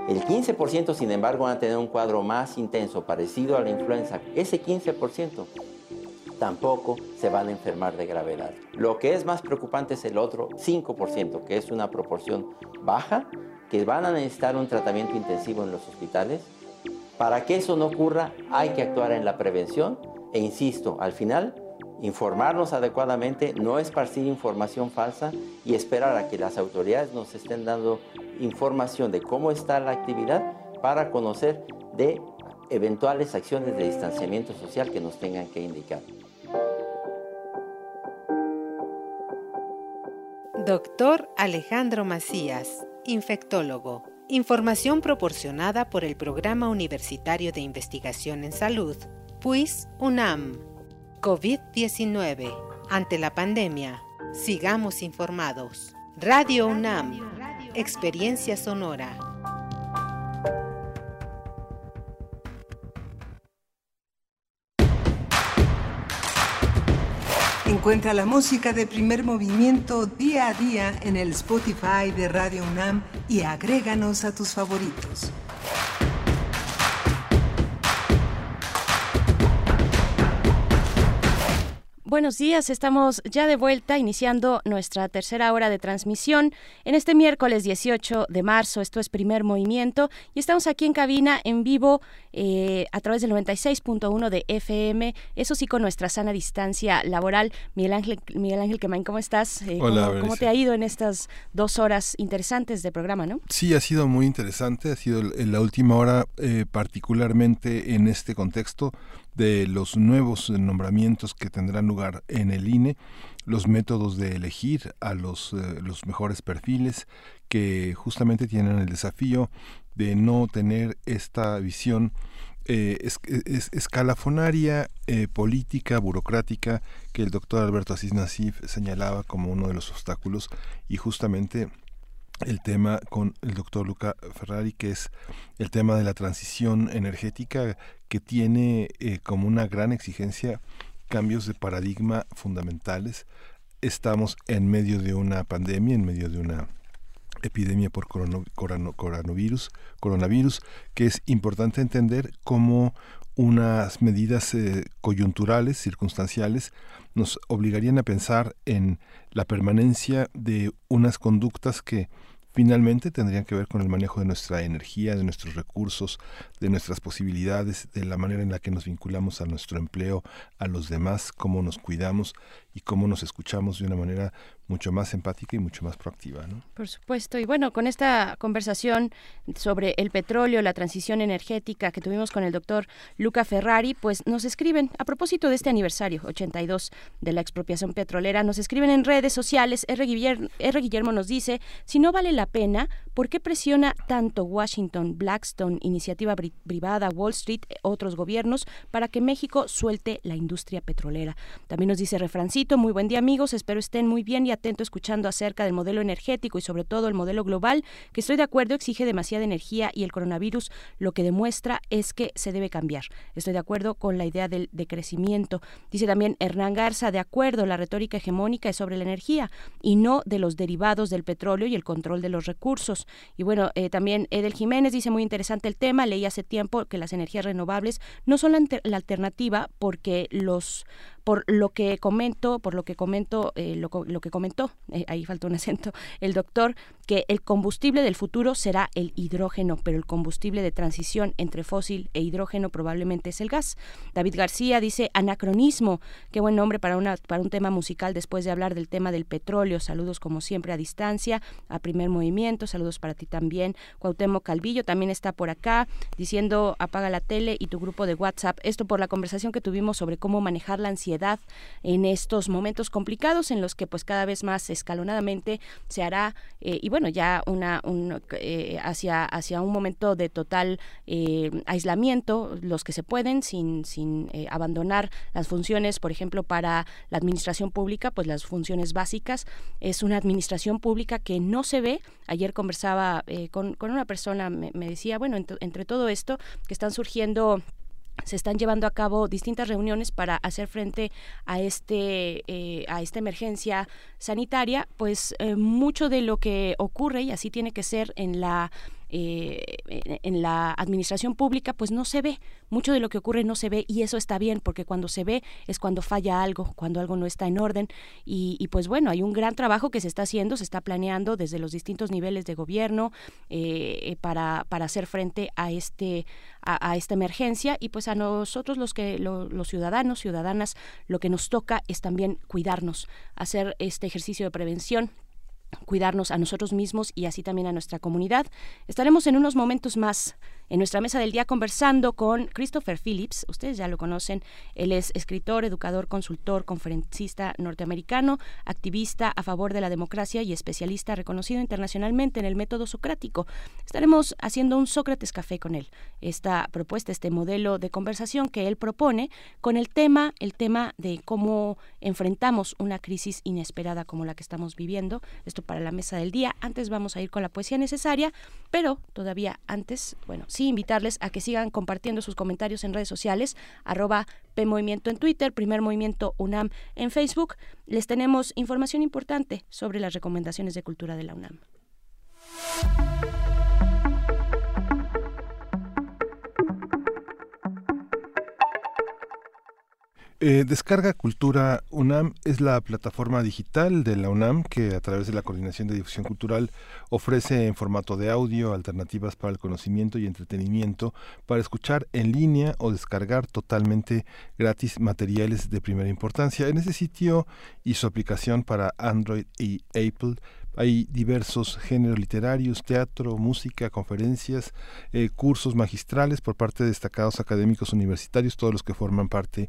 El 15% sin embargo van a tener un cuadro más intenso, parecido a la influenza. Ese 15% tampoco se van a enfermar de gravedad. Lo que es más preocupante es el otro 5%, que es una proporción baja, que van a necesitar un tratamiento intensivo en los hospitales. Para que eso no ocurra hay que actuar en la prevención e insisto, al final informarnos adecuadamente, no esparcir información falsa y esperar a que las autoridades nos estén dando información de cómo está la actividad para conocer de eventuales acciones de distanciamiento social que nos tengan que indicar. Doctor Alejandro Macías, infectólogo. Información proporcionada por el Programa Universitario de Investigación en Salud, PUIS UNAM. COVID-19. Ante la pandemia, sigamos informados. Radio UNAM. Experiencia sonora. Encuentra la música de primer movimiento día a día en el Spotify de Radio UNAM y agréganos a tus favoritos. Buenos días, estamos ya de vuelta iniciando nuestra tercera hora de transmisión en este miércoles 18 de marzo. Esto es primer movimiento y estamos aquí en cabina en vivo eh, a través del 96.1 de FM, eso sí con nuestra sana distancia laboral. Miguel Ángel, Miguel Ángel Quemain, ¿cómo estás? Eh, Hola, ¿cómo, te ha ido en estas dos horas interesantes de programa, no? Sí, ha sido muy interesante, ha sido en la última hora eh, particularmente en este contexto de los nuevos nombramientos que tendrán lugar en el INE, los métodos de elegir a los, eh, los mejores perfiles que justamente tienen el desafío de no tener esta visión eh, escalafonaria, eh, política, burocrática, que el doctor Alberto Asís Nasif señalaba como uno de los obstáculos y justamente el tema con el doctor Luca Ferrari, que es el tema de la transición energética que tiene eh, como una gran exigencia cambios de paradigma fundamentales. Estamos en medio de una pandemia, en medio de una epidemia por coronavirus, coronavirus, que es importante entender cómo unas medidas eh, coyunturales, circunstanciales, nos obligarían a pensar en la permanencia de unas conductas que finalmente tendrían que ver con el manejo de nuestra energía, de nuestros recursos, de nuestras posibilidades, de la manera en la que nos vinculamos a nuestro empleo, a los demás, cómo nos cuidamos y cómo nos escuchamos de una manera mucho más empática y mucho más proactiva. ¿no? Por supuesto. Y bueno, con esta conversación sobre el petróleo, la transición energética que tuvimos con el doctor Luca Ferrari, pues nos escriben, a propósito de este aniversario 82 de la expropiación petrolera, nos escriben en redes sociales. R. Guillermo, nos dice, si no vale la pena, ¿por qué presiona tanto Washington, Blackstone, Iniciativa Privada, Wall Street, otros gobiernos, para que México suelte la industria petrolera? También nos dice Refrancito, muy buen día amigos, espero estén muy bien y atento escuchando acerca del modelo energético y sobre todo el modelo global, que estoy de acuerdo exige demasiada energía y el coronavirus lo que demuestra es que se debe cambiar. Estoy de acuerdo con la idea del decrecimiento. Dice también Hernán Garza, de acuerdo, la retórica hegemónica es sobre la energía y no de los derivados del petróleo y el control de los recursos. Y bueno, eh, también Edel Jiménez dice muy interesante el tema, leí hace tiempo que las energías renovables no son la alternativa porque los por lo que comento, por lo que comento, eh, lo, que comentó, eh, ahí faltó un acento, [laughs] el doctor, que el combustible del futuro será el hidrógeno, pero el combustible de transición entre fósil e hidrógeno probablemente es el gas. David García dice anacronismo, qué buen nombre para, una, para un tema musical después de hablar del tema del petróleo. Saludos como siempre a distancia, a primer movimiento, saludos para ti también. Cuauhtémoc Calvillo también está por acá diciendo apaga la tele y tu grupo de WhatsApp. Esto por la conversación que tuvimos sobre cómo manejar la ansiedad en estos momentos complicados en los que pues cada vez más escalonadamente se hará eh, y bueno ya una un, eh, hacia hacia un momento de total eh, aislamiento los que se pueden sin sin abandonar las funciones por ejemplo para la administración pública pues las funciones básicas. Es una administración pública que no se ve. Ayer conversaba con, con, una persona me, decía bueno entre todo esto que están surgiendo se están llevando a cabo distintas reuniones para hacer frente a este eh, a esta emergencia sanitaria pues eh, mucho de lo que ocurre y así tiene que ser en la eh, en la administración pública pues no se ve, mucho de lo que ocurre no se ve y eso está bien porque cuando se ve es cuando falla algo, cuando algo no está en orden. Y, pues bueno, hay un gran trabajo que se está haciendo, se está planeando desde los distintos niveles de gobierno eh, para, para hacer frente a este a, esta emergencia. Y pues a nosotros los que los ciudadanos, ciudadanas, lo que nos toca es también cuidarnos, hacer este ejercicio de prevención cuidarnos a nosotros mismos y así también a nuestra comunidad. Estaremos en unos momentos más en nuestra mesa del día conversando con Christopher Phillips. Ustedes ya lo conocen. Él es escritor, educador, consultor, conferencista norteamericano, activista a favor de la democracia y especialista reconocido internacionalmente en el método socrático. Estaremos haciendo un Sócrates Café con él. Esta propuesta, este modelo de conversación que él propone con el tema, el tema de cómo enfrentamos una crisis inesperada como la que estamos viviendo. Para la mesa del día. Antes vamos a ir con la poesía necesaria, pero todavía antes, bueno, invitarles a que sigan compartiendo sus comentarios en redes sociales, arroba PMovimiento en Twitter, Primer Movimiento UNAM en Facebook. Les tenemos información importante sobre las recomendaciones de cultura de la UNAM. Eh, Descarga Cultura UNAM es la plataforma digital de la UNAM que a través de la Coordinación de Difusión Cultural ofrece en formato de audio alternativas para el conocimiento y entretenimiento para escuchar en línea o descargar totalmente gratis materiales de primera importancia. En ese sitio y su aplicación para Android y Apple hay diversos géneros literarios, teatro, música, conferencias, eh, cursos magistrales por parte de destacados académicos universitarios, todos los que forman parte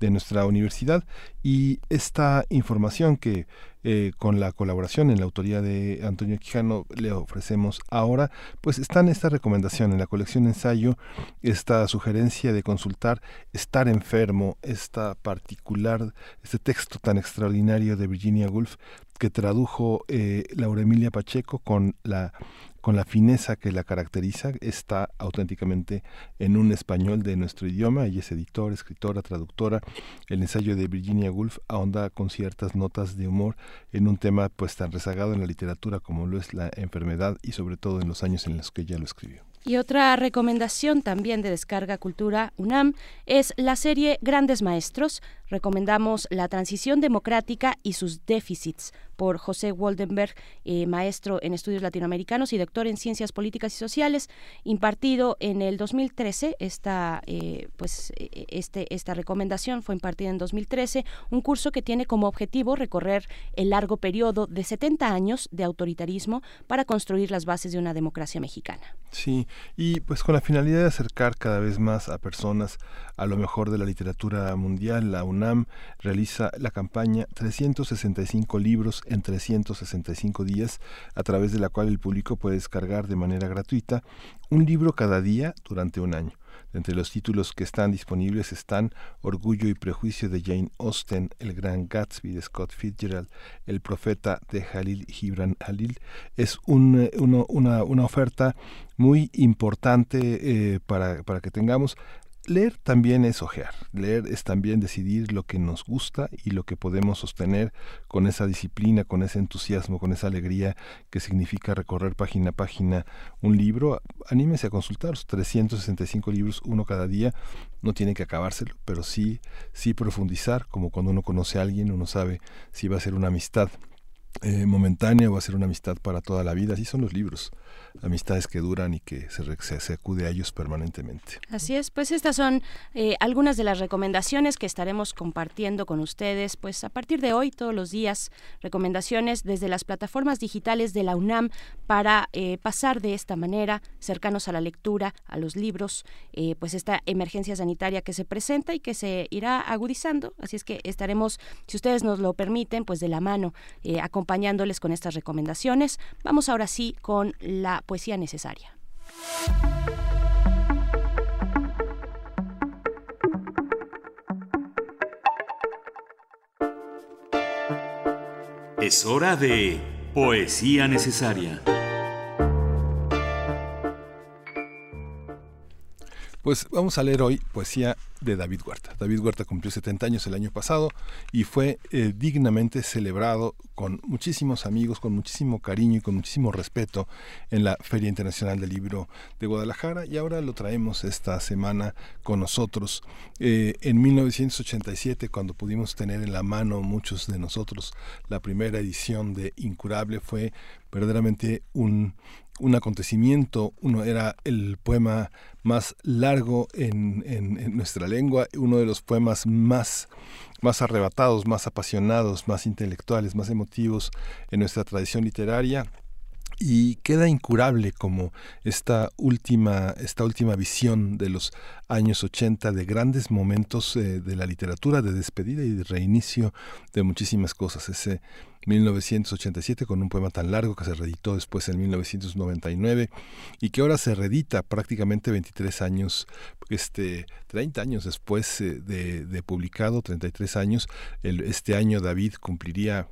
de nuestra universidad. Y esta información que eh, con la colaboración en la autoría de Antonio Quijano le ofrecemos ahora, pues está en esta recomendación, en la colección ensayo, esta sugerencia de consultar Estar enfermo, esta particular, este texto tan extraordinario de Virginia Woolf, que tradujo eh, Laura Emilia Pacheco con la con la fineza que la caracteriza, está auténticamente en un español de nuestro idioma. Ella es editora, escritora, traductora. El ensayo de Virginia Woolf ahonda con ciertas notas de humor en un tema pues tan rezagado en la literatura como lo es la enfermedad y sobre todo en los años en los que ella lo escribió. Y otra recomendación también de Descarga Cultura UNAM es la serie Grandes Maestros. Recomendamos La Transición Democrática y sus déficits por José Waldenberg, eh, maestro en estudios latinoamericanos y doctor en ciencias políticas y sociales, impartido en el 2013. Esta, eh, pues, e, este, esta recomendación fue impartida en 2013, un curso que tiene como objetivo recorrer el largo periodo de 70 años de autoritarismo para construir las bases de una democracia mexicana. Sí, y pues con la finalidad de acercar cada vez más a personas a lo mejor de la literatura mundial, la UNAM realiza la campaña 365 libros en 365 días, a través de la cual el público puede descargar de manera gratuita un libro cada día durante un año. Entre los títulos que están disponibles están Orgullo y Prejuicio de Jane Austen, El Gran Gatsby de Scott Fitzgerald, El Profeta de Halil Gibran Halil. Es un, una, una, oferta muy importante eh, para, para que tengamos Leer también es ojear, leer es también decidir lo que nos gusta y lo que podemos sostener con esa disciplina, con ese entusiasmo, con esa alegría que significa recorrer página a página un libro. Anímese a consultar, 365 libros, uno cada día, no tiene que acabárselo, pero sí, sí profundizar, como cuando uno conoce a alguien, uno sabe si va a ser una amistad eh, momentánea o va a ser una amistad para toda la vida, así son los libros amistades que duran y que se, acude a ellos permanentemente. Así es, pues estas son eh, algunas de las recomendaciones que estaremos compartiendo con ustedes, pues a partir de hoy, todos los días, recomendaciones desde las plataformas digitales de la UNAM para eh, pasar de esta manera, cercanos a la lectura, a los libros, eh, pues esta emergencia sanitaria que se presenta y que se irá agudizando, así es que estaremos, si ustedes nos lo permiten, pues de la mano, acompañándoles con estas recomendaciones. Vamos ahora sí con la poesía necesaria. Es hora de poesía necesaria. Pues vamos a leer hoy poesía de David Huerta. David Huerta cumplió 70 años el año pasado y fue eh, dignamente celebrado con muchísimos amigos, con muchísimo cariño y con muchísimo respeto en la Feria Internacional del Libro de Guadalajara y ahora lo traemos esta semana con nosotros. Eh, en 1987, cuando pudimos tener en la mano muchos de nosotros la primera edición de Incurable, fue verdaderamente un, un acontecimiento, uno era el poema más largo en, en, nuestra lengua, uno de los poemas más, más arrebatados, más apasionados, más intelectuales, más emotivos en nuestra tradición literaria y queda incurable como esta última, esta última visión de los años 80 de grandes momentos eh, de la literatura, de despedida y de reinicio de muchísimas cosas. Ese 1987 con un poema tan largo que se reeditó después en 1999 y que ahora se reedita prácticamente 23 años, este, 30 años después eh, de, de, publicado, 33 años. El, este año David cumpliría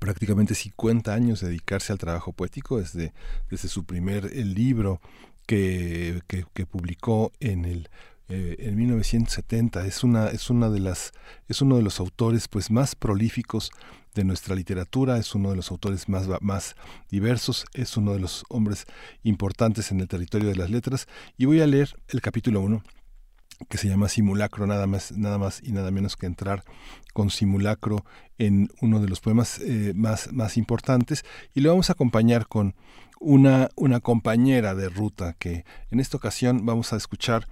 prácticamente 50 años de dedicarse al trabajo poético desde, desde su primer el libro que, que, publicó en el eh, en 1970 es una es una de las es uno de los autores pues más prolíficos de nuestra literatura es uno de los autores más más diversos es uno de los hombres importantes en el territorio de las letras. Y voy a leer el capítulo 1 que se llama Simulacro, nada más, nada más y nada menos que entrar con Simulacro en uno de los poemas eh, más, más importantes. Y lo vamos a acompañar con una, una compañera de ruta que en esta ocasión vamos a escuchar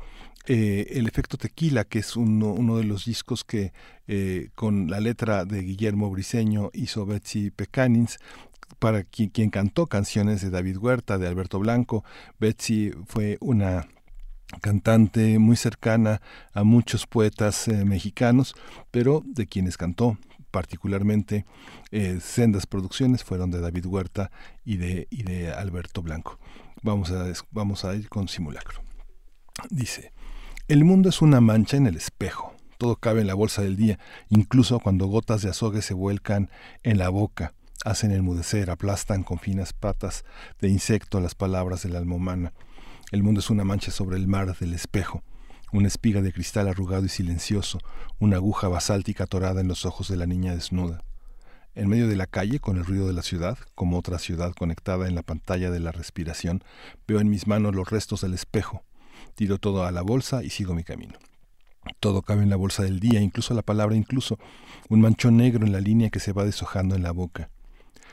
eh, El efecto tequila, que es uno, uno de los discos que eh, con la letra de Guillermo Briseño hizo Betsy Pecanins, para quien, quien cantó canciones de David Huerta, de Alberto Blanco. Betsy fue una cantante muy cercana a muchos poetas eh, mexicanos, pero de quienes cantó particularmente eh, sendas producciones fueron de David Huerta y de, y de Alberto Blanco. Vamos a, vamos a ir con simulacro. Dice, el mundo es una mancha en el espejo, todo cabe en la bolsa del día, incluso cuando gotas de azogue se vuelcan en la boca, hacen enmudecer, aplastan con finas patas de insecto las palabras del alma humana el mundo es una mancha sobre el mar del espejo, una espiga de cristal arrugado y silencioso, una aguja basáltica atorada en los ojos de la niña desnuda. En medio de la calle, con el ruido de la ciudad, como otra ciudad conectada en la pantalla de la respiración, veo en mis manos los restos del espejo. Tiro todo a la bolsa y sigo mi camino. Todo cabe en la bolsa del día, incluso la palabra incluso, un manchón negro en la línea que se va deshojando en la boca.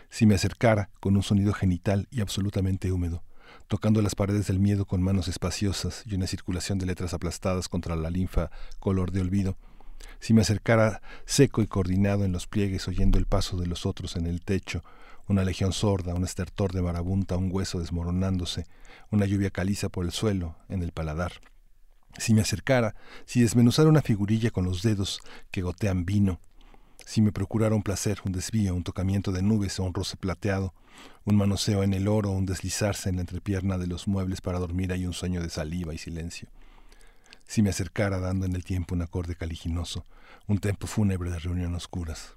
Si me acercara con un sonido genital y absolutamente húmedo, tocando las paredes del miedo con manos espaciosas y una circulación de letras aplastadas contra la linfa color de olvido, si me acercara seco y coordinado en los pliegues oyendo el paso de los otros en el techo, una legión sorda, un estertor de marabunta, un hueso desmoronándose, una lluvia caliza por el suelo, en el paladar. Si me acercara, si desmenuzara una figurilla con los dedos que gotean vino, si me procurara un placer, un desvío, un tocamiento de nubes o un roce plateado, un manoseo en el oro, un deslizarse en la entrepierna de los muebles para dormir hay un sueño de saliva y silencio. Si me acercara dando en el tiempo un acorde caliginoso, un tempo fúnebre de reunión oscuras.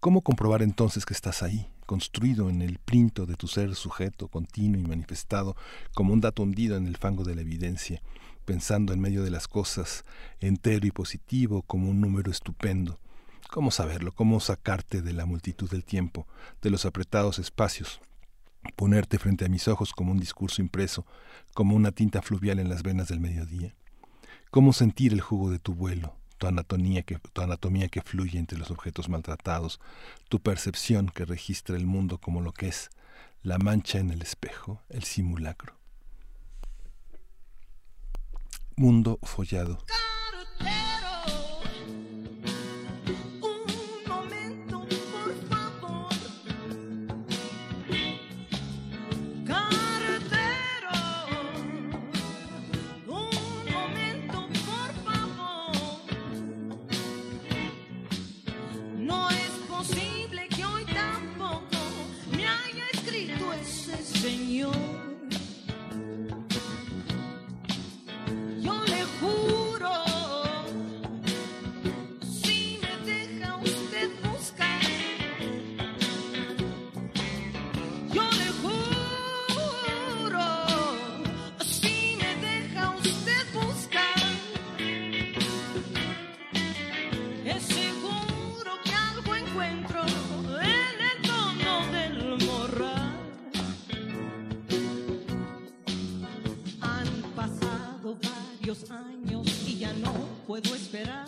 ¿Cómo comprobar entonces que estás ahí, construido en el printo de tu ser sujeto, continuo y manifestado, como un dato hundido en el fango de la evidencia, pensando en medio de las cosas, entero y positivo, como un número estupendo? ¿Cómo saberlo? ¿Cómo sacarte de la multitud del tiempo, de los apretados espacios? Ponerte frente a mis ojos como un discurso impreso, como una tinta fluvial en las venas del mediodía. ¿Cómo sentir el jugo de tu vuelo, tu anatomía que, tu anatomía que fluye entre los objetos maltratados, tu percepción que registra el mundo como lo que es, la mancha en el espejo, el simulacro? Mundo follado. Años y ya no puedo esperar.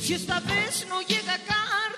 Si esta vez no llega carta,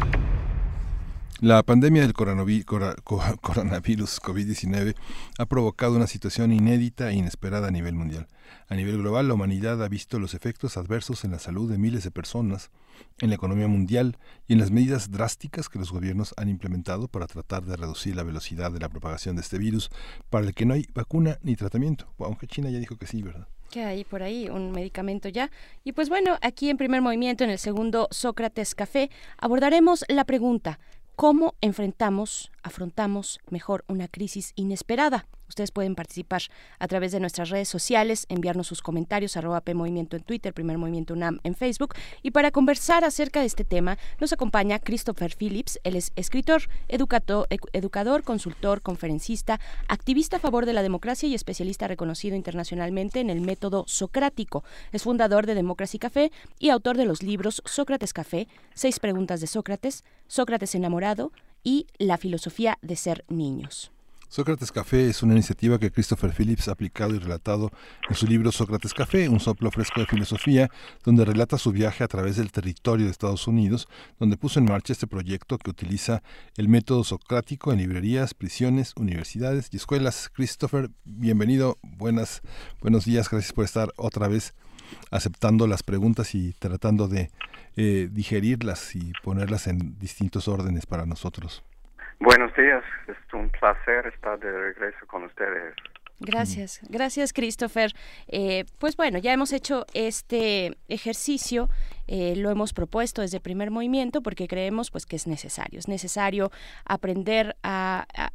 La pandemia del [laughs] coronavirus COVID-19 ha provocado una situación inédita e inesperada a nivel mundial. A nivel global, la humanidad ha visto los efectos adversos en la salud de miles de personas, en la economía mundial y en las medidas drásticas que los gobiernos han implementado para tratar de reducir la velocidad de la propagación de este virus, para el que no hay vacuna ni tratamiento, aunque China ya dijo que sí, ¿verdad? que hay por ahí un medicamento ya. Y pues bueno, aquí en primer movimiento, en el segundo Sócrates Café, abordaremos la pregunta, ¿cómo enfrentamos, afrontamos mejor una crisis inesperada? Ustedes pueden participar a través de nuestras redes sociales, enviarnos sus comentarios, arroba P en Twitter, Primer Movimiento UNAM en Facebook. Y para conversar acerca de este tema, nos acompaña Christopher Phillips. Él es escritor, educador, consultor, conferencista, activista a favor de la democracia y especialista reconocido internacionalmente en el método socrático. Es fundador de Democracy Café y autor de los libros Sócrates Café, Seis preguntas de Sócrates, Sócrates enamorado y La filosofía de ser niños. Sócrates Café es una iniciativa que Christopher Phillips ha aplicado y relatado en su libro Sócrates Café, un soplo fresco de filosofía, donde relata su viaje a través del territorio de Estados Unidos, donde puso en marcha este proyecto que utiliza el método socrático en librerías, prisiones, universidades y escuelas. Christopher, bienvenido, buenas, buenos días, gracias por estar otra vez aceptando las preguntas y tratando de eh, digerirlas y ponerlas en distintos órdenes para nosotros. Buenos días, es un placer estar de regreso con ustedes. Gracias, gracias Christopher. Eh, pues bueno, ya hemos hecho este ejercicio, eh, lo hemos propuesto desde el primer movimiento porque creemos pues que es necesario, es necesario aprender a, a,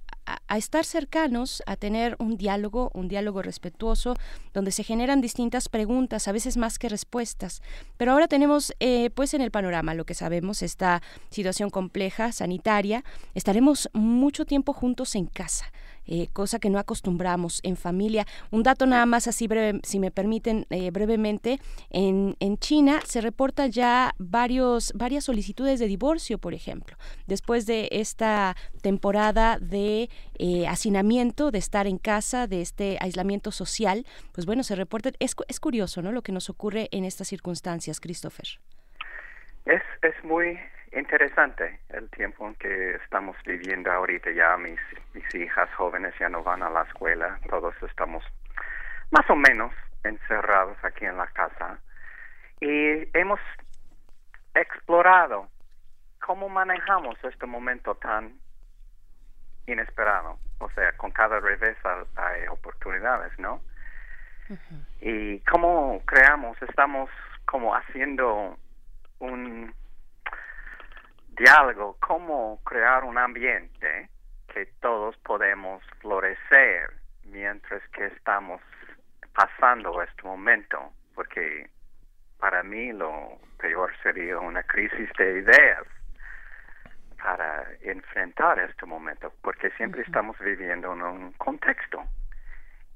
estar cercanos, a tener un diálogo, un diálogo respetuoso, donde se generan distintas preguntas, a veces más que respuestas. Pero ahora tenemos, eh, pues en el panorama, lo que sabemos, esta situación compleja, sanitaria. Estaremos mucho tiempo juntos en casa. Eh, cosa que no acostumbramos en familia. Un dato nada más así breve, si me permiten eh, brevemente, en, en China se reporta ya varios, varias solicitudes de divorcio, por ejemplo, después de esta temporada de eh, hacinamiento, de estar en casa, de este aislamiento social, pues bueno, se reporta, es, es curioso, ¿no? Lo que nos ocurre en estas circunstancias, Christopher. Es, es muy interesante el tiempo en que estamos viviendo ahorita. Ya mis, mis hijas jóvenes ya no van a la escuela, todos estamos más o menos encerrados aquí en la casa. Y hemos explorado cómo manejamos este momento tan inesperado. O sea, con cada revés hay oportunidades, ¿no? Y cómo creamos, estamos como haciendo un diálogo, cómo crear un ambiente que todos podemos florecer mientras que estamos pasando este momento, porque para mí lo peor sería una crisis de ideas para enfrentar este momento, porque siempre estamos viviendo en un contexto.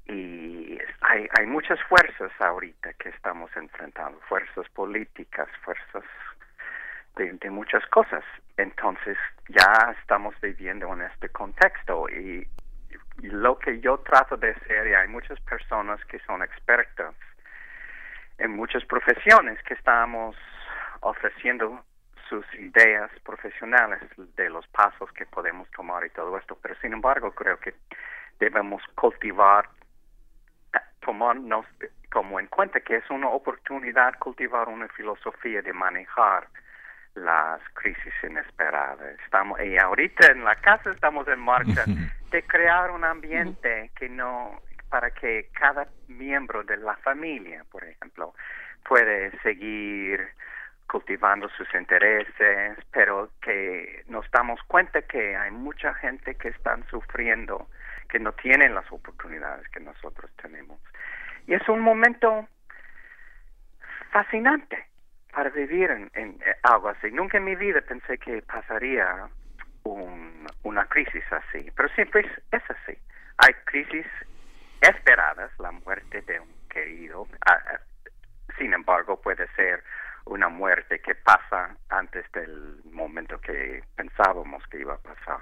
Y hay, hay muchas fuerzas ahorita que estamos enfrentando, fuerzas políticas, fuerzas de, muchas cosas. Entonces ya estamos viviendo en este contexto y, lo que yo trato de hacer, y hay muchas personas que son expertas en muchas profesiones que estamos ofreciendo sus ideas profesionales de los pasos que podemos tomar y todo esto, pero sin embargo creo que debemos cultivar, tomarnos como en cuenta que es una oportunidad cultivar una filosofía de manejar las crisis inesperadas. Estamos, y ahorita en la casa estamos en marcha de crear un ambiente que no, para que cada miembro de la familia, por ejemplo, puede seguir cultivando sus intereses, pero que nos damos cuenta que hay mucha gente que están sufriendo, que no tienen las oportunidades que nosotros tenemos. Y es un momento fascinante para vivir en, en, eh, algo así. Nunca en mi vida pensé que pasaría un, una crisis así, pero siempre es, así. Hay crisis esperadas, la muerte de un querido, ah, ah, sin embargo puede ser una muerte que pasa antes del momento que pensábamos que iba a pasar.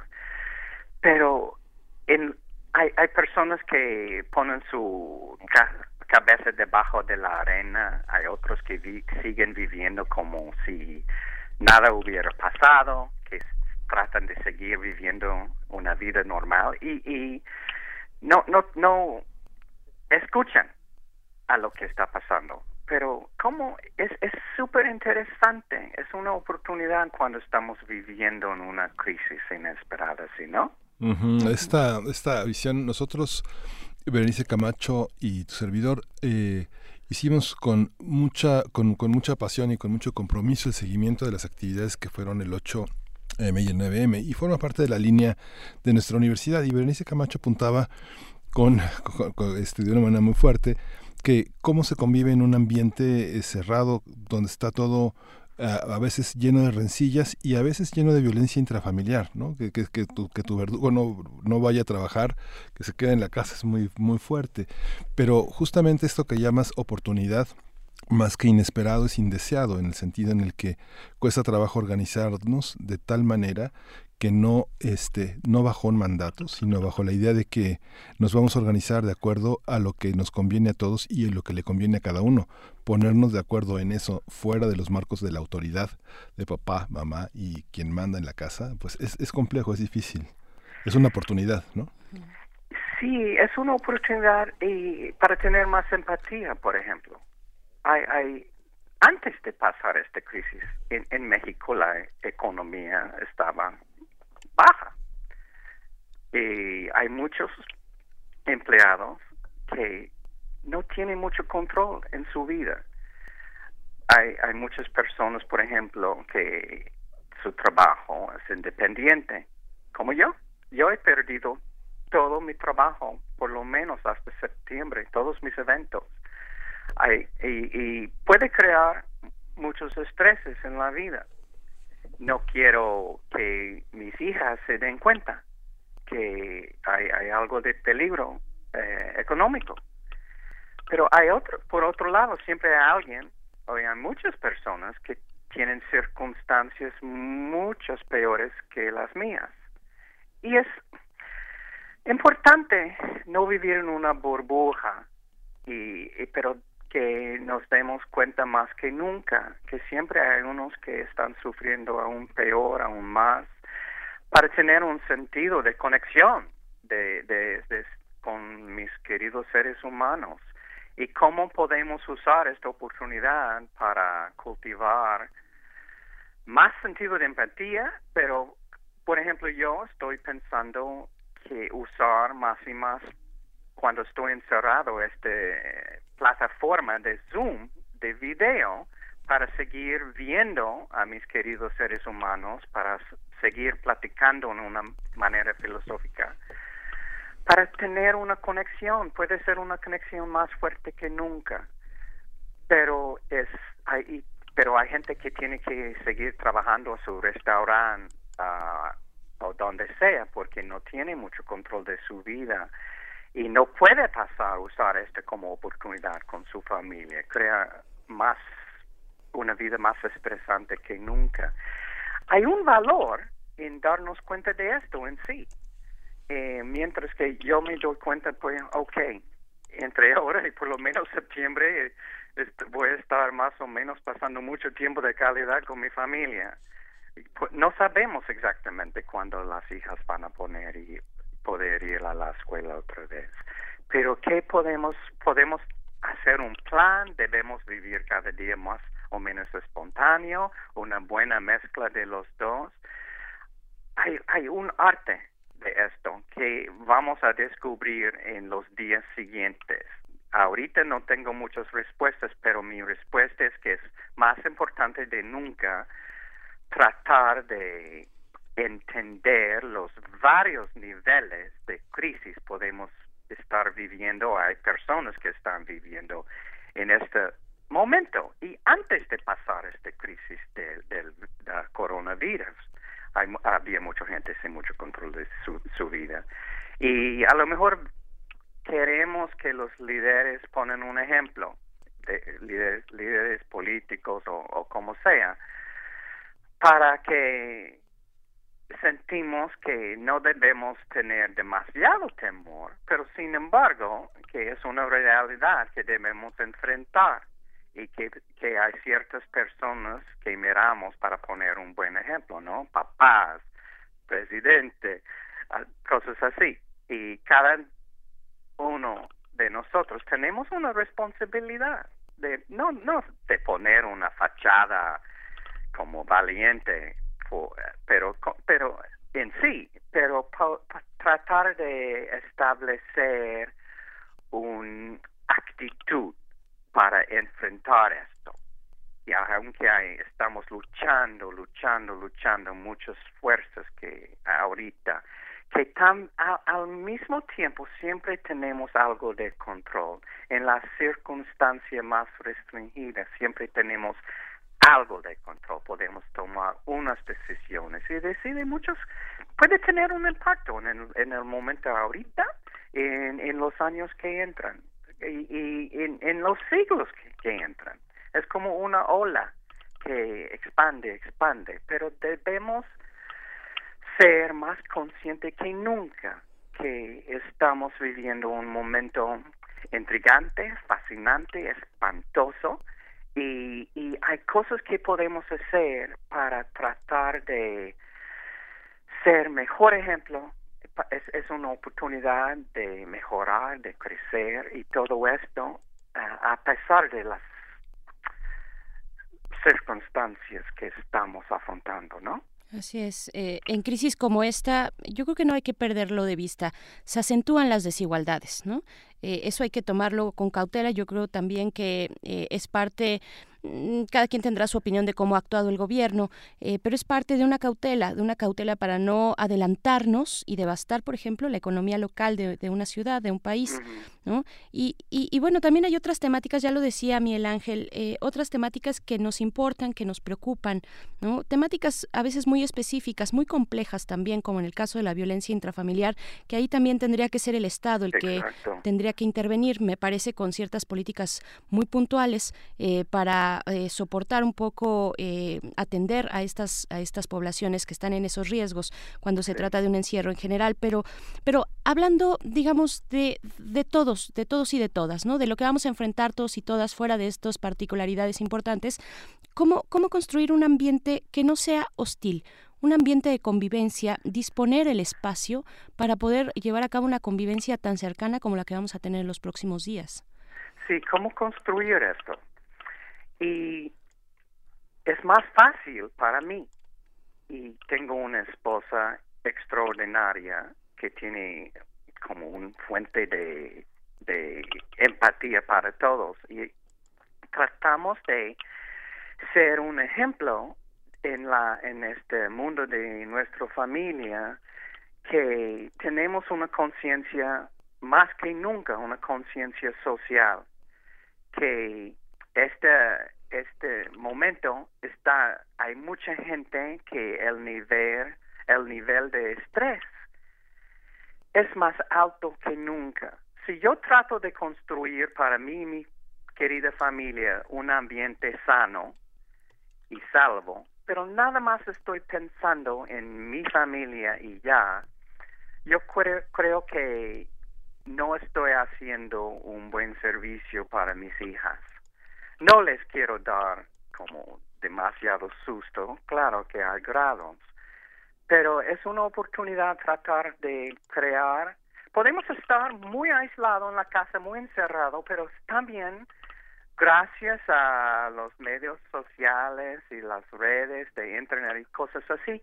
Pero en, hay, hay personas que ponen su cabeza debajo de la arena, hay otros que siguen viviendo como si nada hubiera pasado, que tratan de seguir viviendo una vida normal y, y no, no, no escuchan a lo que está pasando. Pero como es súper interesante, es una oportunidad cuando estamos viviendo en una crisis inesperada, ¿sí no? esta, esta visión, nosotros Berenice Camacho y tu servidor, eh, hicimos con mucha, con, con mucha pasión y con mucho compromiso el seguimiento de las actividades que fueron el 8 M y el 9M y forma parte de la línea de nuestra universidad. Y Berenice Camacho apuntaba con, este, de una manera muy fuerte que cómo se convive en un ambiente eh, cerrado donde está todo a, veces lleno de rencillas y a veces lleno de violencia intrafamiliar, ¿no? Que, que, que, tu, que tu verdugo no, no vaya a trabajar, que se quede en la casa es muy, muy fuerte. Pero justamente esto que llamas oportunidad, más que inesperado es indeseado en el sentido en el que cuesta trabajo organizarnos de tal manera que no este no bajo un mandato sino bajo la idea de que nos vamos a organizar de acuerdo a lo que nos conviene a todos y en lo que le conviene a cada uno. Ponernos de acuerdo en eso fuera de los marcos de la autoridad de papá mamá y quien manda en la casa pues es, es complejo es difícil. Es una oportunidad no sí es una oportunidad y para tener más empatía por ejemplo. Hay, hay antes de pasar esta crisis en, en México la economía estaba baja. Y hay muchos empleados que no tienen mucho control en su vida. Hay, hay muchas personas, por ejemplo, que su trabajo es independiente, como yo. Yo he perdido todo mi trabajo, por lo menos hasta septiembre, todos mis eventos. Hay, y, y puede crear muchos estreses en la vida no quiero que mis hijas se den cuenta que hay, hay algo de peligro eh, económico. Pero hay otro, por otro lado, siempre hay alguien, o hay muchas personas que tienen circunstancias muchas peores que las mías. Y es importante no vivir en una burbuja, y, y pero que nos demos cuenta más que nunca que siempre hay unos que están sufriendo aún peor, aún más, para tener un sentido de conexión de, de, de, con mis queridos seres humanos. Y cómo podemos usar esta oportunidad para cultivar más sentido de empatía, pero por ejemplo yo estoy pensando que usar más y más cuando estoy encerrado esta plataforma de Zoom, de video, para seguir viendo a mis queridos seres humanos, para seguir platicando en una manera filosófica, para tener una conexión, puede ser una conexión más fuerte que nunca, pero es hay, pero hay gente que tiene que seguir trabajando a su restaurante uh, o donde sea porque no tiene mucho control de su vida y no puede pasar a usar esto como oportunidad con su familia, crea más una vida más estresante que nunca. Hay un valor en darnos cuenta de esto en sí. Eh, mientras que yo me doy cuenta, pues, ok, entre [laughs] ahora y por lo menos septiembre voy a estar más o menos pasando mucho tiempo de calidad con mi familia. Pues, no sabemos exactamente cuándo las hijas van a poner y poder ir a la escuela otra vez. Pero ¿qué podemos, podemos hacer un plan? Debemos vivir cada día más o menos espontáneo, una buena mezcla de los dos. Hay, hay un arte de esto que vamos a descubrir en los días siguientes. Ahorita no tengo muchas respuestas, pero mi respuesta es que es más importante de nunca tratar de entender los varios niveles de crisis podemos estar viviendo, hay personas que están viviendo en este momento. Y antes de pasar esta crisis del, del, coronavirus, había mucha gente sin mucho control de su, vida. Y a lo mejor queremos que los líderes ponen un ejemplo, de líderes, políticos o como sea, para que sentimos que no debemos tener demasiado temor, pero sin embargo que es una realidad que debemos enfrentar y que, que hay ciertas personas que miramos para poner un buen ejemplo, ¿no? Papás, presidente, ah, cosas así. Y cada uno de nosotros tenemos una responsabilidad de no no de poner una fachada como valiente pero pero en sí pero tratar de establecer una actitud para enfrentar esto. Y aunque estamos luchando, luchando, luchando muchas fuerzas que ahorita, que tan, al mismo tiempo siempre tenemos algo de control. En la circunstancia más restringida siempre tenemos algo de control, podemos tomar unas decisiones y decide muchos, puede tener un impacto en el, en el momento ahorita, en, en los años que entran y, y en, los siglos que, entran. Es como una ola que expande, expande, pero debemos ser más conscientes que nunca que estamos viviendo un momento intrigante, fascinante, espantoso, y, y hay cosas que podemos hacer para tratar de ser mejor ejemplo es, es una oportunidad de mejorar, de crecer y todo esto a pesar de las circunstancias que estamos afrontando, ¿no? Así es. Eh, en crisis como esta, yo creo que no hay que perderlo de vista. Se acentúan las desigualdades, ¿no? Eh, eso hay que tomarlo con cautela. Yo creo también que eh, es parte cada quien tendrá su opinión de cómo ha actuado el gobierno, eh, pero es parte de una cautela, de una cautela para no adelantarnos y devastar, por ejemplo, la economía local de, una ciudad, de un país, ¿no? Y, y, bueno, también hay otras temáticas, ya lo decía Miguel Ángel, eh, otras temáticas que nos importan, que nos preocupan, ¿no? Temáticas a veces muy específicas, muy complejas también, como en el caso de la violencia intrafamiliar, que ahí también tendría que ser el Estado el que tendría que intervenir, me parece, con ciertas políticas muy puntuales eh, para eh, soportar un poco, eh, atender a estas, a estas poblaciones que están en esos riesgos cuando se trata de un encierro en general. Pero, pero hablando, digamos, de, de todos, de todos y de todas, ¿no? De lo que vamos a enfrentar todos y todas fuera de estas particularidades importantes, ¿cómo, cómo construir un ambiente que no sea hostil? un ambiente de convivencia, disponer el espacio para poder llevar a cabo una convivencia tan cercana como la que vamos a tener en los próximos días. Sí, ¿cómo construir esto? Y es más fácil para mí. Y tengo una esposa extraordinaria que tiene como un fuente de, de empatía para todos. Y tratamos de ser un ejemplo en la en este mundo de nuestra familia que tenemos una conciencia más que nunca una conciencia social que este, este momento está, hay mucha gente que el nivel, el nivel de estrés es más alto que nunca. Si yo trato de construir para mí y mi querida familia un ambiente sano y salvo, pero nada más estoy pensando en mi familia y ya, yo creo, creo que no estoy haciendo un buen servicio para mis hijas. No les quiero dar como demasiado susto, claro que hay grados, pero es una oportunidad tratar de crear. Podemos estar muy aislados en la casa, muy encerrado, pero también gracias a los medios sociales y las redes de internet y cosas así,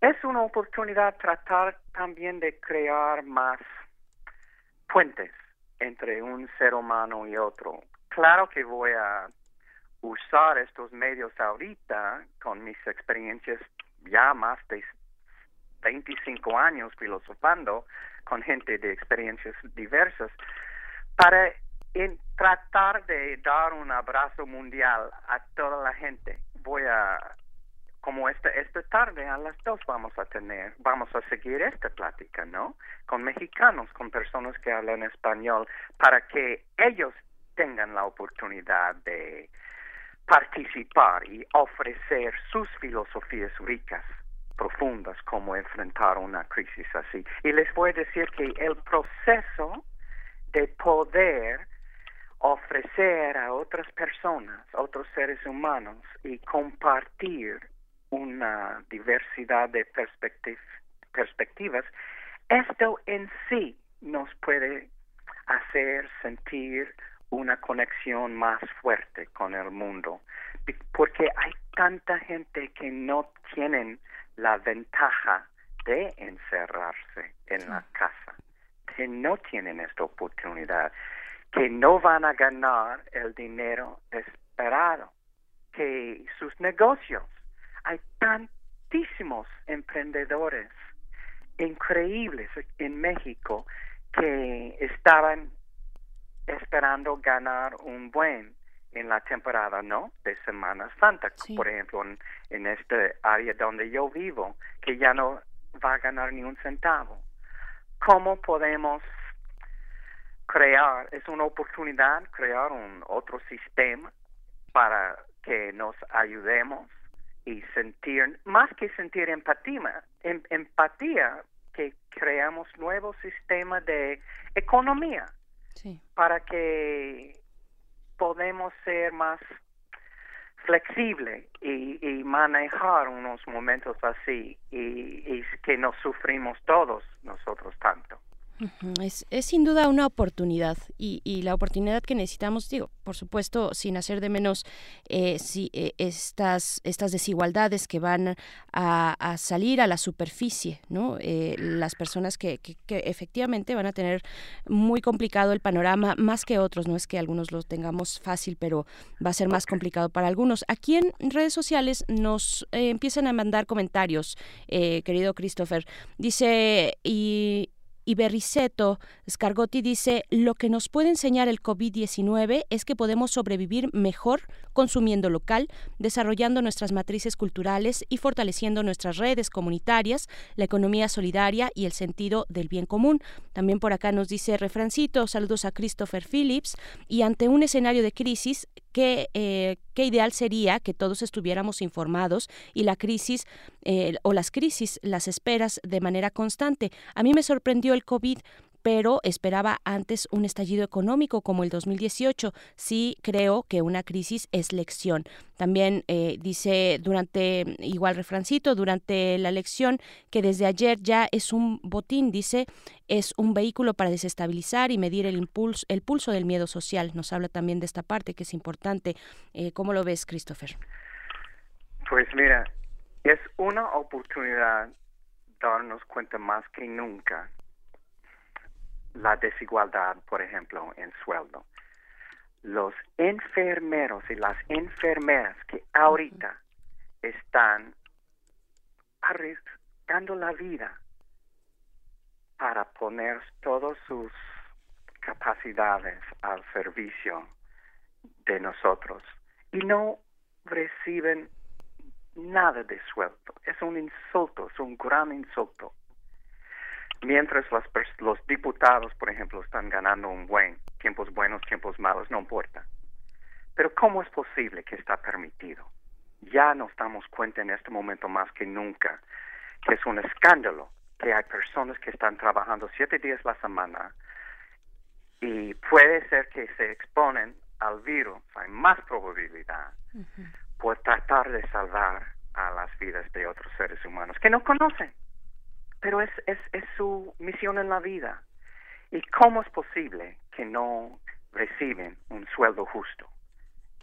es una oportunidad tratar también de crear más puentes entre un ser humano y otro, claro que voy a usar estos medios ahorita con mis experiencias ya más de 25 años filosofando con gente de experiencias diversas para tratar de dar un abrazo mundial a toda la gente. Voy a, como esta, esta tarde a las dos vamos a tener, vamos a seguir esta plática, ¿no? Con mexicanos, con personas que hablan español, para que ellos tengan la oportunidad de participar y ofrecer sus filosofías ricas, profundas, como enfrentar una crisis así. Y les voy a decir que el proceso de poder ofrecer a otras personas, otros seres humanos y compartir una diversidad de perspectivas, esto en sí nos puede hacer sentir una conexión más fuerte con el mundo, porque hay tanta gente que no tienen la ventaja de encerrarse en la casa, que no tienen esta oportunidad, que no van a ganar el dinero esperado, que sus negocios, hay tantísimos emprendedores increíbles en México que estaban esperando ganar un buen en la temporada, ¿no? De Semana Santa, por ejemplo, en, en este área donde yo vivo, que ya no va a ganar ni un centavo. ¿Cómo podemos crear, es una oportunidad crear un otro sistema para que nos ayudemos y sentir, más que sentir empatía, em, empatía, que creamos nuevo sistema de economía para que podemos ser más flexible y, y, manejar unos momentos así y, que nos sufrimos todos nosotros tanto. Es, es, sin duda una oportunidad y, y, la oportunidad que necesitamos, digo, por supuesto, sin hacer de menos eh, si, eh, estas, estas desigualdades que van a, a, salir a la superficie, ¿no? Eh, las personas que, que, que, efectivamente van a tener muy complicado el panorama, más que otros, no es que algunos lo tengamos fácil, pero va a ser más complicado para algunos. Aquí en redes sociales nos eh, empiezan a mandar comentarios, querido Christopher. Dice, y y Berriceto Scargotti dice, lo que nos puede enseñar el COVID-19 es que podemos sobrevivir mejor consumiendo local, desarrollando nuestras matrices culturales y fortaleciendo nuestras redes comunitarias, la economía solidaria y el sentido del bien común. También por acá nos dice Refrancito, saludos a Christopher Phillips, y ante un escenario de crisis, qué, eh, qué ideal sería que todos estuviéramos informados y la crisis eh, o las crisis las esperas de manera constante. A mí me sorprendió el COVID pero esperaba antes un estallido económico como el 2018. Sí creo que una crisis es lección. También eh, dice durante, igual refrancito, durante la elección que desde ayer ya es un botín, dice, es un vehículo para desestabilizar y medir el impulso, el pulso del miedo social. Nos habla también de esta parte que es importante. Eh, ¿Cómo lo ves, Christopher? Pues mira, es una oportunidad darnos cuenta más que nunca la desigualdad, por ejemplo, en sueldo. Los enfermeros y las enfermeras que ahorita están arriesgando la vida para poner todas sus capacidades al servicio de nosotros y no reciben nada de sueldo. Es un insulto, es un gran insulto mientras los, los diputados, por ejemplo, están ganando un buen, tiempos buenos, tiempos malos, no importa. Pero ¿cómo es posible que está permitido? Ya nos damos cuenta en este momento más que nunca que es un escándalo que hay personas que están trabajando siete días a la semana y puede ser que se exponen al virus, hay más probabilidad por tratar de salvar a las vidas de otros seres humanos que no conocen pero es, es, su misión en la vida. ¿Y cómo es posible que no reciben un sueldo justo?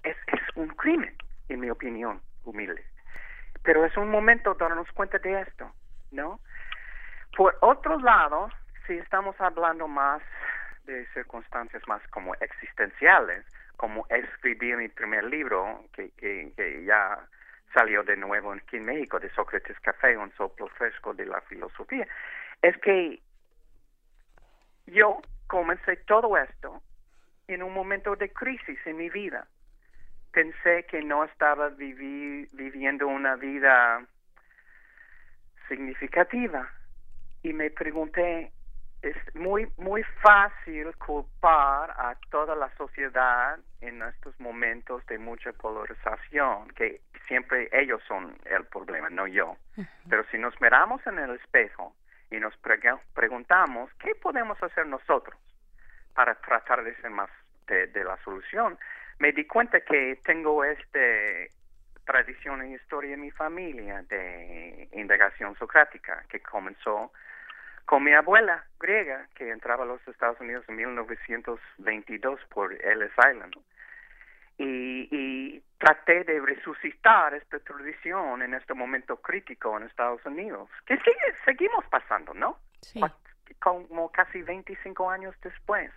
Es, es un crimen, en mi opinión, humilde. Pero es un momento darnos cuenta de esto, ¿no? Por otro lado, si estamos hablando más de circunstancias más como existenciales, como escribir mi primer libro, que, que ya salió de nuevo aquí en México, de Sócrates Café, un soplo fresco de la filosofía, es que yo comencé todo esto en un momento de crisis en mi vida. Pensé que no estaba viviendo una vida significativa y me pregunté, es muy muy fácil culpar a toda la sociedad en estos momentos de mucha polarización, que siempre ellos son el problema, no yo. Pero si nos miramos en el espejo y nos preguntamos qué podemos hacer nosotros para tratar de ser más de, de la solución, me di cuenta que tengo este tradición en historia en mi familia de indagación socrática que comenzó con mi abuela griega que entraba a los Estados Unidos en 1922 por Ellis Island. Y, y traté de resucitar esta tradición en este momento crítico en Estados Unidos, que seguimos pasando, ¿no? Como casi 25 años después.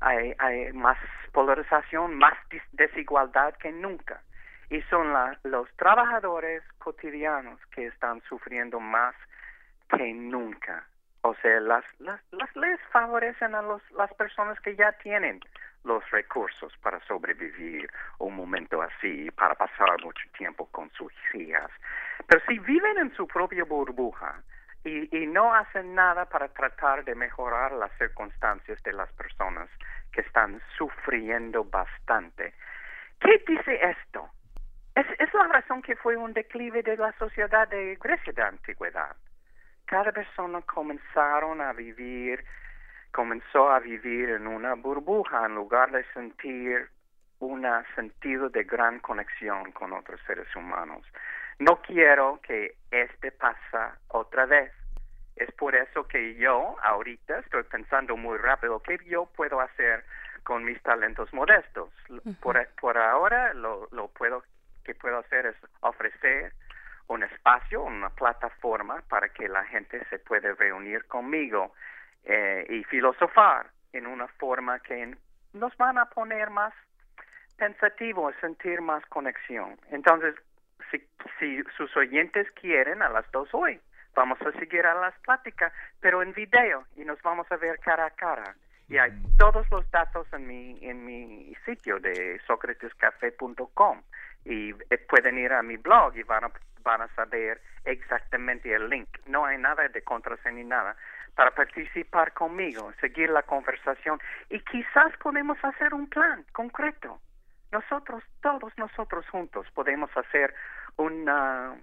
hay, hay más polarización, más desigualdad que nunca. Y son los trabajadores cotidianos que están sufriendo más que nunca. O sea, las, las, las leyes favorecen a los, las personas que ya tienen los recursos para sobrevivir un momento así, para pasar mucho tiempo con sus hijas. Pero si viven en su propia burbuja y, y no hacen nada para tratar de mejorar las circunstancias de las personas que están sufriendo bastante, ¿qué dice esto? Es, es la razón que fue un declive de la sociedad de Grecia de antigüedad. Cada persona comenzaron a vivir comenzó a vivir en una burbuja en lugar de sentir un sentido de gran conexión con otros seres humanos. No quiero que este pasa otra vez. Es por eso que yo ahorita estoy pensando muy rápido qué yo puedo hacer con mis talentos modestos. por, por, ahora lo, lo puedo que puedo hacer es ofrecer un espacio, una plataforma para que la gente se pueda reunir conmigo eh, y filosofar en una forma que nos van a poner más pensativos, sentir más conexión. Entonces, si, si sus oyentes quieren, a las dos hoy, vamos a seguir a las pláticas, pero en video y nos vamos a ver cara a cara. Y hay todos los datos en mi, en mi sitio de socratescafé.com y eh, pueden ir a mi blog y van a, van a saber exactamente el link. No hay nada de contraseña ni nada para participar conmigo, seguir la conversación y quizás podemos hacer un plan concreto. Nosotros, todos nosotros juntos podemos hacer una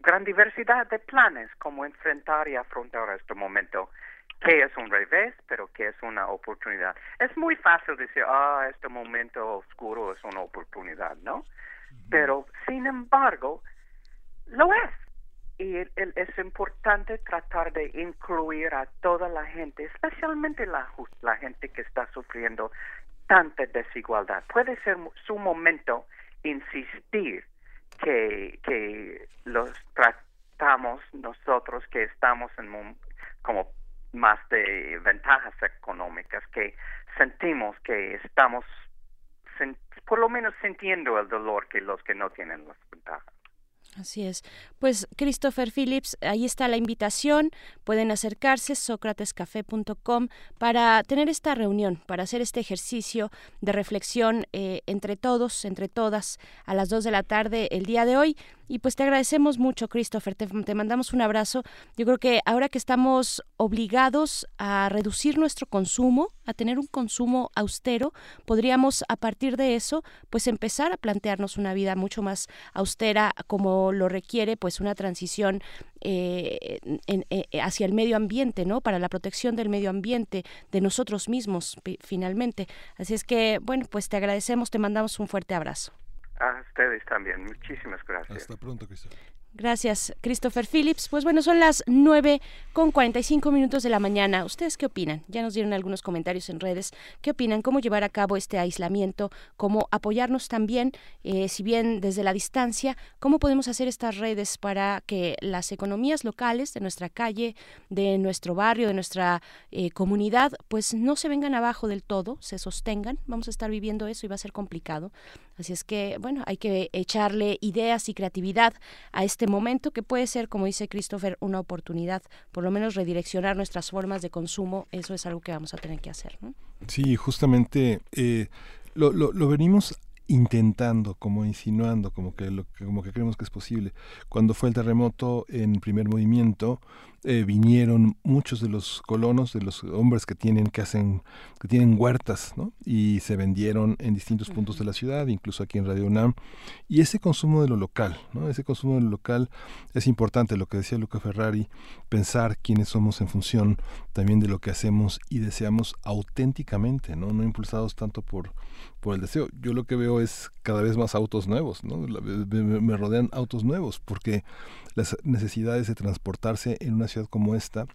gran diversidad de planes como enfrentar y afrontar este momento que es un revés, pero que es una oportunidad. Es muy fácil decir, ah, este momento oscuro es una oportunidad, ¿no? Pero, sin embargo, lo es y es importante tratar de incluir a toda la gente, especialmente la, la gente que está sufriendo tanta desigualdad. Puede ser su momento insistir que, que los tratamos nosotros que estamos en como más de ventajas económicas, que sentimos que estamos por lo menos sintiendo el dolor que los que no tienen las ventajas. Así es. Pues Christopher Phillips, ahí está la invitación. Pueden acercarse socratescafé.com para tener esta reunión, para hacer este ejercicio de reflexión eh, entre todos, entre todas, a las dos de la tarde el día de hoy. Y pues te agradecemos mucho, Christopher, te, mandamos un abrazo. Yo creo que ahora que estamos obligados a reducir nuestro consumo, a tener un consumo austero, podríamos a partir de eso, pues empezar a plantearnos una vida mucho más austera como lo requiere pues una transición eh, eh, hacia el medio ambiente, ¿no? Para la protección del medio ambiente, de nosotros mismos, finalmente. Así es que, bueno, pues te agradecemos, te mandamos un fuerte abrazo. A ustedes también. Muchísimas gracias. Hasta pronto, Christopher. Gracias, Christopher Phillips. Pues bueno, son las 9 con 45 minutos de la mañana. ¿Ustedes qué opinan? Ya nos dieron algunos comentarios en redes. ¿Qué opinan? ¿Cómo llevar a cabo este aislamiento? ¿Cómo apoyarnos también, eh, si bien desde la distancia? ¿Cómo podemos hacer estas redes para que las economías locales de nuestra calle, de nuestro barrio, de nuestra eh, comunidad, pues no se vengan abajo del todo, se sostengan? Vamos a estar viviendo eso y va a ser complicado. Así es que, bueno, hay que echarle ideas y creatividad a este momento que puede ser, como dice Christopher, una oportunidad, por lo menos redireccionar nuestras formas de consumo, eso es algo que vamos a tener que hacer. Sí, justamente eh, lo, lo, lo venimos intentando, como insinuando, como que, lo, como que creemos que es posible. Cuando fue el terremoto en primer movimiento, eh, vinieron muchos de los colonos, de los hombres que tienen, que hacen, que tienen huertas, ¿no? Y se vendieron en distintos puntos de la ciudad, incluso aquí en Radio UNAM. Y ese consumo de lo local, ¿no? Ese consumo de lo local es importante, lo que decía Luca Ferrari, pensar quiénes somos en función también de lo que hacemos y deseamos auténticamente, ¿no? No impulsados tanto por, por el deseo. Yo lo que veo es cada vez más autos nuevos, ¿no? me rodean autos nuevos, porque las necesidades de transportarse en una ciudad como esta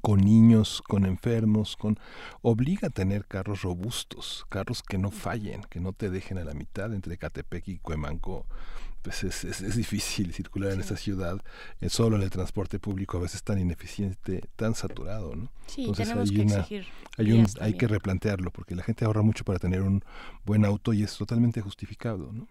con niños, con enfermos, con obliga a tener carros robustos, carros que no fallen, que no te dejen a la mitad entre Catepec y Cuemanco pues es, es, difícil circular en esta ciudad, eh, solo en el transporte público a veces tan ineficiente, tan saturado, ¿no? Sí, tenemos hay que una, exigir hay, un, hay que replantearlo porque la gente ahorra mucho para tener un buen auto y es totalmente justificado, ¿no?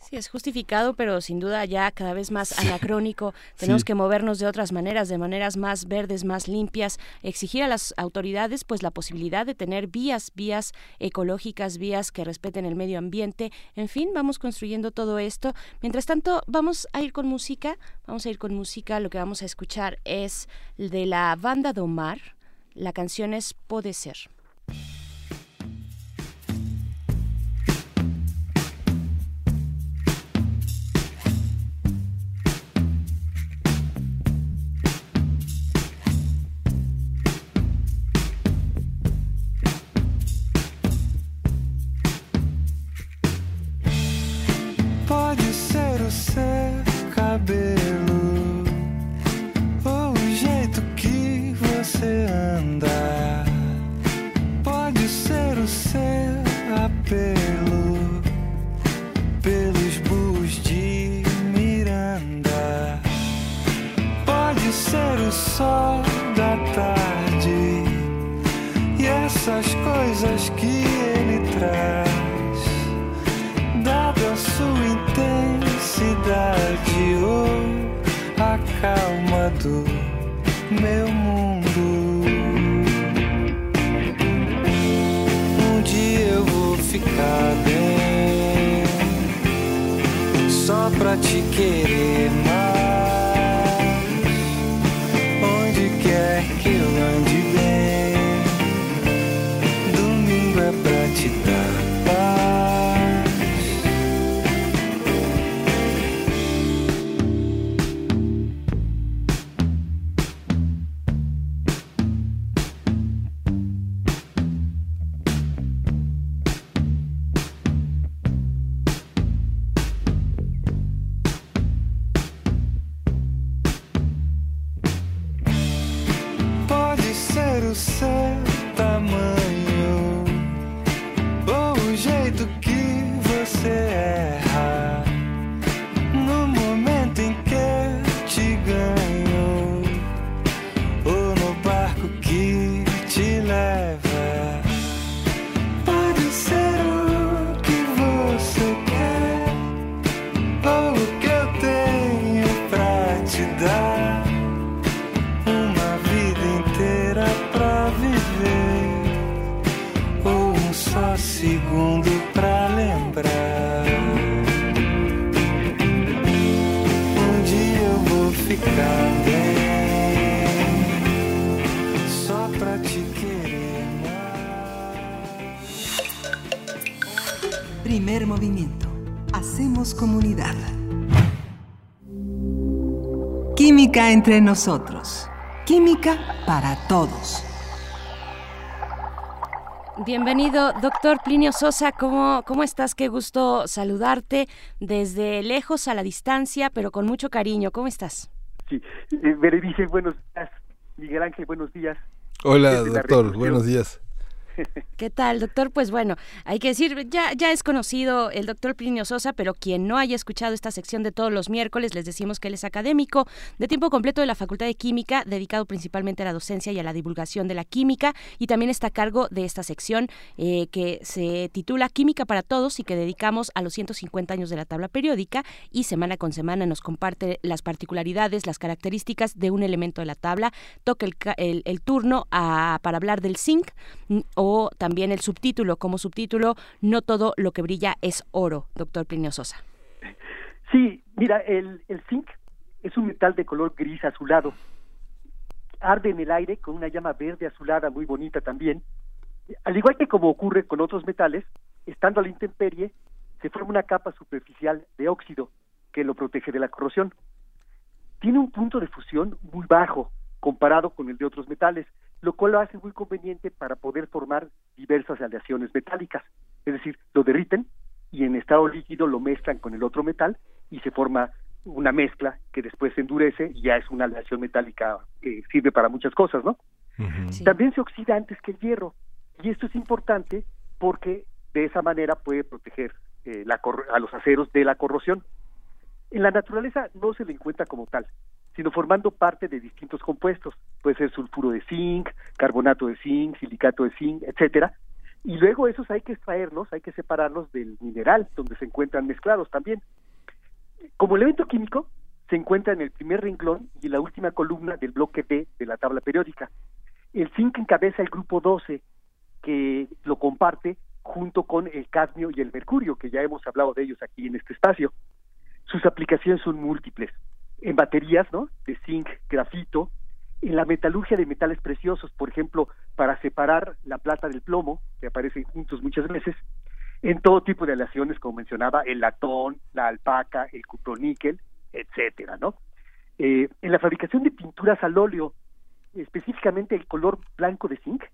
Sí, es justificado, pero sin duda ya cada vez más anacrónico. Tenemos que movernos de otras maneras, de maneras más verdes, más limpias, exigir a las autoridades pues la posibilidad de tener vías, vías ecológicas, vías que respeten el medio ambiente. En fin, vamos construyendo todo esto. Mientras tanto, vamos a ir con música, vamos a ir con música. Lo que vamos a escuchar es de la banda Domar. La canción es Puede ser. habit ficar bem, só pra te querer Química entre nosotros. Química para todos. Bienvenido, doctor Plinio Sosa. ¿Cómo, ¿Cómo estás? Qué gusto saludarte desde lejos a la distancia, pero con mucho cariño. ¿Cómo estás? Sí, eh, Berenice, buenos días. Miguel Ángel, buenos días. Hola, Desde doctor, buenos días. ¿Qué tal, doctor? Pues bueno, hay que decir, ya, ya es conocido el doctor Plinio Sosa, pero quien no haya escuchado esta sección de todos los miércoles, les decimos que él es académico de tiempo completo de la Facultad de Química, dedicado principalmente a la docencia y a la divulgación de la química, y también está a cargo de esta sección eh, que se titula Química para Todos y que dedicamos a los 150 años de la tabla periódica y semana con semana nos comparte las particularidades, las características de un elemento de la tabla, toca el, el- el turno para hablar del zinc mm, o también el subtítulo, como subtítulo, No todo lo que brilla es oro, doctor Plinio Sosa. Sí, mira, el, el zinc es un metal de color gris azulado. Arde en el aire con una llama verde azulada muy bonita también. Al igual que como ocurre con otros metales, estando a la intemperie, se forma una capa superficial de óxido que lo protege de la corrosión. Tiene un punto de fusión muy bajo comparado con el de otros metales, lo cual lo hace muy conveniente para poder formar diversas aleaciones metálicas. Es decir, lo derriten y en estado líquido lo mezclan con el otro metal y se forma una mezcla que después se endurece y ya es una aleación metálica que sirve para muchas cosas, ¿no? También se oxida antes que el hierro y esto es importante porque de esa manera puede proteger eh, la corro- a los aceros de la corrosión. En la naturaleza no se le encuentra como tal, sino formando parte de distintos compuestos. Puede ser sulfuro de zinc, carbonato de zinc, silicato de zinc, etcétera. Y luego esos hay que extraerlos, hay que separarlos del mineral donde se encuentran mezclados también. Como elemento químico, se encuentra en el primer renglón y en la última columna del bloque B de la tabla periódica. El zinc encabeza el grupo 12, que lo comparte junto con el cadmio y el mercurio, que ya hemos hablado de ellos aquí en este espacio. Sus aplicaciones son múltiples. En baterías, ¿no? De zinc, grafito, en la metalurgia de metales preciosos, por ejemplo, para separar la plata del plomo, que aparecen juntos muchas veces, en todo tipo de aleaciones, como mencionaba, el latón, la alpaca, el cuproníquel, etcétera, ¿no? Eh, en la fabricación de pinturas al óleo, específicamente el color blanco de zinc,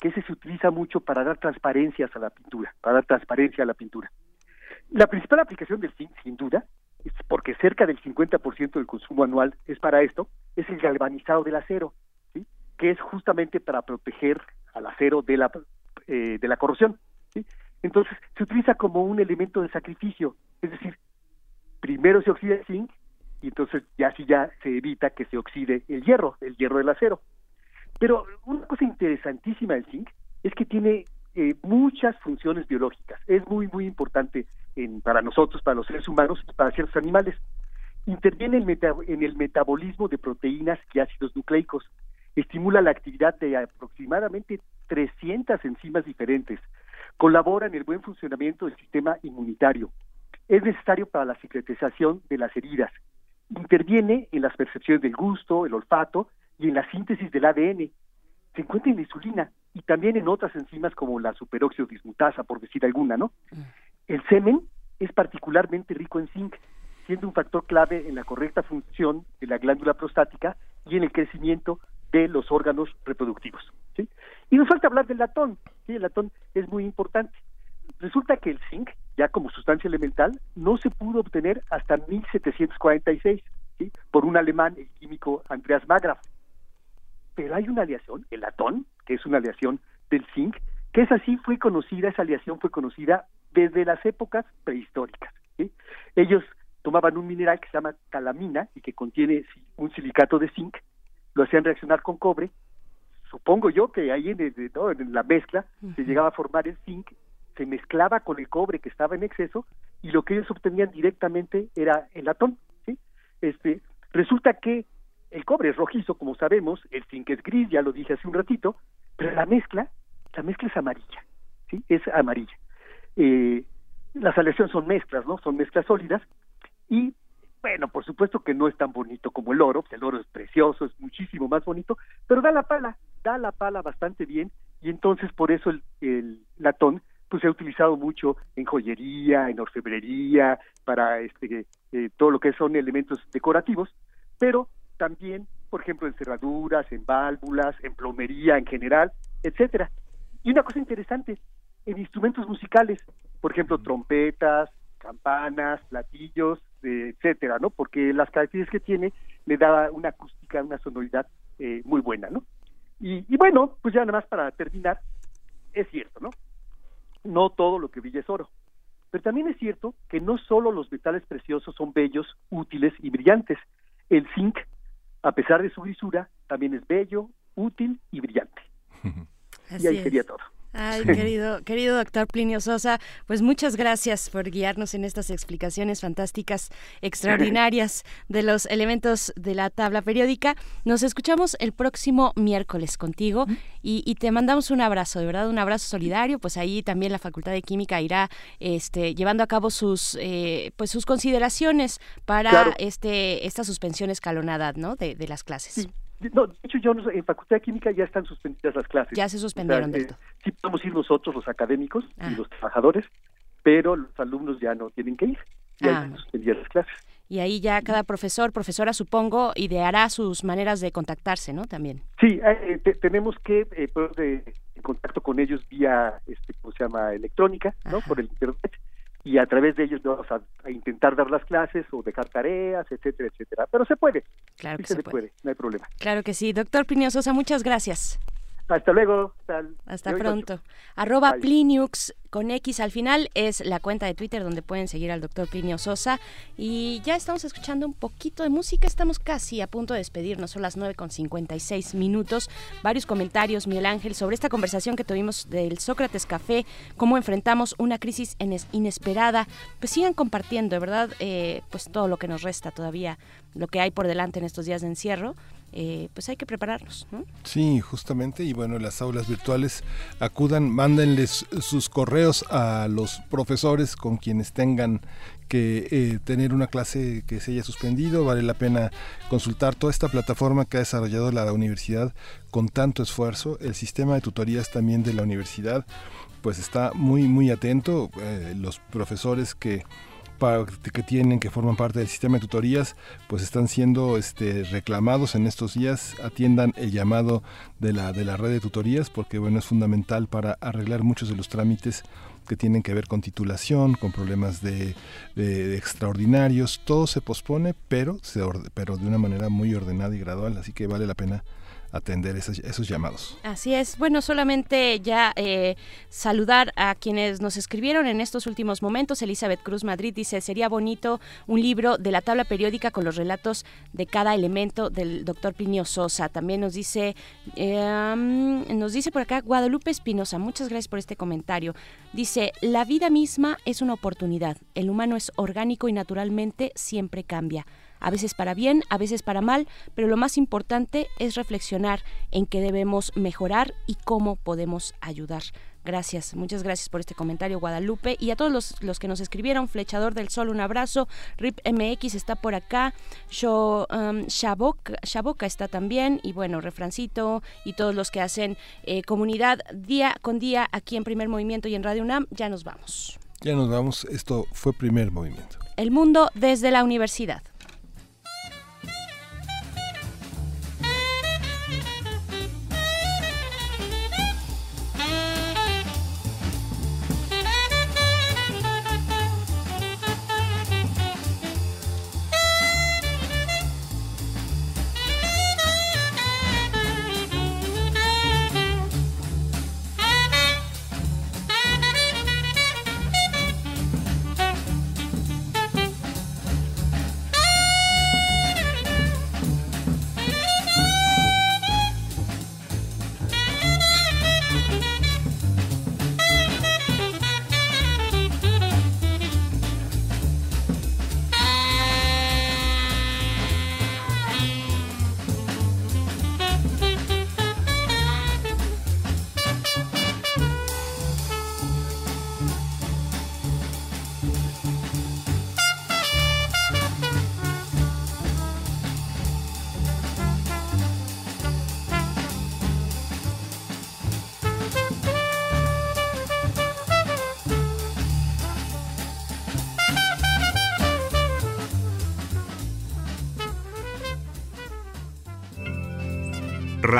que ese se utiliza mucho para dar transparencias a la pintura, para dar transparencia a la pintura. La principal aplicación del zinc, sin duda, porque cerca del 50% del consumo anual es para esto, es el galvanizado del acero, ¿sí? que es justamente para proteger al acero de la, eh, de la corrosión. ¿sí? Entonces, se utiliza como un elemento de sacrificio, es decir, primero se oxida el zinc y entonces ya así ya se evita que se oxide el hierro, el hierro del acero. Pero una cosa interesantísima del zinc es que tiene eh, muchas funciones biológicas. Es muy, muy importante para nosotros, para los seres humanos y para ciertos animales. Interviene en, meta, en el metabolismo de proteínas y ácidos nucleicos. Estimula la actividad de aproximadamente 300 enzimas diferentes. Colabora en el buen funcionamiento del sistema inmunitario. Es necesario para la cicatrización de las heridas. Interviene en las percepciones del gusto, el olfato y en la síntesis del ADN. Se encuentra en la insulina y también en otras enzimas como la superóxido dismutasa, por decir alguna, ¿no? El semen es particularmente rico en zinc, siendo un factor clave en la correcta función de la glándula prostática y en el crecimiento de los órganos reproductivos. Y nos falta hablar del latón. El latón es muy importante. Resulta que el zinc, ya como sustancia elemental, no se pudo obtener hasta 1746 ¿sí? por un alemán, el químico Andreas Magraf. Pero hay una aleación, el latón, que es una aleación del zinc, que es así, fue conocida, esa aleación fue conocida desde las épocas prehistóricas. ¿sí? Ellos tomaban un mineral que se llama calamina y que contiene un silicato de zinc, lo hacían reaccionar con cobre. Supongo yo que ahí en, el, ¿no? en la mezcla se llegaba a formar el zinc, se mezclaba con el cobre que estaba en exceso y lo que ellos obtenían directamente era el latón. ¿sí? Este, resulta que el cobre es rojizo, como sabemos, el zinc es gris, ya lo dije hace un ratito, pero la mezcla, la mezcla es amarilla, ¿sí? Es amarilla. Eh, las aleaciones son mezclas, ¿no? Son mezclas sólidas y bueno, por supuesto que no es tan bonito como el oro, el oro es precioso, es muchísimo más bonito, pero da la pala, da la pala bastante bien y entonces por eso el, latón pues se ha utilizado mucho en joyería, en orfebrería, para este eh, todo lo que son elementos decorativos, pero también, por ejemplo, en cerraduras, en válvulas, en plomería en general, etcétera. Y una cosa interesante, en instrumentos musicales, por ejemplo, trompetas, campanas, platillos, eh, etcétera, ¿no? Porque las características que tiene le da una acústica, una sonoridad eh, muy buena, ¿no? Y, y bueno, pues ya nada más para terminar, es cierto, ¿no? No todo lo que brilla es oro. Pero también es cierto que no solo los metales preciosos son bellos, útiles y brillantes. El zinc, a pesar de su grisura, también es bello, útil y brillante. Así y ahí es. sería todo. Ay, querido, querido doctor Plinio Sosa, pues muchas gracias por guiarnos en estas explicaciones fantásticas, extraordinarias de los elementos de la tabla periódica. Nos escuchamos el próximo miércoles contigo y, y te mandamos un abrazo, de verdad, un abrazo solidario. Pues ahí también la Facultad de Química irá este, llevando a cabo sus, eh, pues sus consideraciones para Claro. este, esta suspensión escalonada, ¿no? De, de las clases. No, de hecho, yo en Facultad de Química ya están suspendidas las clases. Ya se suspendieron O sea, eh, sí podemos ir nosotros, los académicos y los trabajadores, pero los alumnos ya no tienen que ir. Ya Ah. están suspendidas las clases. Y ahí ya cada profesor, profesora, supongo, ideará sus maneras de contactarse, ¿no? También. Sí, eh, te- tenemos que eh, poner en contacto con ellos vía, este, ¿cómo se llama?, electrónica, ¿no?, por el Internet, y a través de ellos vamos a, a intentar dar las clases o dejar tareas, etcétera, etcétera. Pero se puede. Claro Sí que se, puede. puede, no hay problema. Claro que sí. Doctor Plinio Sosa, muchas gracias. Hasta luego. Hasta, pronto. Arroba Pliniux con X al final es la cuenta de Twitter donde pueden seguir al doctor Plinio Sosa. Y ya estamos escuchando un poquito de música. Estamos casi a punto de despedirnos. Son las 9 con 56 minutos. Varios comentarios, Miguel Ángel, sobre esta conversación que tuvimos del Sócrates Café, cómo enfrentamos una crisis inesperada. Pues sigan compartiendo, de verdad, eh, pues todo lo que nos resta todavía, lo que hay por delante en estos días de encierro. Eh, pues hay que prepararnos. ¿no? Sí, justamente, y bueno, las aulas virtuales acudan, mándenles sus correos a los profesores con quienes tengan que eh, tener una clase que se haya suspendido, vale la pena consultar toda esta plataforma que ha desarrollado la universidad con tanto esfuerzo, el sistema de tutorías también de la universidad, pues está muy, muy atento, eh, los profesores que que tienen, que forman parte del sistema de tutorías, pues están siendo este, reclamados en estos días, atiendan el llamado de la, de la red de tutorías, porque bueno, es fundamental para arreglar muchos de los trámites que tienen que ver con titulación, con problemas de, de, extraordinarios, todo se pospone, pero, se pero de una manera muy ordenada y gradual, así que vale la pena atender esos, esos, llamados. Así es. Bueno, solamente ya eh, saludar a quienes nos escribieron en estos últimos momentos. Elizabeth Cruz Madrid dice, sería bonito un libro de la tabla periódica con los relatos de cada elemento del doctor Plinio Sosa. También nos dice, em, nos dice por acá Guadalupe Espinosa, muchas gracias por este comentario. Dice, la vida misma es una oportunidad. El humano es orgánico y naturalmente siempre cambia a veces para bien, a veces para mal, pero lo más importante es reflexionar en qué debemos mejorar y cómo podemos ayudar. Gracias, muchas gracias por este comentario, Guadalupe. Y a todos los, que nos escribieron, Flechador del Sol, un abrazo. Rip MX está por acá. Yo, um, Shaboka, está también. Y bueno, Refrancito y todos los que hacen eh, comunidad día con día aquí en Primer Movimiento y en Radio UNAM. Ya nos vamos. Ya nos vamos. Esto fue Primer Movimiento. El mundo desde la universidad.